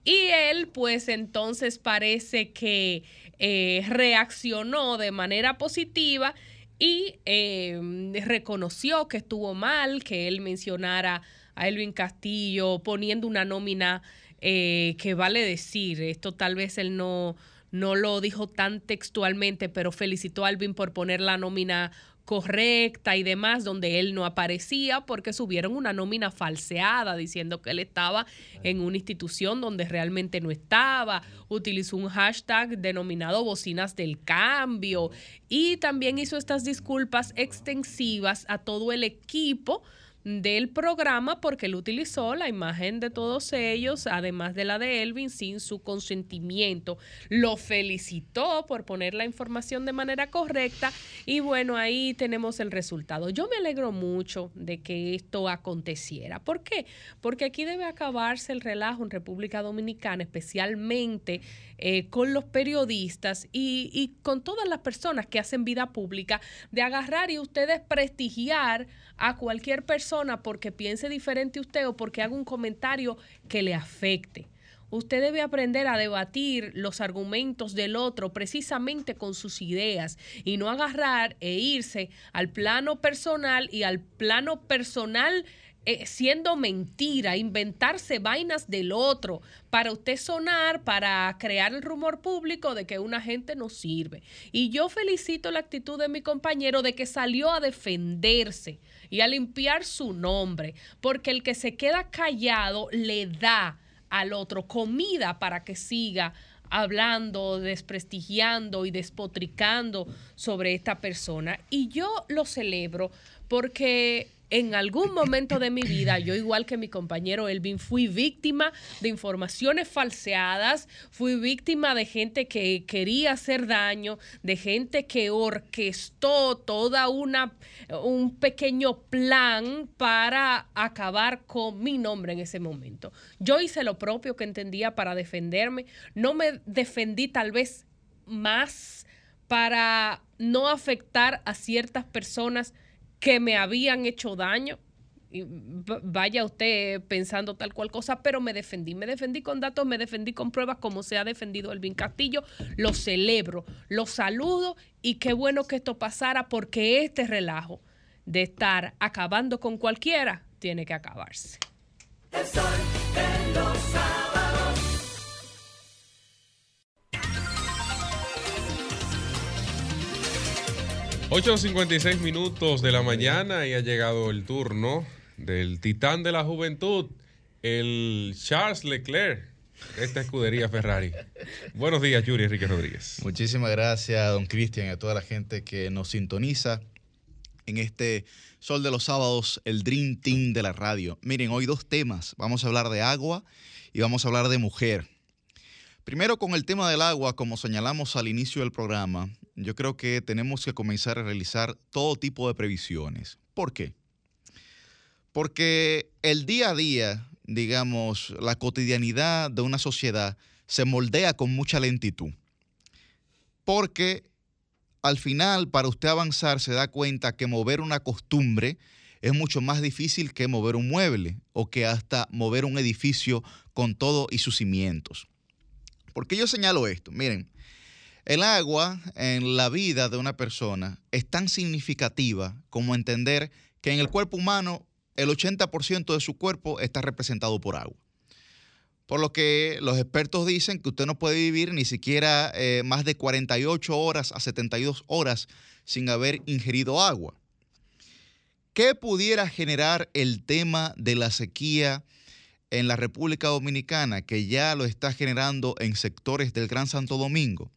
y él pues entonces parece que eh, reaccionó de manera positiva y eh, reconoció que estuvo mal que él mencionara a Elvin Castillo poniendo una nómina eh, que vale decir, esto tal vez él no, no lo dijo tan textualmente, pero felicitó a Elvin por poner la nómina correcta y demás, donde él no aparecía porque subieron una nómina falseada diciendo que él estaba en una institución donde realmente no estaba, utilizó un hashtag denominado bocinas del cambio. Y también hizo estas disculpas extensivas a todo el equipo del programa porque él utilizó la imagen de todos ellos, además de la de Elvin, sin su consentimiento. Lo felicitó por poner la información de manera correcta y bueno, ahí tenemos el resultado. Yo me alegro mucho de que esto aconteciera. ¿Por qué? Porque aquí debe acabarse el relajo en República Dominicana, especialmente eh, con los periodistas y, y con todas las personas que hacen vida pública, de agarrar y ustedes prestigiar a cualquier persona porque piense diferente usted o porque haga un comentario que le afecte. Usted debe aprender a debatir los argumentos del otro precisamente con sus ideas y no agarrar e irse al plano personal y al plano personal eh, siendo mentira, inventarse vainas del otro para usted sonar, para crear el rumor público de que una gente no sirve. Y yo felicito la actitud de mi compañero de que salió a defenderse y a limpiar su nombre, porque el que se queda callado le da al otro comida para que siga hablando, desprestigiando y despotricando sobre esta persona. Y yo lo celebro porque en algún momento de mi vida, yo igual que mi compañero Elvin, fui víctima de informaciones falseadas, fui víctima de gente que quería hacer daño, de gente que orquestó toda una un pequeño plan para acabar con mi nombre en ese momento. Yo hice lo propio que entendía para defenderme, no me defendí tal vez más para no afectar a ciertas personas que me habían hecho daño. Y vaya usted pensando tal cual cosa, pero me defendí, me defendí con datos, me defendí con pruebas como se ha defendido Elvin Castillo. Lo celebro, lo saludo y qué bueno que esto pasara porque este relajo de estar acabando con cualquiera tiene que acabarse. 8.56 minutos de la mañana y ha llegado el turno del titán de la juventud, el Charles Leclerc, esta escudería Ferrari. Buenos días, Yuri Enrique Rodríguez. Muchísimas gracias, don Cristian, y a toda la gente que nos sintoniza en este Sol de los Sábados, el Dream Team de la radio. Miren, hoy dos temas. Vamos a hablar de agua y vamos a hablar de mujer. Primero con el tema del agua, como señalamos al inicio del programa, yo creo que tenemos que comenzar a realizar todo tipo de previsiones. ¿Por qué? Porque el día a día, digamos, la cotidianidad de una sociedad se moldea con mucha lentitud. Porque al final, para usted avanzar, se da cuenta que mover una costumbre es mucho más difícil que mover un mueble o que hasta mover un edificio con todo y sus cimientos. ¿Por qué yo señalo esto? Miren, el agua en la vida de una persona es tan significativa como entender que en el cuerpo humano el 80% de su cuerpo está representado por agua. Por lo que los expertos dicen que usted no puede vivir ni siquiera eh, más de 48 horas a 72 horas sin haber ingerido agua. ¿Qué pudiera generar el tema de la sequía en la República Dominicana, que ya lo está generando en sectores del Gran Santo Domingo?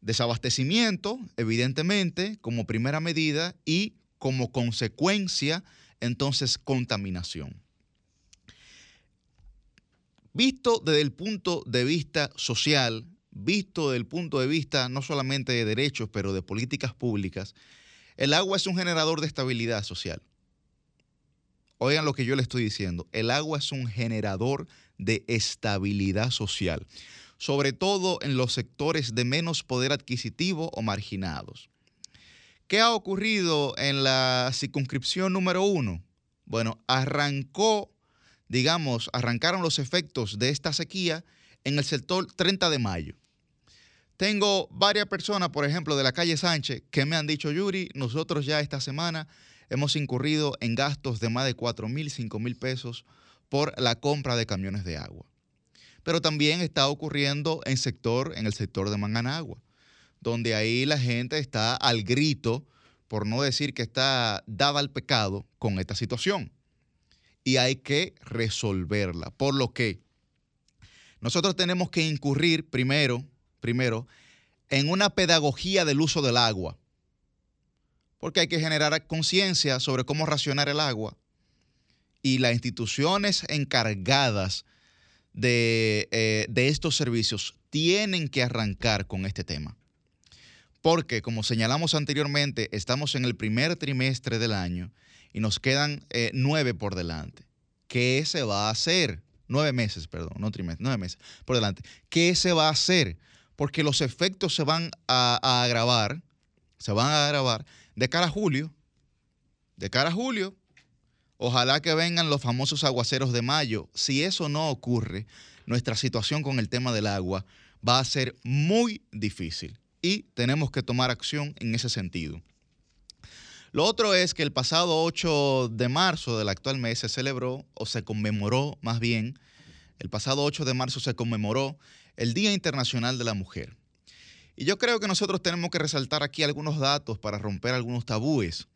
Desabastecimiento, evidentemente, como primera medida y como consecuencia, entonces, contaminación. Visto desde el punto de vista social, visto desde el punto de vista no solamente de derechos, pero de políticas públicas, el agua es un generador de estabilidad social. Oigan lo que yo le estoy diciendo, el agua es un generador de estabilidad social, sobre todo en los sectores de menos poder adquisitivo o marginados. ¿Qué ha ocurrido en la circunscripción número uno? Bueno, arrancó, digamos, arrancaron los efectos de esta sequía en el sector 30 de mayo. Tengo varias personas, por ejemplo, de la calle Sánchez, que me han dicho, Yuri, nosotros ya esta semana hemos incurrido en gastos de más de 4 mil, 5 mil pesos por la compra de camiones de agua. Pero también está ocurriendo en, sector, en el sector de Manganagua, donde ahí la gente está al grito, por no decir que está dada al pecado con esta situación. Y hay que resolverla. Por lo que nosotros tenemos que incurrir primero, primero en una pedagogía del uso del agua porque hay que generar conciencia sobre cómo racionar el agua. y las instituciones encargadas de, eh, de estos servicios tienen que arrancar con este tema. Porque, como señalamos anteriormente, estamos en el primer trimestre del año y nos quedan eh, nueve por delante. ¿Qué se va a hacer? Nueve meses, perdón, no trimestre, nueve meses por delante. ¿Qué se va a hacer? Porque los efectos se van a agravar, se van a agravar de cara a julio. De cara a julio, ojalá que vengan los famosos aguaceros de mayo. Si eso no ocurre, nuestra situación con el tema del agua va a ser muy difícil y tenemos que tomar acción en ese sentido. Lo otro es que el pasado 8 de marzo del actual mes se celebró, o se conmemoró más bien, el pasado 8 de marzo se conmemoró el Día Internacional de la Mujer. Y yo creo que nosotros tenemos que resaltar aquí algunos datos para romper algunos tabúes.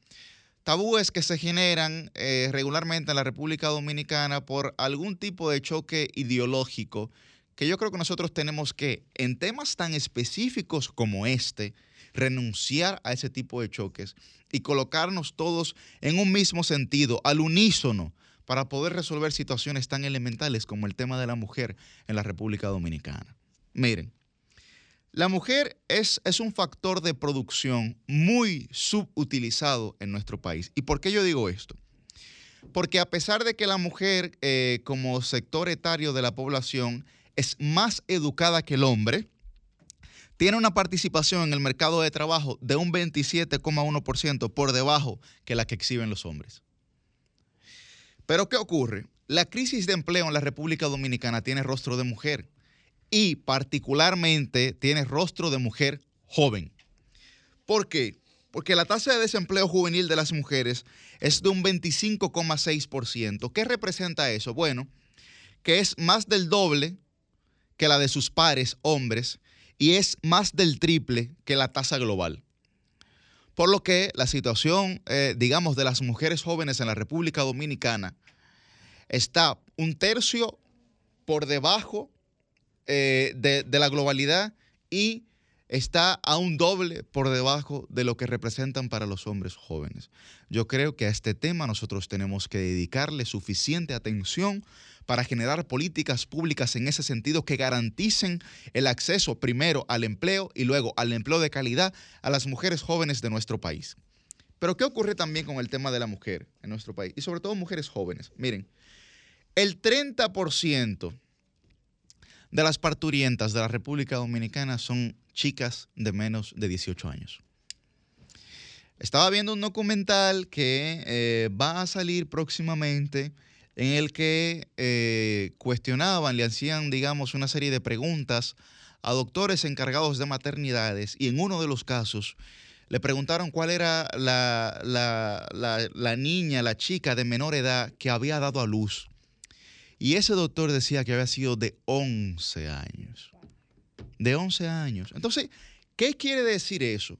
Tabúes que se generan eh, regularmente en la República Dominicana por algún tipo de choque ideológico que yo creo que nosotros tenemos que, en temas tan específicos como este, renunciar a ese tipo de choques y colocarnos todos en un mismo sentido, al unísono, para poder resolver situaciones tan elementales como el tema de la mujer en la República Dominicana. Miren, la mujer es, un factor de producción muy subutilizado en nuestro país. ¿Y por qué yo digo esto? Porque a pesar de que la mujer eh, como sector etario de la población es más educada que el hombre, tiene una participación en el mercado de trabajo de un 27,1% por debajo que la que exhiben los hombres. Pero ¿qué ocurre? La crisis de empleo en la República Dominicana tiene rostro de mujer y particularmente tiene rostro de mujer joven. ¿Por qué? Porque la tasa de desempleo juvenil de las mujeres es de un 25,6%. ¿Qué representa eso? Bueno, que es más del doble que la de sus pares hombres y es más del triple que la tasa global. Por lo que la situación, eh, digamos, de las mujeres jóvenes en la República Dominicana está un tercio por debajo eh, de, de la globalidad y está a un doble por debajo de lo que representan para los hombres jóvenes. Yo creo que a este tema nosotros tenemos que dedicarle suficiente atención para generar políticas públicas en ese sentido que garanticen el acceso primero al empleo y luego al empleo de calidad a las mujeres jóvenes de nuestro país. Pero ¿qué ocurre también con el tema de la mujer en nuestro país? Y sobre todo mujeres jóvenes. Miren, el 30% de las parturientas de la República Dominicana son chicas de menos de 18 años. Estaba viendo un documental que eh, va a salir próximamente en el que eh, cuestionaban, le hacían, digamos, una serie de preguntas a doctores encargados de maternidades y en uno de los casos le preguntaron cuál era la, la, la, la niña, la chica de menor edad que había dado a luz. Y ese doctor decía que había sido de 11 años. De 11 años. Entonces, ¿qué quiere decir eso?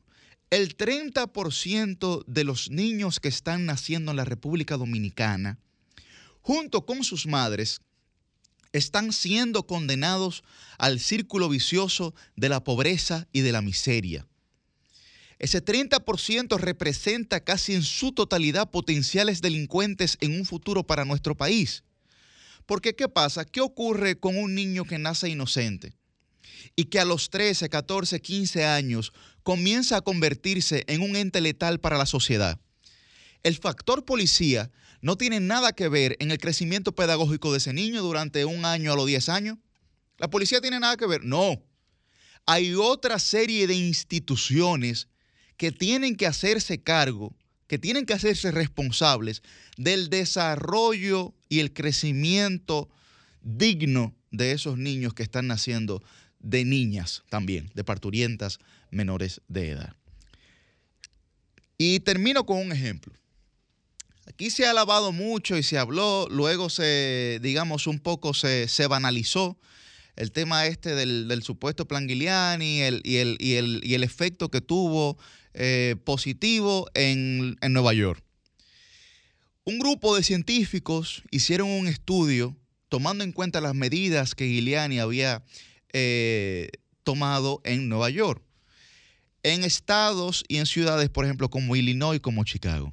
El 30% de los niños que están naciendo en la República Dominicana junto con sus madres, están siendo condenados al círculo vicioso de la pobreza y de la miseria. Ese 30% representa casi en su totalidad potenciales delincuentes en un futuro para nuestro país. Porque ¿qué pasa? ¿Qué ocurre con un niño que nace inocente y que a los 13, 14, 15 años comienza a convertirse en un ente letal para la sociedad? El factor policía no tiene nada que ver en el crecimiento pedagógico de ese niño durante un año a los 10 años. ¿La policía tiene nada que ver? No. Hay otra serie de instituciones que tienen que hacerse cargo, que tienen que hacerse responsables del desarrollo y el crecimiento digno de esos niños que están naciendo de niñas también, de parturientas menores de edad. Y termino con un ejemplo. Aquí se ha alabado mucho y se habló, luego se, digamos, un poco se, se banalizó el tema este del, del supuesto plan Giuliani y el, y el, y el, y el efecto que tuvo eh, positivo en, en Nueva York. Un grupo de científicos hicieron un estudio tomando en cuenta las medidas que Giuliani había eh, tomado en Nueva York, en estados y en ciudades, por ejemplo, como Illinois, como Chicago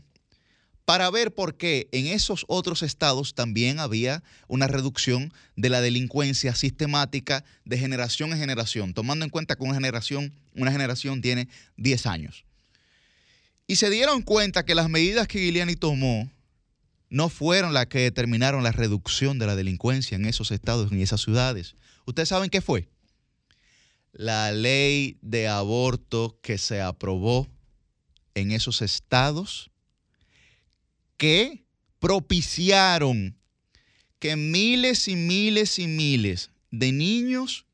para ver por qué en esos otros estados también había una reducción de la delincuencia sistemática de generación en generación, tomando en cuenta que una generación, una generación tiene 10 años. Y se dieron cuenta que las medidas que Giuliani tomó no fueron las que determinaron la reducción de la delincuencia en esos estados, en esas ciudades. ¿Ustedes saben qué fue? La ley de aborto que se aprobó en esos estados que propiciaron que miles y miles y miles de niños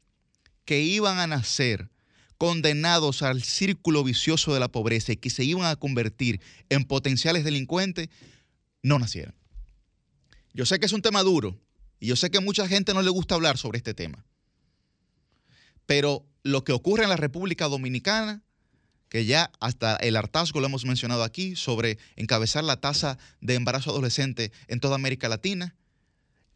que iban a nacer condenados al círculo vicioso de la pobreza y que se iban a convertir en potenciales delincuentes, no nacieran. Yo sé que es un tema duro y yo sé que mucha gente no le gusta hablar sobre este tema, pero lo que ocurre en la República Dominicana que ya hasta el hartazgo lo hemos mencionado aquí, sobre encabezar la tasa de embarazo adolescente en toda América Latina,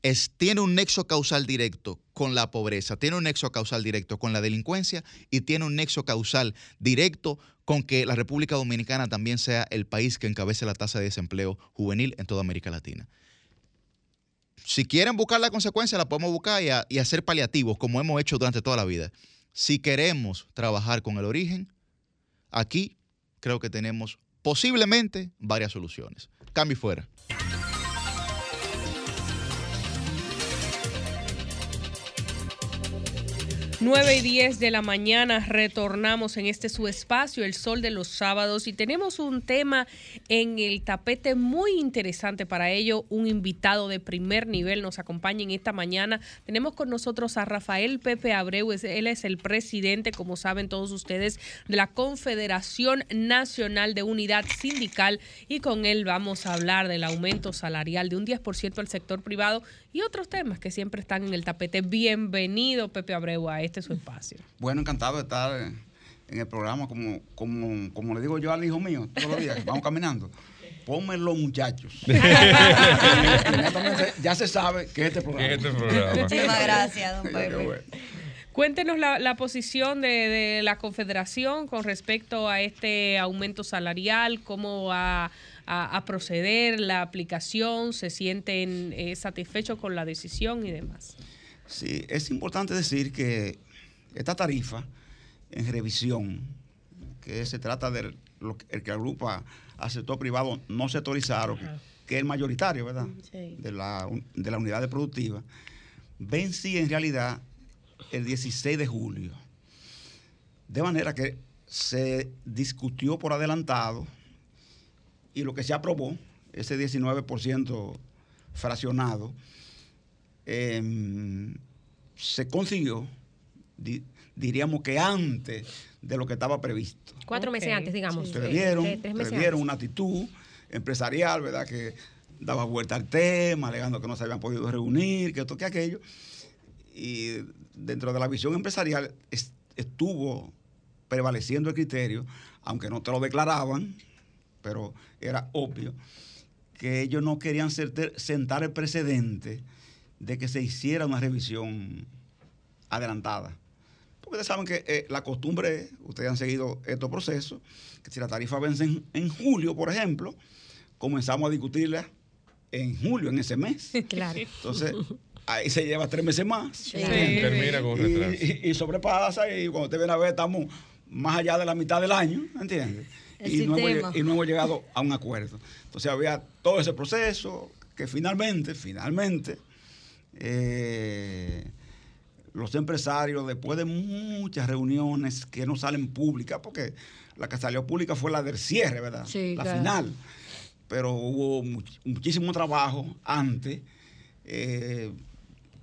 es, tiene un nexo causal directo con la pobreza, tiene un nexo causal directo con la delincuencia y tiene un nexo causal directo con que la República Dominicana también sea el país que encabece la tasa de desempleo juvenil en toda América Latina. Si quieren buscar la consecuencia, la podemos buscar y, y hacer paliativos, como hemos hecho durante toda la vida. Si queremos trabajar con el origen, Aquí creo que tenemos posiblemente varias soluciones. Cambio fuera. 9 y 10 de la mañana retornamos en este su espacio, el sol de los sábados, y tenemos un tema en el tapete muy interesante para ello. Un invitado de primer nivel nos acompaña en esta mañana. Tenemos con nosotros a Rafael Pepe Abreu, él es el presidente, como saben todos ustedes, de la Confederación Nacional de Unidad Sindical, y con él vamos a hablar del aumento salarial de un 10% al sector privado y otros temas que siempre están en el tapete. Bienvenido, Pepe Abreu, a este su espacio. Bueno, encantado de estar en el programa, como, como, como le digo yo al hijo mío todos los días, vamos caminando. Ponme los muchachos. ya se sabe que es este programa. Este Muchísimas gracias, don Pepe. Cuéntenos la, la posición de, de, la Confederación con respecto a este aumento salarial, cómo va a, a proceder la aplicación, se sienten eh, satisfechos con la decisión y demás. Sí, es importante decir que esta tarifa en revisión, que se trata del lo, el que agrupa al sector privado no sectorizado, que es el mayoritario, ¿verdad? Sí. De, la, de la unidad productiva, vencí en realidad el 16 de julio. De manera que se discutió por adelantado y lo que se aprobó, ese 19% fraccionado, eh, se consiguió, di, diríamos que antes de lo que estaba previsto. Cuatro okay. meses antes, digamos. Ustedes vieron, ustedes vieron una actitud empresarial, ¿verdad? Que daba vuelta al tema, alegando que no se habían podido reunir, que esto, que aquello. Y dentro de la visión empresarial est estuvo prevaleciendo el criterio, aunque no te lo declaraban, pero era obvio, que ellos no querían sentar el precedente de que se hiciera una revisión adelantada. Porque ustedes saben que eh, la costumbre, ustedes han seguido estos procesos, que si la tarifa vence en, en, julio, por ejemplo, comenzamos a discutirla en julio, en ese mes. Claro. Entonces, ahí se lleva tres meses más. Sí. Termina con y, y, y, sobrepasa, y cuando usted viene a ver, estamos más allá de la mitad del año, ¿entiendes? Y no, hemos, y no, hemos, llegado a un acuerdo. Entonces había todo ese proceso que finalmente, finalmente, eh, los empresarios, después de muchas reuniones que no salen públicas, porque la que salió pública fue la del cierre, ¿verdad? Sí, la claro. final. Pero hubo much, muchísimo trabajo antes eh,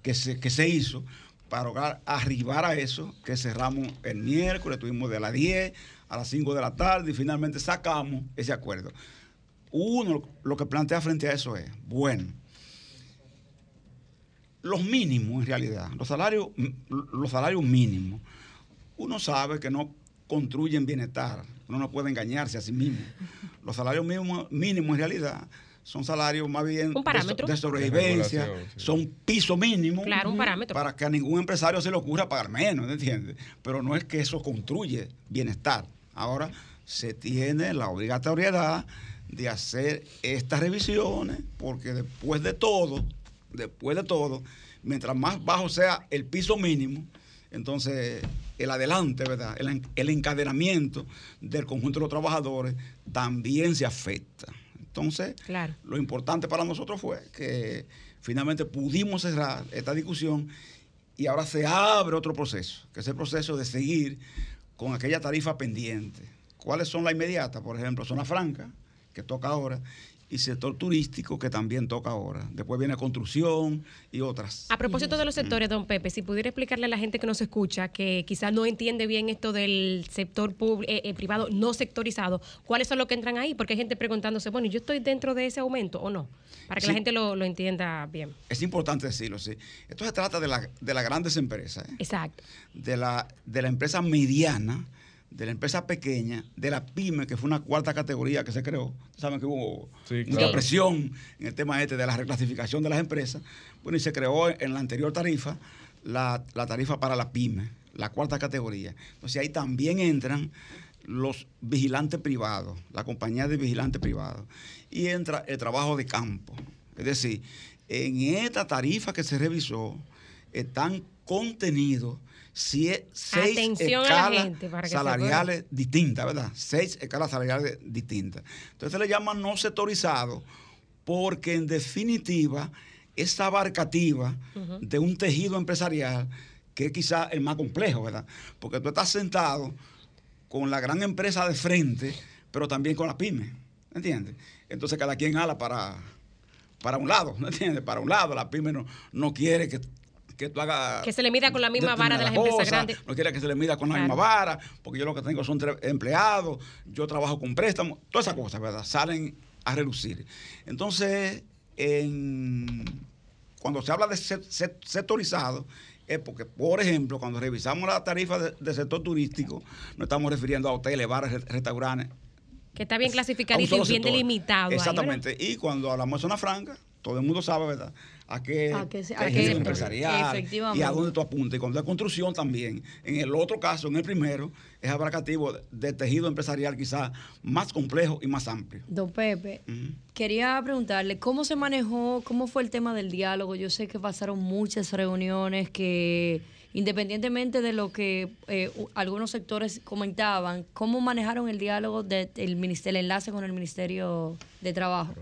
que, se, que se hizo para arribar a eso, que cerramos el miércoles, tuvimos de las 10 a las 5 de la tarde y finalmente sacamos ese acuerdo. Uno lo que plantea frente a eso es, bueno, los mínimos en realidad, los salarios, los salarios mínimos, uno sabe que no construyen bienestar, uno no puede engañarse a sí mismo. Los salarios mínimos, mínimos en realidad son salarios más bien de, de, sobrevivencia, sí. son piso mínimo claro, un parámetro. para que a ningún empresario se le ocurra pagar menos, ¿entiendes? Pero no es que eso construye bienestar. Ahora se tiene la obligatoriedad de hacer estas revisiones, porque después de todo, después de todo, mientras más bajo sea el piso mínimo, entonces el adelante, ¿verdad? El encadenamiento del conjunto de los trabajadores también se afecta. Entonces, Claro. lo importante para nosotros fue que finalmente pudimos cerrar esta discusión y ahora se abre otro proceso, que es el proceso de seguir con aquella tarifa pendiente. ¿Cuáles son las inmediatas? Por ejemplo, zona franca, que toca ahora, y sector turístico, que también toca ahora. Después viene construcción y otras. A propósito de los sectores, don Pepe, si pudiera explicarle a la gente que nos escucha, que quizás no entiende bien esto del sector eh, eh, privado no sectorizado, ¿cuáles son los que entran ahí? Porque hay gente preguntándose, bueno, ¿yo estoy dentro de ese aumento o no? Para que la gente lo, lo entienda bien. Es importante decirlo, sí. Esto se trata de, la- de las grandes empresas. ¿eh? Exacto. de la, de la empresa mediana, de la empresa pequeña, de la pyme, que fue una cuarta categoría que se creó. Saben que hubo Sí, mucha claro. presión en el tema este de la reclasificación de las empresas. Bueno, y se creó en la anterior tarifa la, la tarifa para la pyme, la cuarta categoría. Entonces ahí también entran los vigilantes privados, la compañía de vigilantes privados. Y entra el trabajo de campo. Es decir, en esta tarifa que se revisó están contenidos seis Atención escalas gente, salariales distintas, ¿verdad? Seis escalas salariales distintas. Entonces se le llama no sectorizado porque en definitiva es abarcativa de un tejido empresarial que es quizá el más complejo, ¿verdad? Porque tú estás sentado con la gran empresa de frente, pero también con la pyme, ¿entiendes? Entonces cada quien ala para, para un lado, ¿no entiendes? Para un lado, la pyme no, no quiere que, que tú hagas... Que se le mida con la misma vara de las empresas grandes. No quiere que se le mida con la misma vara, porque yo lo que tengo son tres empleados, yo trabajo con préstamos, todas esas cosas, ¿verdad? Salen a reducir. Entonces, en- cuando se habla de se- se- sectorizado, es porque, por ejemplo, cuando revisamos la tarifa de- del sector turístico, nos estamos refiriendo a hoteles, bares, re- restaurantes, Que está bien clasificadito y bien sector. delimitado. Exactamente. y cuando hablamos de zona franca, todo el mundo sabe, ¿verdad? A qué, A qué se- a tejido qué- empresarial y a dónde tú apuntas. Y cuando es construcción también. En el otro caso, en el primero, es abarcativo de, de tejido empresarial quizás más complejo y más amplio. Don Pepe, quería preguntarle, ¿cómo se manejó, cómo fue el tema del diálogo? Yo sé que pasaron muchas reuniones que, independientemente de lo que eh, algunos sectores comentaban, ¿cómo manejaron el diálogo del ministerio, el enlace con el Ministerio de Trabajo?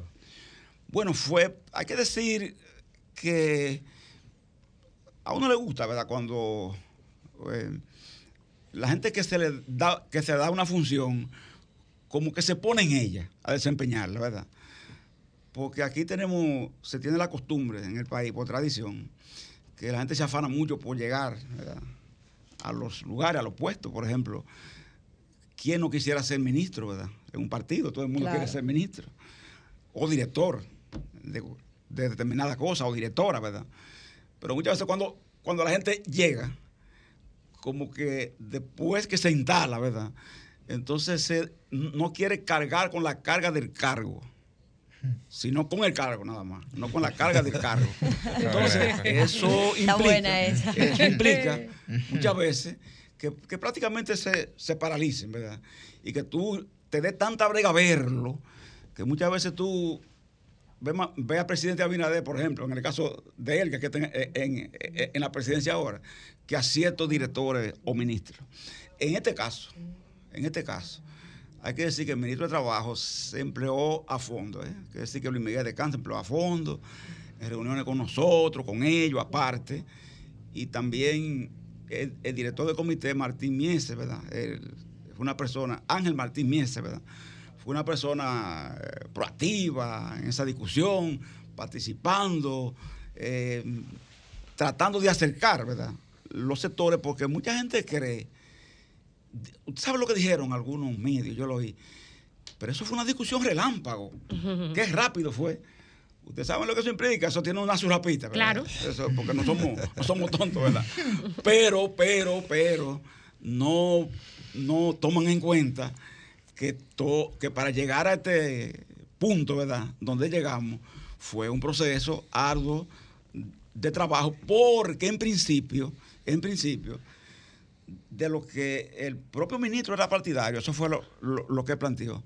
Bueno, fue, hay que decir que a uno le gusta, ¿verdad? Cuando eh, la gente que se le da, que se da una función, como que se pone en ella a desempeñarla, ¿verdad? Porque aquí tenemos, se tiene la costumbre en el país, por tradición, que la gente se afana mucho por llegar ¿verdad? a los lugares, a los puestos, por ejemplo. ¿Quién no quisiera ser ministro, verdad? En un partido, todo el mundo Claro. quiere ser ministro. O director de, de determinada cosa, o directora, ¿verdad? Pero muchas veces cuando, cuando la gente llega, como que después que se instala, ¿verdad? Entonces se, no quiere cargar con la carga del cargo, sino con el cargo nada más, no con la carga del cargo. Entonces, eso implica, esa. eso implica muchas veces que, que prácticamente se, se paralicen, ¿verdad? Y que tú te dé tanta brega verlo, que muchas veces tú ves ma- ves al presidente Abinader, por ejemplo, en el caso de él, que está en, en- en- la presidencia ahora, que a ciertos directores o ministros. En este caso, en este caso, hay que decir que el ministro de Trabajo se empleó a fondo. ¿eh? Hay que decir que Luis Miguel de Cáncer se empleó a fondo, en reuniones con nosotros, con ellos, aparte. Y también el, director del comité, Martín Miese, ¿verdad? Él fue una persona, Ángel Martín Miese, ¿verdad? Fue una persona eh, proactiva en esa discusión, participando, eh, tratando de acercar, ¿verdad? Los sectores, porque mucha gente cree ¿Usted sabe lo que dijeron algunos medios? Yo lo oí. Pero eso fue una discusión relámpago. Qué rápido fue. Ustedes saben lo que eso implica. Eso tiene una surrapita, ¿verdad? Claro. Eso, porque no somos, no somos tontos, ¿verdad? Pero, pero, pero, no, no toman en cuenta que, to- que para llegar a este punto, ¿verdad? Donde llegamos, fue un proceso arduo de trabajo, porque en principio, en principio, de lo que el propio ministro era partidario, eso fue lo, lo- lo que planteó.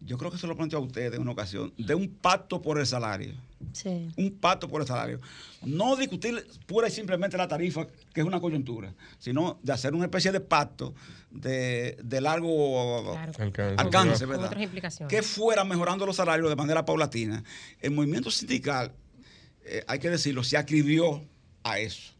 yo creo que se lo planteó a ustedes en una ocasión, de un pacto por el salario. Sí. Un pacto por el salario. No discutir pura y simplemente la tarifa, que es una coyuntura, sino de hacer una especie de pacto de, de largo Alcance. ¿verdad? otras implicaciones. Que fuera mejorando los salarios de manera paulatina. El movimiento sindical, eh, hay que decirlo, se acribió a eso.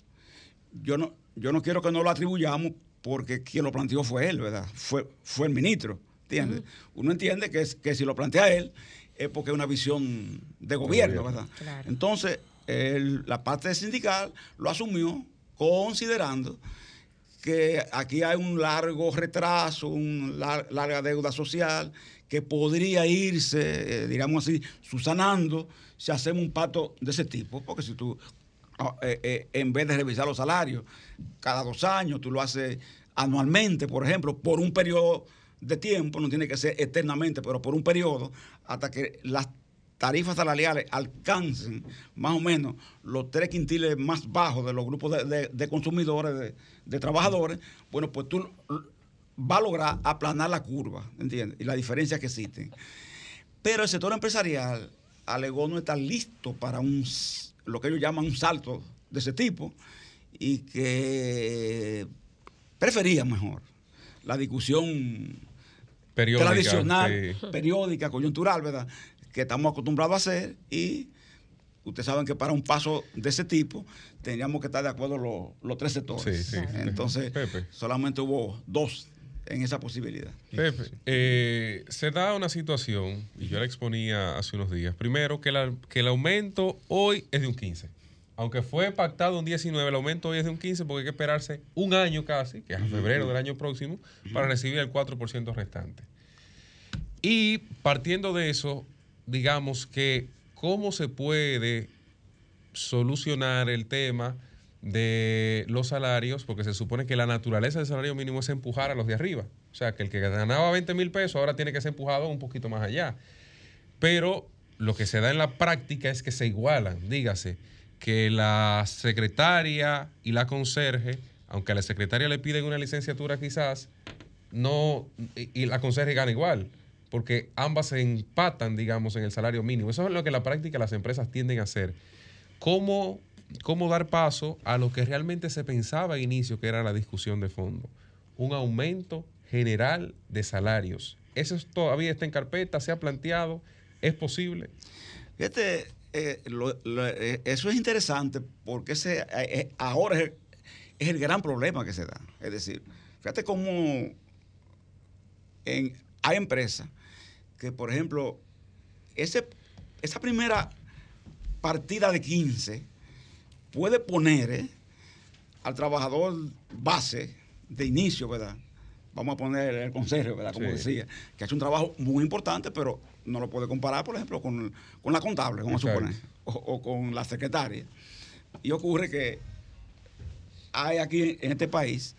Yo no, yo no quiero que no lo atribuyamos porque quien lo planteó fue él, ¿verdad? Fue, fue el ministro, ¿entiendes? Uno entiende que, es- que si lo plantea él es porque es una visión de gobierno, gobierno. ¿verdad? Claro. Entonces, el- la parte sindical lo asumió considerando que aquí hay un largo retraso, una larga deuda social que podría irse, eh, digamos así, susanando si hacemos un pacto de ese tipo. Porque si tú, ah, eh, eh, en vez de revisar los salarios cada dos años, tú lo haces anualmente, por ejemplo, por un periodo de tiempo, no tiene que ser eternamente, pero por un periodo, hasta que las tarifas salariales alcancen más o menos los tres quintiles más bajos de los grupos de, de- de consumidores, de, de trabajadores, bueno, pues tú vas a lograr aplanar la curva, ¿entiendes? Y las diferencias que existen. Pero el sector empresarial alegó no estar listo para un, lo que ellos llaman un salto de ese tipo y que prefería mejor la discusión Periódica, tradicional, sí. periódica, coyuntural, ¿verdad? Que estamos acostumbrados a hacer y ustedes saben que para un paso de ese tipo teníamos que estar de acuerdo los, los tres sectores. Sí, sí. Entonces, Pepe. solamente hubo dos en esa posibilidad. Pepe, eh, se da una situación, y yo la exponía hace unos días. Primero, que, la- que el aumento hoy es de un 15. Aunque fue pactado un 19, el aumento hoy es de un 15 porque hay que esperarse un año casi, que es a febrero del año próximo, para recibir el 4% restante. Y partiendo de eso, digamos que cómo se puede solucionar el tema de los salarios, porque se supone que la naturaleza del salario mínimo es empujar a los de arriba. O sea, que el que ganaba 20 mil pesos ahora tiene que ser empujado un poquito más allá. Pero lo que se da en la práctica es que se igualan. Dígase que la secretaria y la conserje, aunque a la secretaria le piden una licenciatura quizás, no y, y la conserje gana igual, porque ambas se empatan, digamos, en el salario mínimo. Eso es lo que en la práctica las empresas tienden a hacer. ¿Cómo, cómo dar paso a lo que realmente se pensaba al inicio, que era la discusión de fondo? Un aumento general de salarios. Eso es- todavía está en carpeta, se ha planteado, es posible. Fíjate, eh, eh, eso es interesante porque ese, eh, ahora es el, gran problema que se da. Es decir, fíjate cómo hay empresas que, por ejemplo, ese, esa primera partida de 15 puede poner eh, al trabajador base de inicio, ¿verdad? Vamos a poner el consejo, ¿verdad? Como Sí. decía, que ha hecho un trabajo muy importante, pero no lo puede comparar, por ejemplo, con, con la contable, como supone, o, o con la secretaria. Y ocurre que hay aquí en este país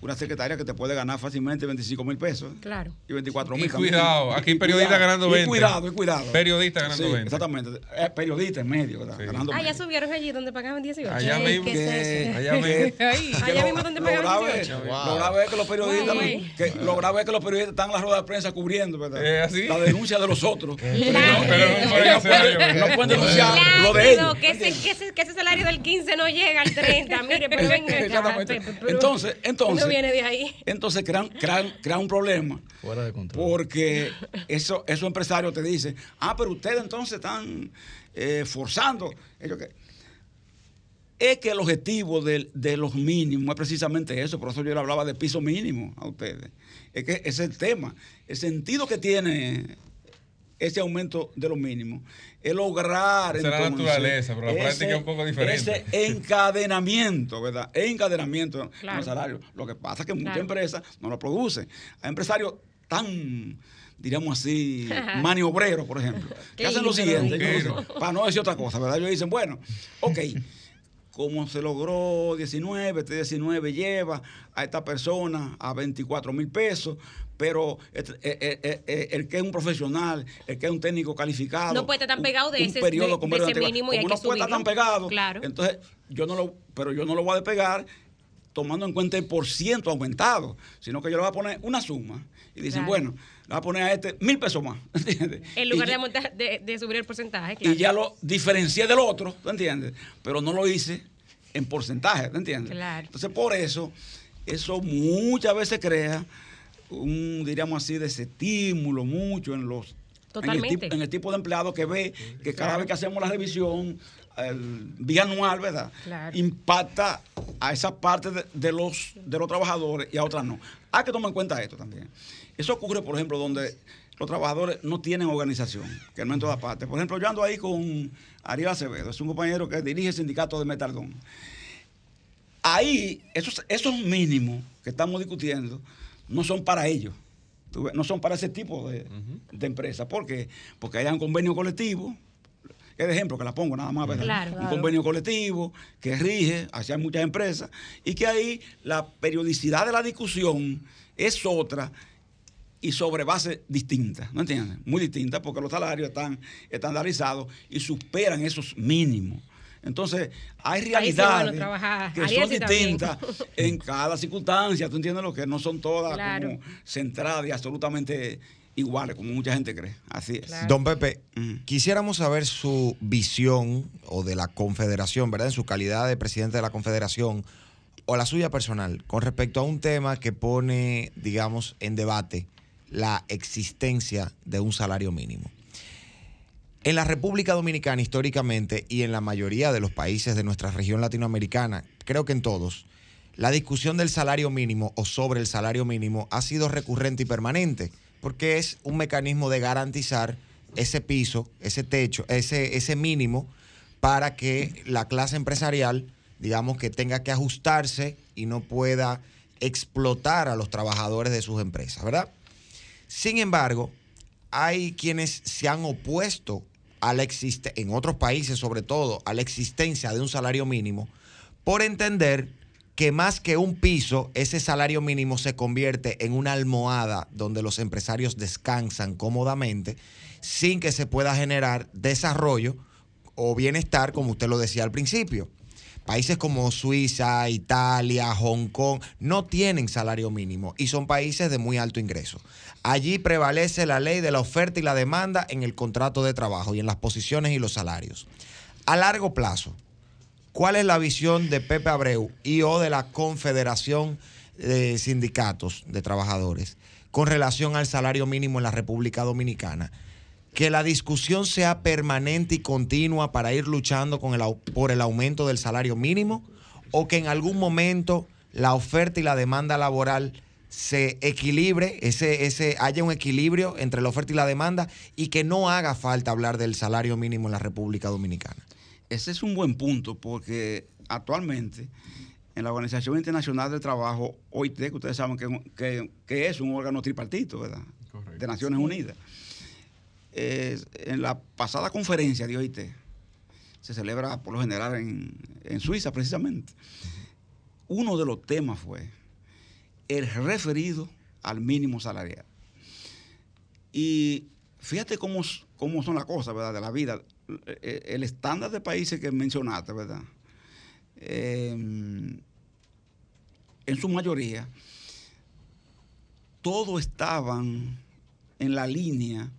una secretaria que te puede ganar fácilmente 25 mil pesos Claro. y 24 mil. Y cuidado, aquí periodista ganando Y 20. cuidado, y cuidado. Periodista ganando Sí, 20. Exactamente. Eh, periodista en medio, ¿verdad? Ganando Ah, ya medio. subieron allí donde pagaban 18. Allá mismo. ¿qué es eso? Allá mismo. Allá mismo donde pagaban grave, 18. lo grave es que los periodistas, que, lo grave es que los periodistas están en la rueda de prensa cubriendo, ¿verdad? ¿Es así? La denuncia de los otros. Pero no, pero no pueden ellos hacer pueden- ellos, no pueden denunciar lo de ellos. que ese, que, ese, que ese salario del 15 no llega al 30. Mire, pero venga Entonces, entonces, viene de ahí. entonces crean, crean, crean un problema. Fuera de control. Porque eso, esos empresarios te dicen, ah, pero ustedes entonces están eh, forzando. Ellos que- Es que el objetivo del- de, los mínimos es precisamente eso, por eso yo le hablaba de piso mínimo a ustedes. Es que ese es el tema. El sentido que tiene ese aumento de los mínimos es lograr Esa es la entonces, naturaleza, pero la práctica es un poco diferente. Ese encadenamiento, ¿verdad? Encadenamiento en Claro. los salarios. Lo que pasa es que muchas Claro. empresas no lo producen. Hay empresarios tan, diríamos así, maniobreros, por ejemplo, que hacen lo siguiente, ellos- para no decir otra cosa, ¿verdad? Ellos dicen, bueno, ok, como se logró 19, este 19 lleva a esta persona a 24 mil pesos, pero eh, eh, eh, el que es un profesional, el que es un técnico calificado. No puede estar tan pegado de un ese- periodo de- de ese mínimo y hay que no puede estar tan pegado, Claro. entonces yo no lo, pero yo no lo voy a despegar tomando en cuenta el por ciento aumentado, sino que yo le voy a poner una suma y dicen, Claro. bueno, le va a poner a este mil pesos más, ¿entiendes? En lugar de, de, de subir el porcentaje, claro. y ya lo diferencié del otro, ¿tú entiendes? Pero no lo hice en porcentaje, ¿tú entiendes? Claro. Entonces, por eso, eso muchas veces crea un, diríamos así, desestímulo mucho en los... En el, tipo, en el tipo de empleado que ve que cada Claro. vez que hacemos la revisión el bianual, ¿verdad? Claro. Impacta a esa parte de, de los, de los trabajadores y a otras no. Hay que tomar en cuenta esto también. Eso ocurre, por ejemplo, donde los trabajadores no tienen organización, que no en todas partes. Por ejemplo, yo ando ahí con Ariel Acevedo, es un compañero que dirige el sindicato de Metaldón. Ahí, esos, esos mínimos que estamos discutiendo no son para ellos. No son para ese tipo de, de empresas. ¿Por qué? Porque hay un convenio colectivo. Es de ejemplo que la pongo nada más, ¿verdad? Claro. un Claro. convenio colectivo que rige hacia muchas empresas y que ahí la periodicidad de la discusión es otra y sobre base distinta, ¿no entiendes? Muy distinta porque los salarios están estandarizados y superan esos mínimos. Entonces, hay sí, realidades bueno, que Ariel son sí distintas en cada circunstancia, ¿tú entiendes lo que no son todas Claro. como centradas y absolutamente iguales, como mucha gente cree. Así es. Don Pepe, quisiéramos saber su visión o de la Confederación, ¿verdad? En su calidad de presidente de la Confederación o la suya personal con respecto a un tema que pone, digamos, en debate la existencia de un salario mínimo. En la República Dominicana históricamente y en la mayoría de los países de nuestra región latinoamericana, creo que en todos, la discusión del salario mínimo o sobre el salario mínimo ha sido recurrente y permanente, porque es un mecanismo de garantizar ese piso, ese techo, ese, ese mínimo para que la clase empresarial, digamos, que tenga que ajustarse y no pueda explotar a los trabajadores de sus empresas, ¿verdad? Sin embargo, hay quienes se han opuesto a la en otros países sobre todo a la existencia de un salario mínimo por entender que más que un piso, ese salario mínimo se convierte en una almohada donde los empresarios descansan cómodamente sin que se pueda generar desarrollo o bienestar, como usted lo decía al principio. Países como Suiza, Italia, Hong Kong no tienen salario mínimo y son países de muy alto ingreso. Allí prevalece la ley de la oferta y la demanda en el contrato de trabajo y en las posiciones y los salarios. A largo plazo, ¿cuál es la visión de Pepe Abreu y o de la Confederación de Sindicatos de Trabajadores con relación al salario mínimo en la República Dominicana? Que la discusión sea permanente y continua para ir luchando con el, por el aumento del salario mínimo o que en algún momento la oferta y la demanda laboral se equilibre, ese, ese, haya un equilibrio entre la oferta y la demanda y que no haga falta hablar del salario mínimo en la República Dominicana. Ese es un buen punto porque actualmente en la Organización Internacional del Trabajo, OIT, que ustedes saben que, que- que es un órgano tripartito, ¿verdad? De Naciones Unidas. Eh, en la pasada conferencia de OIT, se celebra por lo general en, Suiza precisamente, uno de los temas fue el referido al mínimo salarial. Y fíjate cómo, cómo son las cosas, ¿verdad? De la vida. Eh, El estándar de países que mencionaste, ¿verdad? Eh, en su mayoría, todos estaban en la línea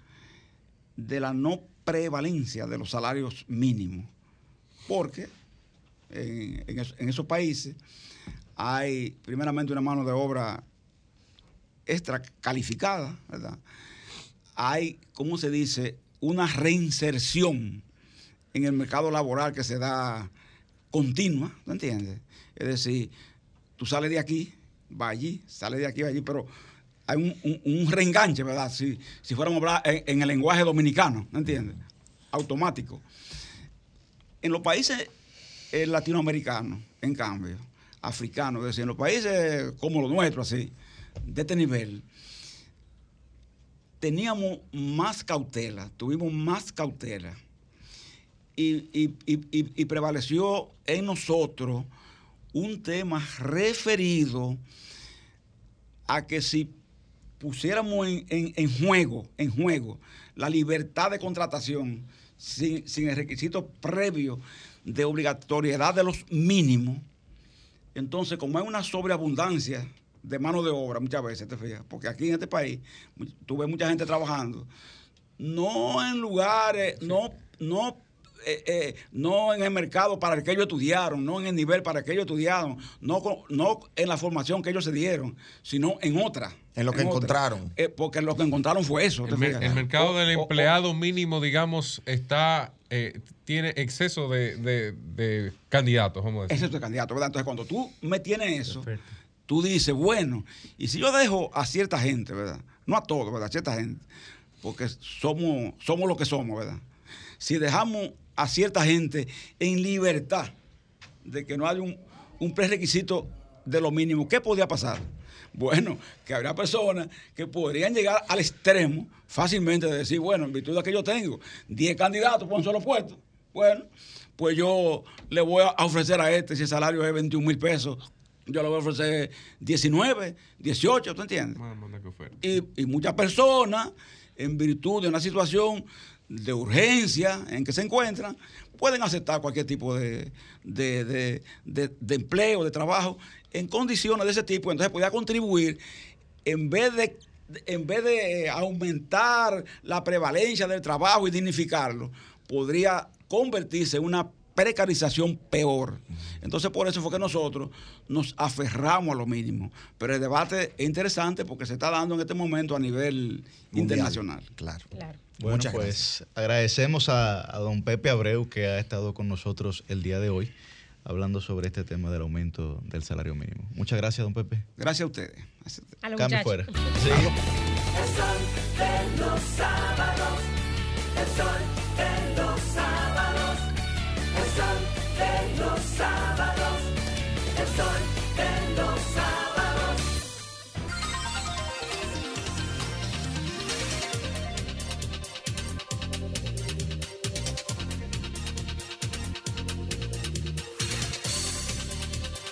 de la no prevalencia de los salarios mínimos. Porque en, en es- en esos países hay primeramente una mano de obra extra calificada, ¿verdad? Hay, ¿cómo se dice? Una reinserción en el mercado laboral que se da continua, ¿tú entiendes? Es decir, tú sales de aquí, va allí, sales de aquí, va allí, pero hay un, reenganche, ¿verdad? Si, si fuéramos a hablar en, el lenguaje dominicano, ¿me entiendes? Automático. En los países eh, latinoamericanos, en cambio, africanos, es decir, en los países como los nuestros, así, de este nivel, teníamos más cautela, tuvimos más cautela y- y- y- y prevaleció en nosotros un tema referido a que si pusiéramos en, en- en juego, en juego, la libertad de contratación sin, sin el requisito previo de obligatoriedad de los mínimos, entonces como hay una sobreabundancia de mano de obra muchas veces, te fijas, porque aquí en este país tú ves mucha gente trabajando, no en lugares, no, no, eh, eh, no en el mercado para el que ellos estudiaron, no en el nivel para el que ellos estudiaron, no, con- no en la formación que ellos se dieron, sino en otra. En lo que encontraron. Eh, porque lo que encontraron fue eso. El, mer- fijas. el mercado O- del o- o- empleado mínimo, digamos, está eh, tiene exceso de, de- de candidatos, vamos a decir. Ese es tu candidato, ¿verdad? Entonces, cuando tú me tienes eso, tú dices, bueno, y si yo dejo a cierta gente, ¿verdad? No a todos, ¿verdad? A cierta gente, porque somos, somos lo que somos, ¿verdad? Si dejamos a cierta gente en libertad de que no haya un, un prerequisito de lo mínimo, ¿qué podría pasar? Bueno, que habría personas que podrían llegar al extremo fácilmente de decir, bueno, en virtud de que yo tengo 10 candidatos por un solo puesto, bueno, pues yo le voy a ofrecer a este, si el salario es 21 mil pesos, yo le voy a ofrecer 19, 18, ¿tú entiendes? Y, y muchas personas, en virtud de una situación de urgencia en que se encuentran, pueden aceptar cualquier tipo de, de, de- de- de empleo, de trabajo, en condiciones de ese tipo. Entonces podría contribuir, en vez de en vez de aumentar la prevalencia del trabajo y dignificarlo, podría convertirse en una precarización peor. Entonces por eso fue que nosotros nos aferramos a lo mínimo. Pero el debate es interesante porque se está dando en este momento a nivel internacional. Claro. Bueno, Muchas pues agradecemos a, a don Pepe Abreu que ha estado con nosotros el día de hoy hablando sobre este tema del aumento del salario mínimo. Muchas gracias, don Pepe. Gracias a ustedes. A Cambio fuera. El sol de los sábados, el sol de los sábados, el sol de los sábados,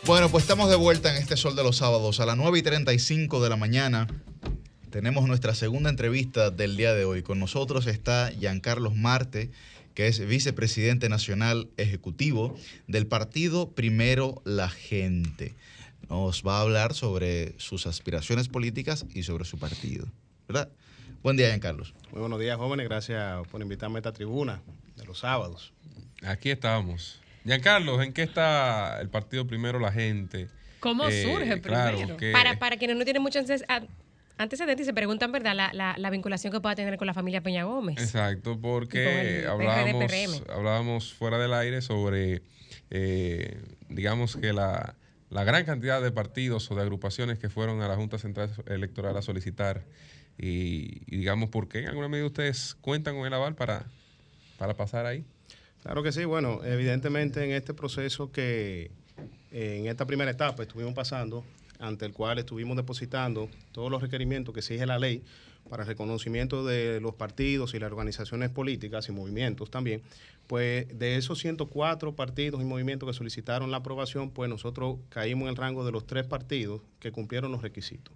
Bueno, pues estamos de vuelta en este Sol de los Sábados. A las 9 y 35 de la mañana tenemos nuestra segunda entrevista del día de hoy. Con nosotros está Giancarlos Marte, que es vicepresidente nacional ejecutivo del partido Primero la Gente. Nos va a hablar sobre sus aspiraciones políticas y sobre su partido. ¿Verdad? Buen día, Giancarlos. Muy buenos días, jóvenes. Gracias por invitarme a esta tribuna de los sábados. Aquí estamos. Giancarlo, ¿en qué está el partido primero la gente? ¿Cómo Eh, surge claro, primero? que- Para, para quienes no tienen mucho antes- a- antecedentes y se preguntan, ¿verdad?, la, la, la vinculación que pueda tener con la familia Peña Gómez. Exacto, porque hablábamos, hablábamos fuera del aire sobre, eh, digamos que la, la gran cantidad de partidos o de agrupaciones que fueron a la Junta Central Electoral a solicitar y, y digamos, ¿por qué en alguna medida ustedes cuentan con el aval para, para pasar ahí? Claro que sí. Bueno, evidentemente en este proceso que eh, en esta primera etapa estuvimos pasando, ante el cual estuvimos depositando todos los requerimientos que exige la ley para el reconocimiento de los partidos y las organizaciones políticas y movimientos también, pues de esos 104 partidos y movimientos que solicitaron la aprobación, pues nosotros caímos en el rango de los tres partidos que cumplieron los requisitos.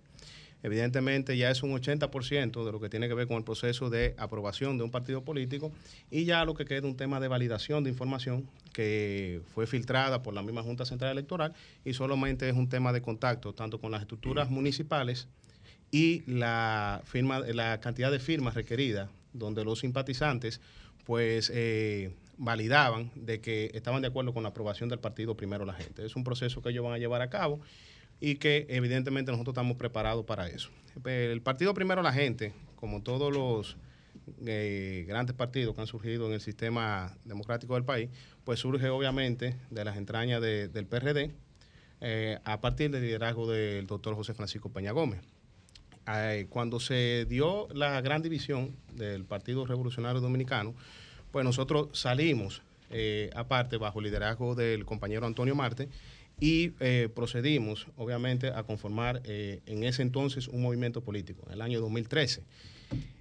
Evidentemente ya es un 80% de lo que tiene que ver con el proceso de aprobación de un partido político y ya lo que queda un tema de validación de información que fue filtrada por la misma Junta Central Electoral y solamente es un tema de contacto tanto con las estructuras municipales y la firma, la cantidad de firmas requeridas, donde los simpatizantes pues eh, validaban de que estaban de acuerdo con la aprobación del partido primero la gente. Es un proceso que ellos van a llevar a cabo y que evidentemente nosotros estamos preparados para eso. El partido primero la gente, como todos los eh, grandes partidos que han surgido en el sistema democrático del país, pues surge obviamente de las entrañas de- del PRD eh, a partir del liderazgo del doctor José Francisco Peña Gómez. Eh, cuando se dio la gran división del Partido Revolucionario Dominicano, pues nosotros salimos aparte bajo el liderazgo del compañero Antonio Marte y eh, procedimos obviamente a conformar eh, en ese entonces un movimiento político, en el año 2013.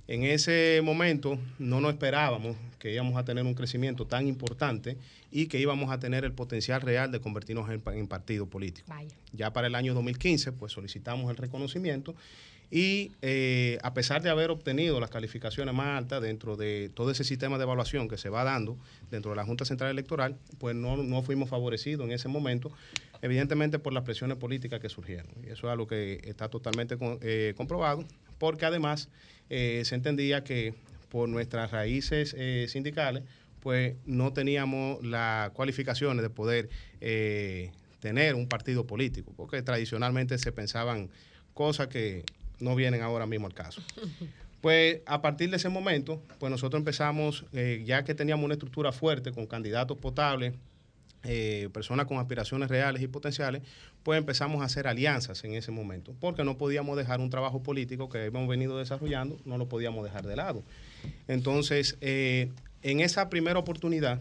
En ese momento no nos esperábamos que íbamos a tener un crecimiento tan importante y que íbamos a tener el potencial real de convertirnos en, pa- en partido político. Ya para el año 2015, pues solicitamos el reconocimiento Y eh, a pesar de haber obtenido las calificaciones más altas dentro de todo ese sistema de evaluación que se va dando dentro de la Junta Central Electoral, pues no, no fuimos favorecidos en ese momento, evidentemente por las presiones políticas que surgieron. Y eso es algo que está totalmente eh, comprobado, porque además eh, se entendía que por nuestras raíces eh, sindicales, pues no teníamos las cualificaciones de poder tener un partido político, porque tradicionalmente se pensaban cosas que no vienen ahora mismo al caso. Pues a partir de ese momento, pues nosotros empezamos, eh, ya que teníamos una estructura fuerte con candidatos potables, eh, personas con aspiraciones reales y potenciales, pues empezamos a hacer alianzas en ese momento, porque no podíamos dejar un trabajo político que hemos venido desarrollando, no lo podíamos dejar de lado. Entonces, eh, en esa primera oportunidad,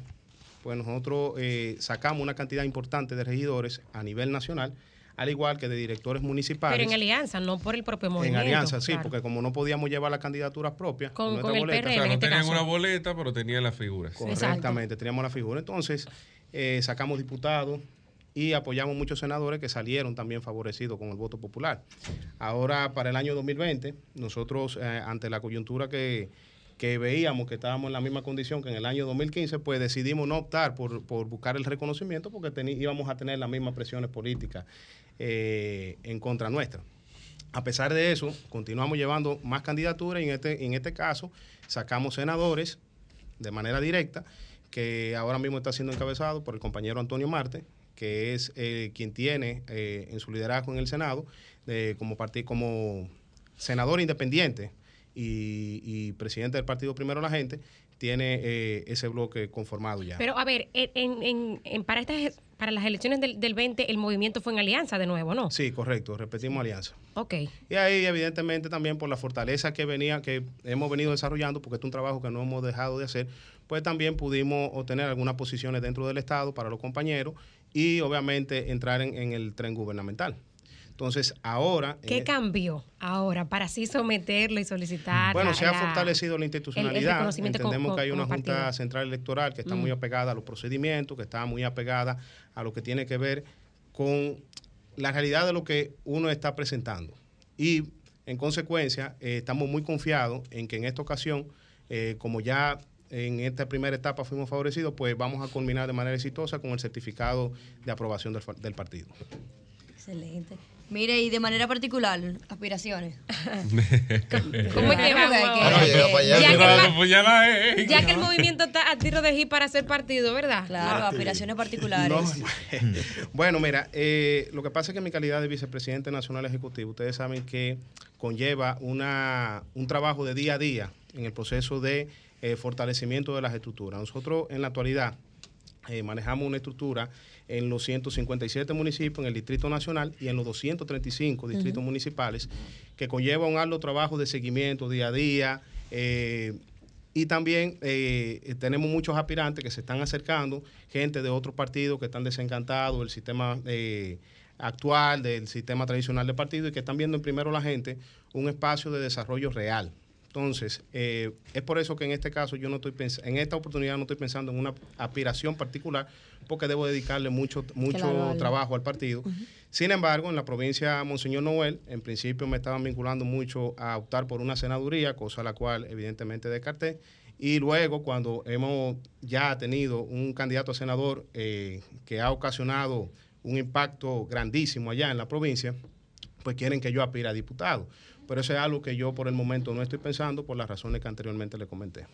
pues nosotros eh, sacamos una cantidad importante de regidores a nivel nacional, al igual que de directores municipales. Pero en alianza, no por el propio En movimiento. alianza, sí, claro. porque como no podíamos llevar las candidaturas propias Con- nuestra con el boleta, PRM, O sea, no este tenían caso. una boleta, pero tenían las figuras. Correctamente, teníamos la figura. Entonces, eh, sacamos diputados y apoyamos muchos senadores que salieron también favorecidos con el voto popular. Ahora, para el año 2020, nosotros, eh, ante la coyuntura que, que veíamos que estábamos en la misma condición que en el año 2015, pues decidimos no optar por, por buscar el reconocimiento porque íbamos a tener las mismas presiones políticas eh, en contra nuestra. A pesar de eso, continuamos llevando más candidaturas y en este, en este caso sacamos senadores de manera directa, que ahora mismo está siendo encabezado por el compañero Antonio Marte, que es eh, quien tiene eh, en su liderazgo en el Senado eh, como, como senador independiente y presidente del partido Primero la Gente, tiene eh, ese bloque conformado ya. Pero a ver, en, en- en- para estas para las elecciones del, del 20 el movimiento fue en alianza de nuevo, ¿no? Sí, correcto, repetimos alianza. Ok. Y ahí, evidentemente, también por la fortaleza que venía, que hemos venido desarrollando, porque es un trabajo que no hemos dejado de hacer, pues también pudimos obtener algunas posiciones dentro del Estado para los compañeros y obviamente entrar en, en el tren gubernamental. Entonces, ahora... ¿Qué e- cambió ahora para así someterlo y solicitar? Bueno, la- se ha la- fortalecido la el- el institucionalidad. como- Entendemos que hay una Junta. Central Electoral que está Mm. muy apegada a los procedimientos, que está muy apegada a lo que tiene que ver con la realidad de lo que uno está presentando. Y, en consecuencia, eh, estamos muy confiados en que en esta ocasión, eh, como ya en esta primera etapa fuimos favorecidos, pues vamos a culminar de manera exitosa con el certificado de aprobación del partido. Excelente. Mire, y de manera particular, aspiraciones. ¿Cómo es que vamos. Ya que el- ya la es. Ya que el movimiento está a tiro de hit para hacer partido, ¿verdad? Claro, aspiraciones particulares. No, bueno, mira, eh, lo que pasa es que en mi calidad de vicepresidente nacional ejecutivo, ustedes saben que conlleva una, un trabajo de día a día en el proceso de eh, fortalecimiento de las estructuras. Nosotros en la actualidad eh, manejamos una estructura en los 157 municipios en el Distrito Nacional y en los 235 distritos municipales, que conlleva un arduo trabajo de seguimiento día a día. eh, y también eh, tenemos muchos aspirantes que se están acercando, gente de otros partidos que están desencantados del sistema actual, del sistema tradicional de partido y que están viendo en primero la gente un espacio de desarrollo real. Entonces, eh, es por eso que en este caso yo no estoy pens- en esta oportunidad no estoy pensando en una aspiración particular, porque debo dedicarle mucho, mucho vale. trabajo al partido. Sin embargo, en la provincia de Monseñor Noel, en principio me estaban vinculando mucho a optar por una senaduría, cosa la cual evidentemente descarté. Y luego, cuando hemos ya tenido un candidato a senador eh, que ha ocasionado un impacto grandísimo allá en la provincia, pues quieren que yo aspire a diputado. Pero eso es algo que yo por el momento no estoy pensando por las razones que anteriormente le comenté.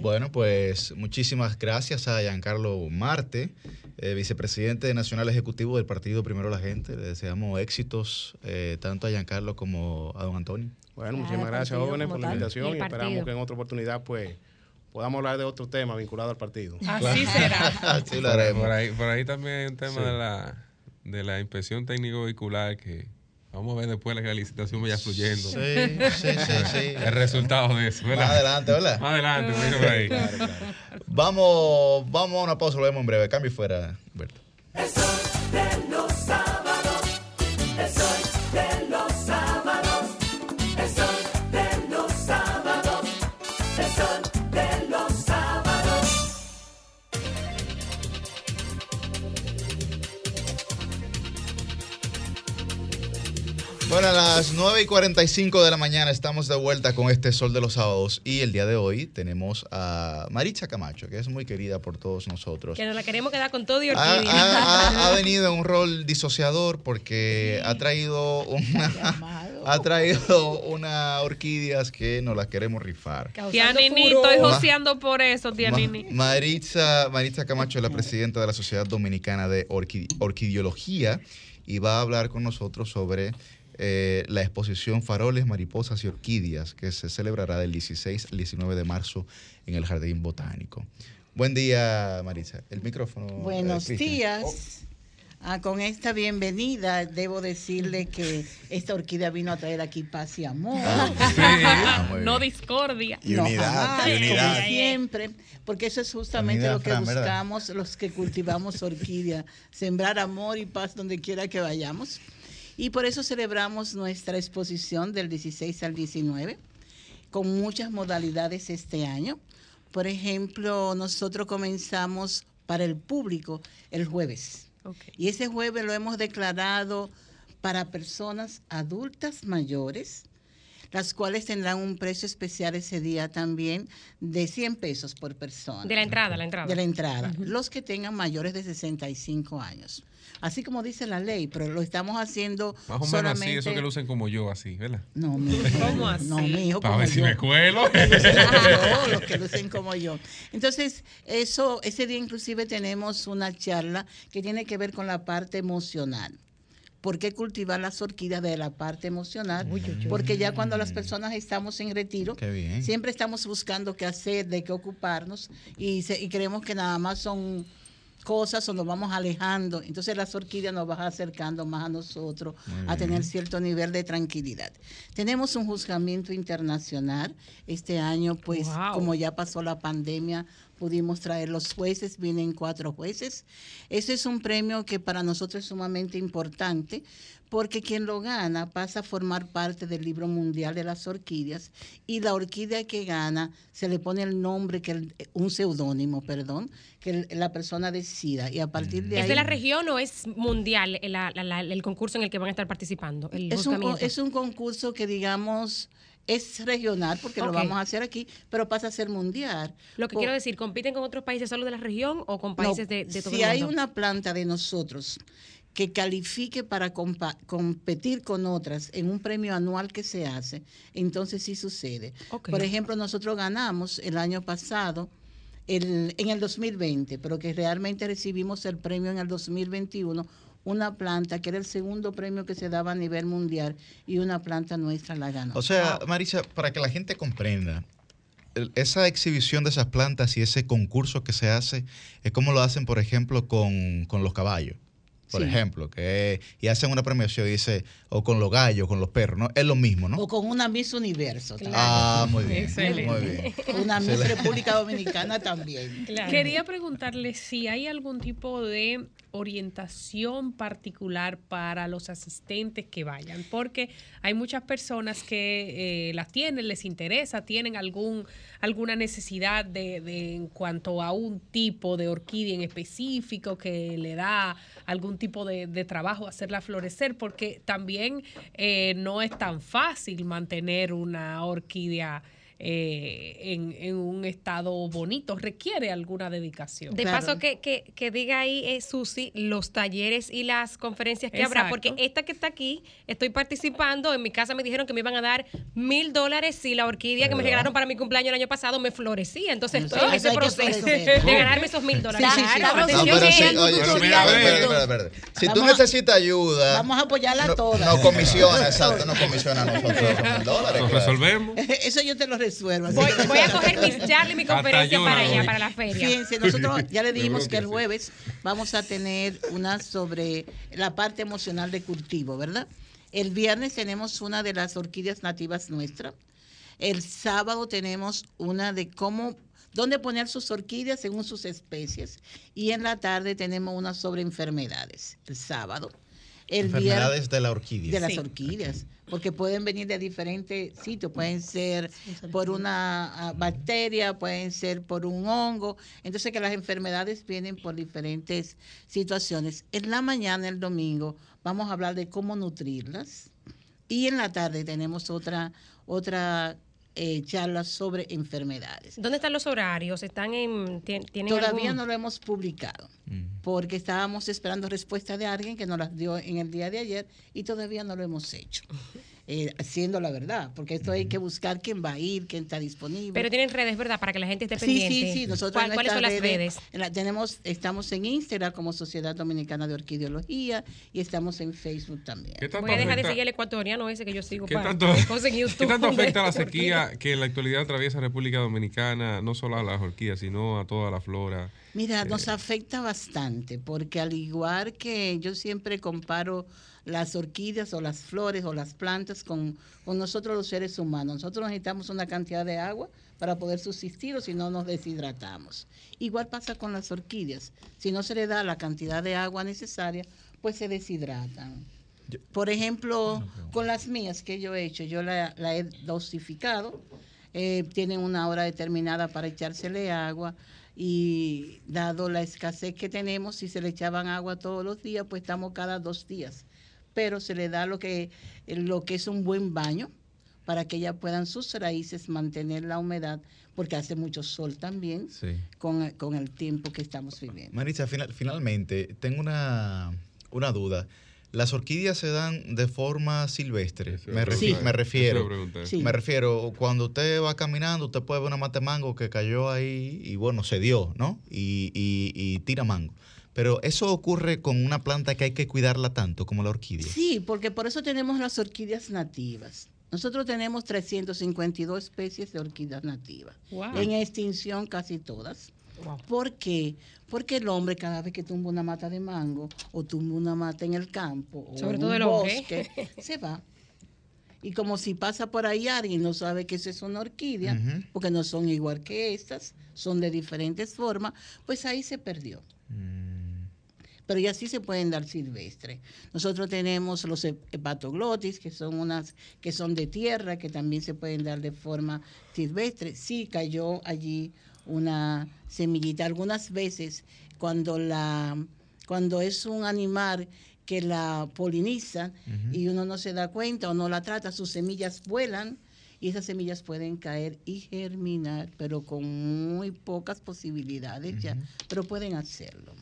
Bueno, pues muchísimas gracias a Giancarlo Marte, eh, vicepresidente nacional ejecutivo del Partido Primero la Gente. Le deseamos éxitos eh, tanto a Giancarlo como a don Antonio. Bueno, muchísimas gracias, jóvenes, por la invitación y, esperamos que en otra oportunidad pues podamos hablar de otro tema vinculado al partido. Así será. Así lo haremos. Por ahí, por ahí también hay un tema Sí. de, la, de la inspección técnico vehicular que vamos a ver después la licitación vaya fluyendo. Sí, sí, sí, sí. El resultado de eso, ¿verdad? Más adelante, ¿verdad? Más adelante, mira por ahí. Vamos, vamos a una pausa, lo vemos en breve. Cambio y fuera, Berto. de los sábados, Bueno, a las 9 y 45 de la mañana estamos de vuelta con este Sol de los Sábados y el día de hoy tenemos a Maritza Camacho, que es muy querida por todos nosotros. Que nos la queremos quedar con todo y Ha, orquídea. ha- ha- ha venido en un rol disociador porque ha traído una, ha traído una orquídeas que nos las queremos rifar. Tianini, estoy joseando por eso, Tianini. Ma- Maritza, Maritza Camacho es la presidenta de la Sociedad Dominicana de Orquid- Orquidiología y va a hablar con nosotros sobre eh, la exposición Faroles, Mariposas y Orquídeas que se celebrará del 16 al 19 de marzo en el Jardín Botánico. Buen día, Maritza. El micrófono. eh, Buenos días. Ah, con esta bienvenida debo decirle que esta orquídea vino a traer aquí paz y amor. Ah, muy no discordia. Y No, unidad, jamás, y unidad. como siempre, porque eso es justamente Unidad, lo que Fran, ¿verdad? buscamos los que cultivamos orquídea, sembrar amor y paz donde quiera que vayamos. Y por eso celebramos nuestra exposición del 16 al 19, con muchas modalidades este año. Por ejemplo, nosotros comenzamos para el público el jueves. Y ese jueves lo hemos declarado para personas adultas mayores, las cuales tendrán un precio especial ese día también de 100 pesos por persona. De la entrada, la entrada. De la entrada. Los que tengan mayores de 65 años. Así como dice la ley, pero lo estamos haciendo Más o menos solamente... así, eso que lucen como yo, así, ¿verdad? No, mi hijo. ¿Cómo así? No, mi hijo Para ver si yo. me cuelo. Los que lucen como yo, los que lucen como yo. Entonces, eso, ese día inclusive tenemos una charla que tiene que ver con la parte emocional. ¿Por qué cultivar las orquídeas de la parte emocional? Porque ya cuando las personas estamos en retiro, siempre estamos buscando qué hacer, de qué ocuparnos y, se- y creemos que nada más son cosas o nos vamos alejando. Entonces las orquídeas nos van acercando más a nosotros, a tener cierto nivel de tranquilidad. Tenemos un juzgamiento internacional. Este año, pues, Wow. como ya pasó la pandemia, pudimos traer los jueces, vienen cuatro jueces. Ese es un premio que para nosotros es sumamente importante porque quien lo gana pasa a formar parte del libro mundial de las orquídeas y la orquídea que gana se le pone el nombre, que el- un seudónimo, perdón, que el- la persona decida y a partir de ¿Es ahí... de la región o es mundial el, la- la- el concurso en el que van a estar participando? Es un, es un concurso que digamos es regional porque lo vamos a hacer aquí, pero pasa a ser mundial. Lo que Por- quiero decir, ¿compiten con otros países solo de la región o con No, países de, de todo si el hay mundo? una planta de nosotros que califique para competir con otras en un premio anual que se hace, entonces sí sucede. Por ejemplo, nosotros ganamos el año pasado, el, en el 2020, pero que realmente recibimos el premio en el 2021, una planta que era el segundo premio que se daba a nivel mundial y una planta nuestra la ganó. O sea, Marisa, para que la gente comprenda, esa exhibición de esas plantas y ese concurso que se hace es como lo hacen, por ejemplo, con, con los caballos. Por Sí. ejemplo, que y hacen una premiación y dice, o con los gallos, con los perros, ¿no? Es lo mismo, ¿no? O con una Miss Universo. Ah, muy bien. Excelente. Muy bien. Una Miss. República Dominicana también. Quería preguntarle si hay algún tipo de orientación particular para los asistentes que vayan, porque hay muchas personas que eh, las tienen, les interesa, tienen algún alguna necesidad de, de en cuanto a un tipo de orquídea en específico que le da algún tipo de, de trabajo hacerla florecer, porque también eh, no es tan fácil mantener una orquídea eh, en, en un estado bonito, requiere alguna dedicación. De paso, que, que, que diga ahí, eh, Susi, los talleres y las conferencias que habrá, porque esta que está aquí, estoy participando, en mi casa me dijeron que me iban a dar mil dólares si la orquídea que me regalaron para mi cumpleaños el año pasado me florecía. Entonces estoy en ese proceso de ganarme esos mil dólares. No, No. Si tú Vamos a- necesitas ayuda, Vamos a apoyarla a todas. no comisiona, exacto, no comisiona a nosotros esos mil dólares. Lo claro. resolvemos. Eso yo te lo resuelvo. Voy, a coger mis charlas y mi conferencia yo para allá, para la feria. Fíjense, nosotros ya le dijimos que que el sí. jueves vamos a tener una sobre la parte emocional de cultivo, ¿verdad? El viernes tenemos una de las orquídeas nativas nuestras. El sábado tenemos una de cómo, dónde poner sus orquídeas según sus especies. Y en la tarde tenemos una sobre enfermedades, el sábado. El Enfermedades viernes- de la orquídea. de las Sí. orquídeas, porque pueden venir de diferentes sitios, pueden ser por una ah, bacteria, pueden ser por un hongo, entonces que las enfermedades vienen por diferentes situaciones. En la mañana, el domingo, vamos a hablar de cómo nutrirlas. Y en la tarde tenemos otra, otra eh, charla sobre enfermedades. ¿Dónde están los horarios? ¿Están en, tien- tienen Todavía algún- no lo hemos publicado porque estábamos esperando respuesta de alguien que nos las dio en el día de ayer y todavía no lo hemos hecho. Eh, siendo la verdad, porque esto hay que buscar quién va a ir, quién está disponible. Pero tienen redes, ¿verdad? Para que la gente esté Sí, pendiente. sí, sí. Nosotros ¿Cuál- en ¿Cuáles son las redes? en la- tenemos, estamos en Instagram como Sociedad Dominicana de Orquideología y estamos en Facebook también. ¿Qué tanto Voy a dejar de afecta- seguir el ecuatoriano ese que yo sigo ¿Qué para tanto. ¿Qué tanto afecta la sequía que en la actualidad atraviesa República Dominicana, no solo a las orquídeas, sino a toda la flora? Mira, nos afecta bastante porque al igual que yo siempre comparo las orquídeas o las flores o las plantas con, con nosotros los seres humanos. Nosotros necesitamos una cantidad de agua para poder subsistir o si no nos deshidratamos. Igual pasa con las orquídeas. Si no se le da la cantidad de agua necesaria, pues se deshidratan. Por ejemplo, con las mías que yo he hecho, yo la, la he dosificado, eh, tienen una hora determinada para echársele agua y dado la escasez que tenemos, si se le echaban agua todos los días, pues estamos cada dos días. Pero se le da lo que, lo que es un buen baño para que ellas puedan sus raíces mantener la humedad, porque hace mucho sol también Sí. con, con el tiempo que estamos viviendo. Maritza, final- finalmente, tengo una, una duda. ¿Las orquídeas se dan de forma silvestre? Me, refi- Sí. me refiero. Sí. Me refiero, cuando usted va caminando, usted puede ver una mata de mango que cayó ahí y bueno, se dio, ¿no? Y, y- y tira mango. Pero eso ocurre con una planta que hay que cuidarla tanto como la orquídea. Sí, porque por eso tenemos las orquídeas nativas. Nosotros tenemos 352 especies de orquídeas nativas. Wow. En extinción casi todas. ¿Por qué? Porque el hombre cada vez que tumba una mata de mango o tumba una mata en el campo o Sobre en todo un el hombre. bosque, se va. Y como si pasa por ahí alguien no sabe que esa es una orquídea, porque no son igual que estas, son de diferentes formas, pues ahí se perdió pero ya sí se pueden dar silvestres. Nosotros tenemos los hep- hepatoglotis, que son unas que son de tierra, que también se pueden dar de forma silvestre. Sí cayó allí una semillita. Algunas veces cuando la cuando es un animal que la poliniza y uno no se da cuenta o no la trata, sus semillas vuelan y esas semillas pueden caer y germinar, pero con muy pocas posibilidades ya, pero pueden hacerlo.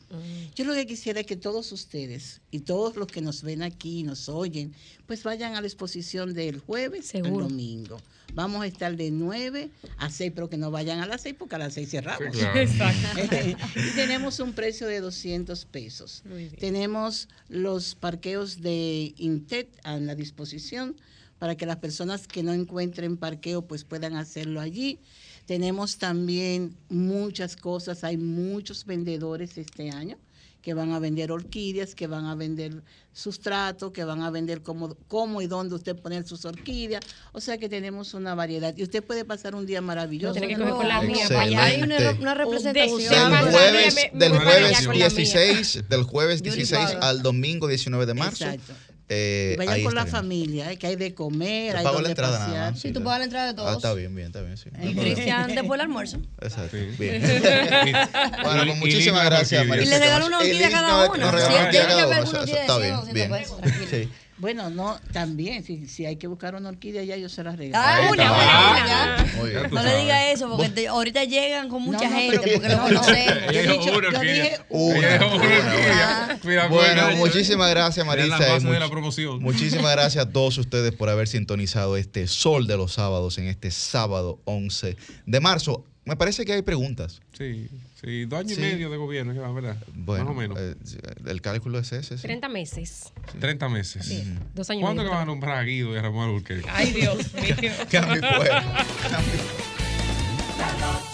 Yo lo que quisiera es que todos ustedes y todos los que nos ven aquí y nos oyen, pues vayan a la exposición del jueves al Seguro. domingo. Vamos a estar de 9 a 6, pero que no vayan a las 6 porque a las 6 cerramos. Sí, claro. Y tenemos un precio de 200 pesos. Tenemos los parqueos de Intet a la disposición para que las personas que no encuentren parqueo pues puedan hacerlo allí. Tenemos también muchas cosas, hay muchos vendedores este año que van a vender orquídeas, que van a vender sustrato, que van a vender cómo, cómo y dónde usted poner sus orquídeas. O sea que tenemos una variedad. Y usted puede pasar un día maravilloso. Tiene que coger con la mía. Excelente. para allá. Hay una, una representación. Del jueves, del jueves con la mía. 16, del jueves Yuri 16 Pablo. al domingo 19 de marzo. Exacto. Eh, vayan ahí con la familia, eh, que hay de comer, Yo hay pago la entrada nada pasear. más. Sí, tú pagas la entrada de todos. Ah, está bien, bien, está bien, sí. Y Cristian después del almuerzo. Exacto. Sí. Bien. Bueno, pues muchísimas gracias. María. Y le regaló una orquídea a cada uno. Si él tiene que ver una orquídea Está bien, 100, bien. 200 pesos, tranquilo. Sí. Bueno, no, también, si, si hay que buscar una orquídea ya yo se las regalo. Ah, una, una, una, No le diga eso, porque te- ahorita llegan con mucha No, no, gente, porque lo no, no. conocemos. Yo dicho- dije Una, una una, Bueno, muchísimas gracias, la Marisa. de la promoción. Muchísimas gracias a todos ustedes por haber sintonizado este Sol de los Sábados en este sábado 11 de marzo. Me parece que hay preguntas. Sí, sí, dos años Sí. y medio de gobierno, ¿verdad? Bueno, Más o menos. eh, el cálculo es ese. sí. 30 meses. 30 meses. Sí, dos años y ¿Cuándo que van a nombrar a Guido y a Ramón Alburquerque? Ay, Dios mío. Cambio fuera. Noche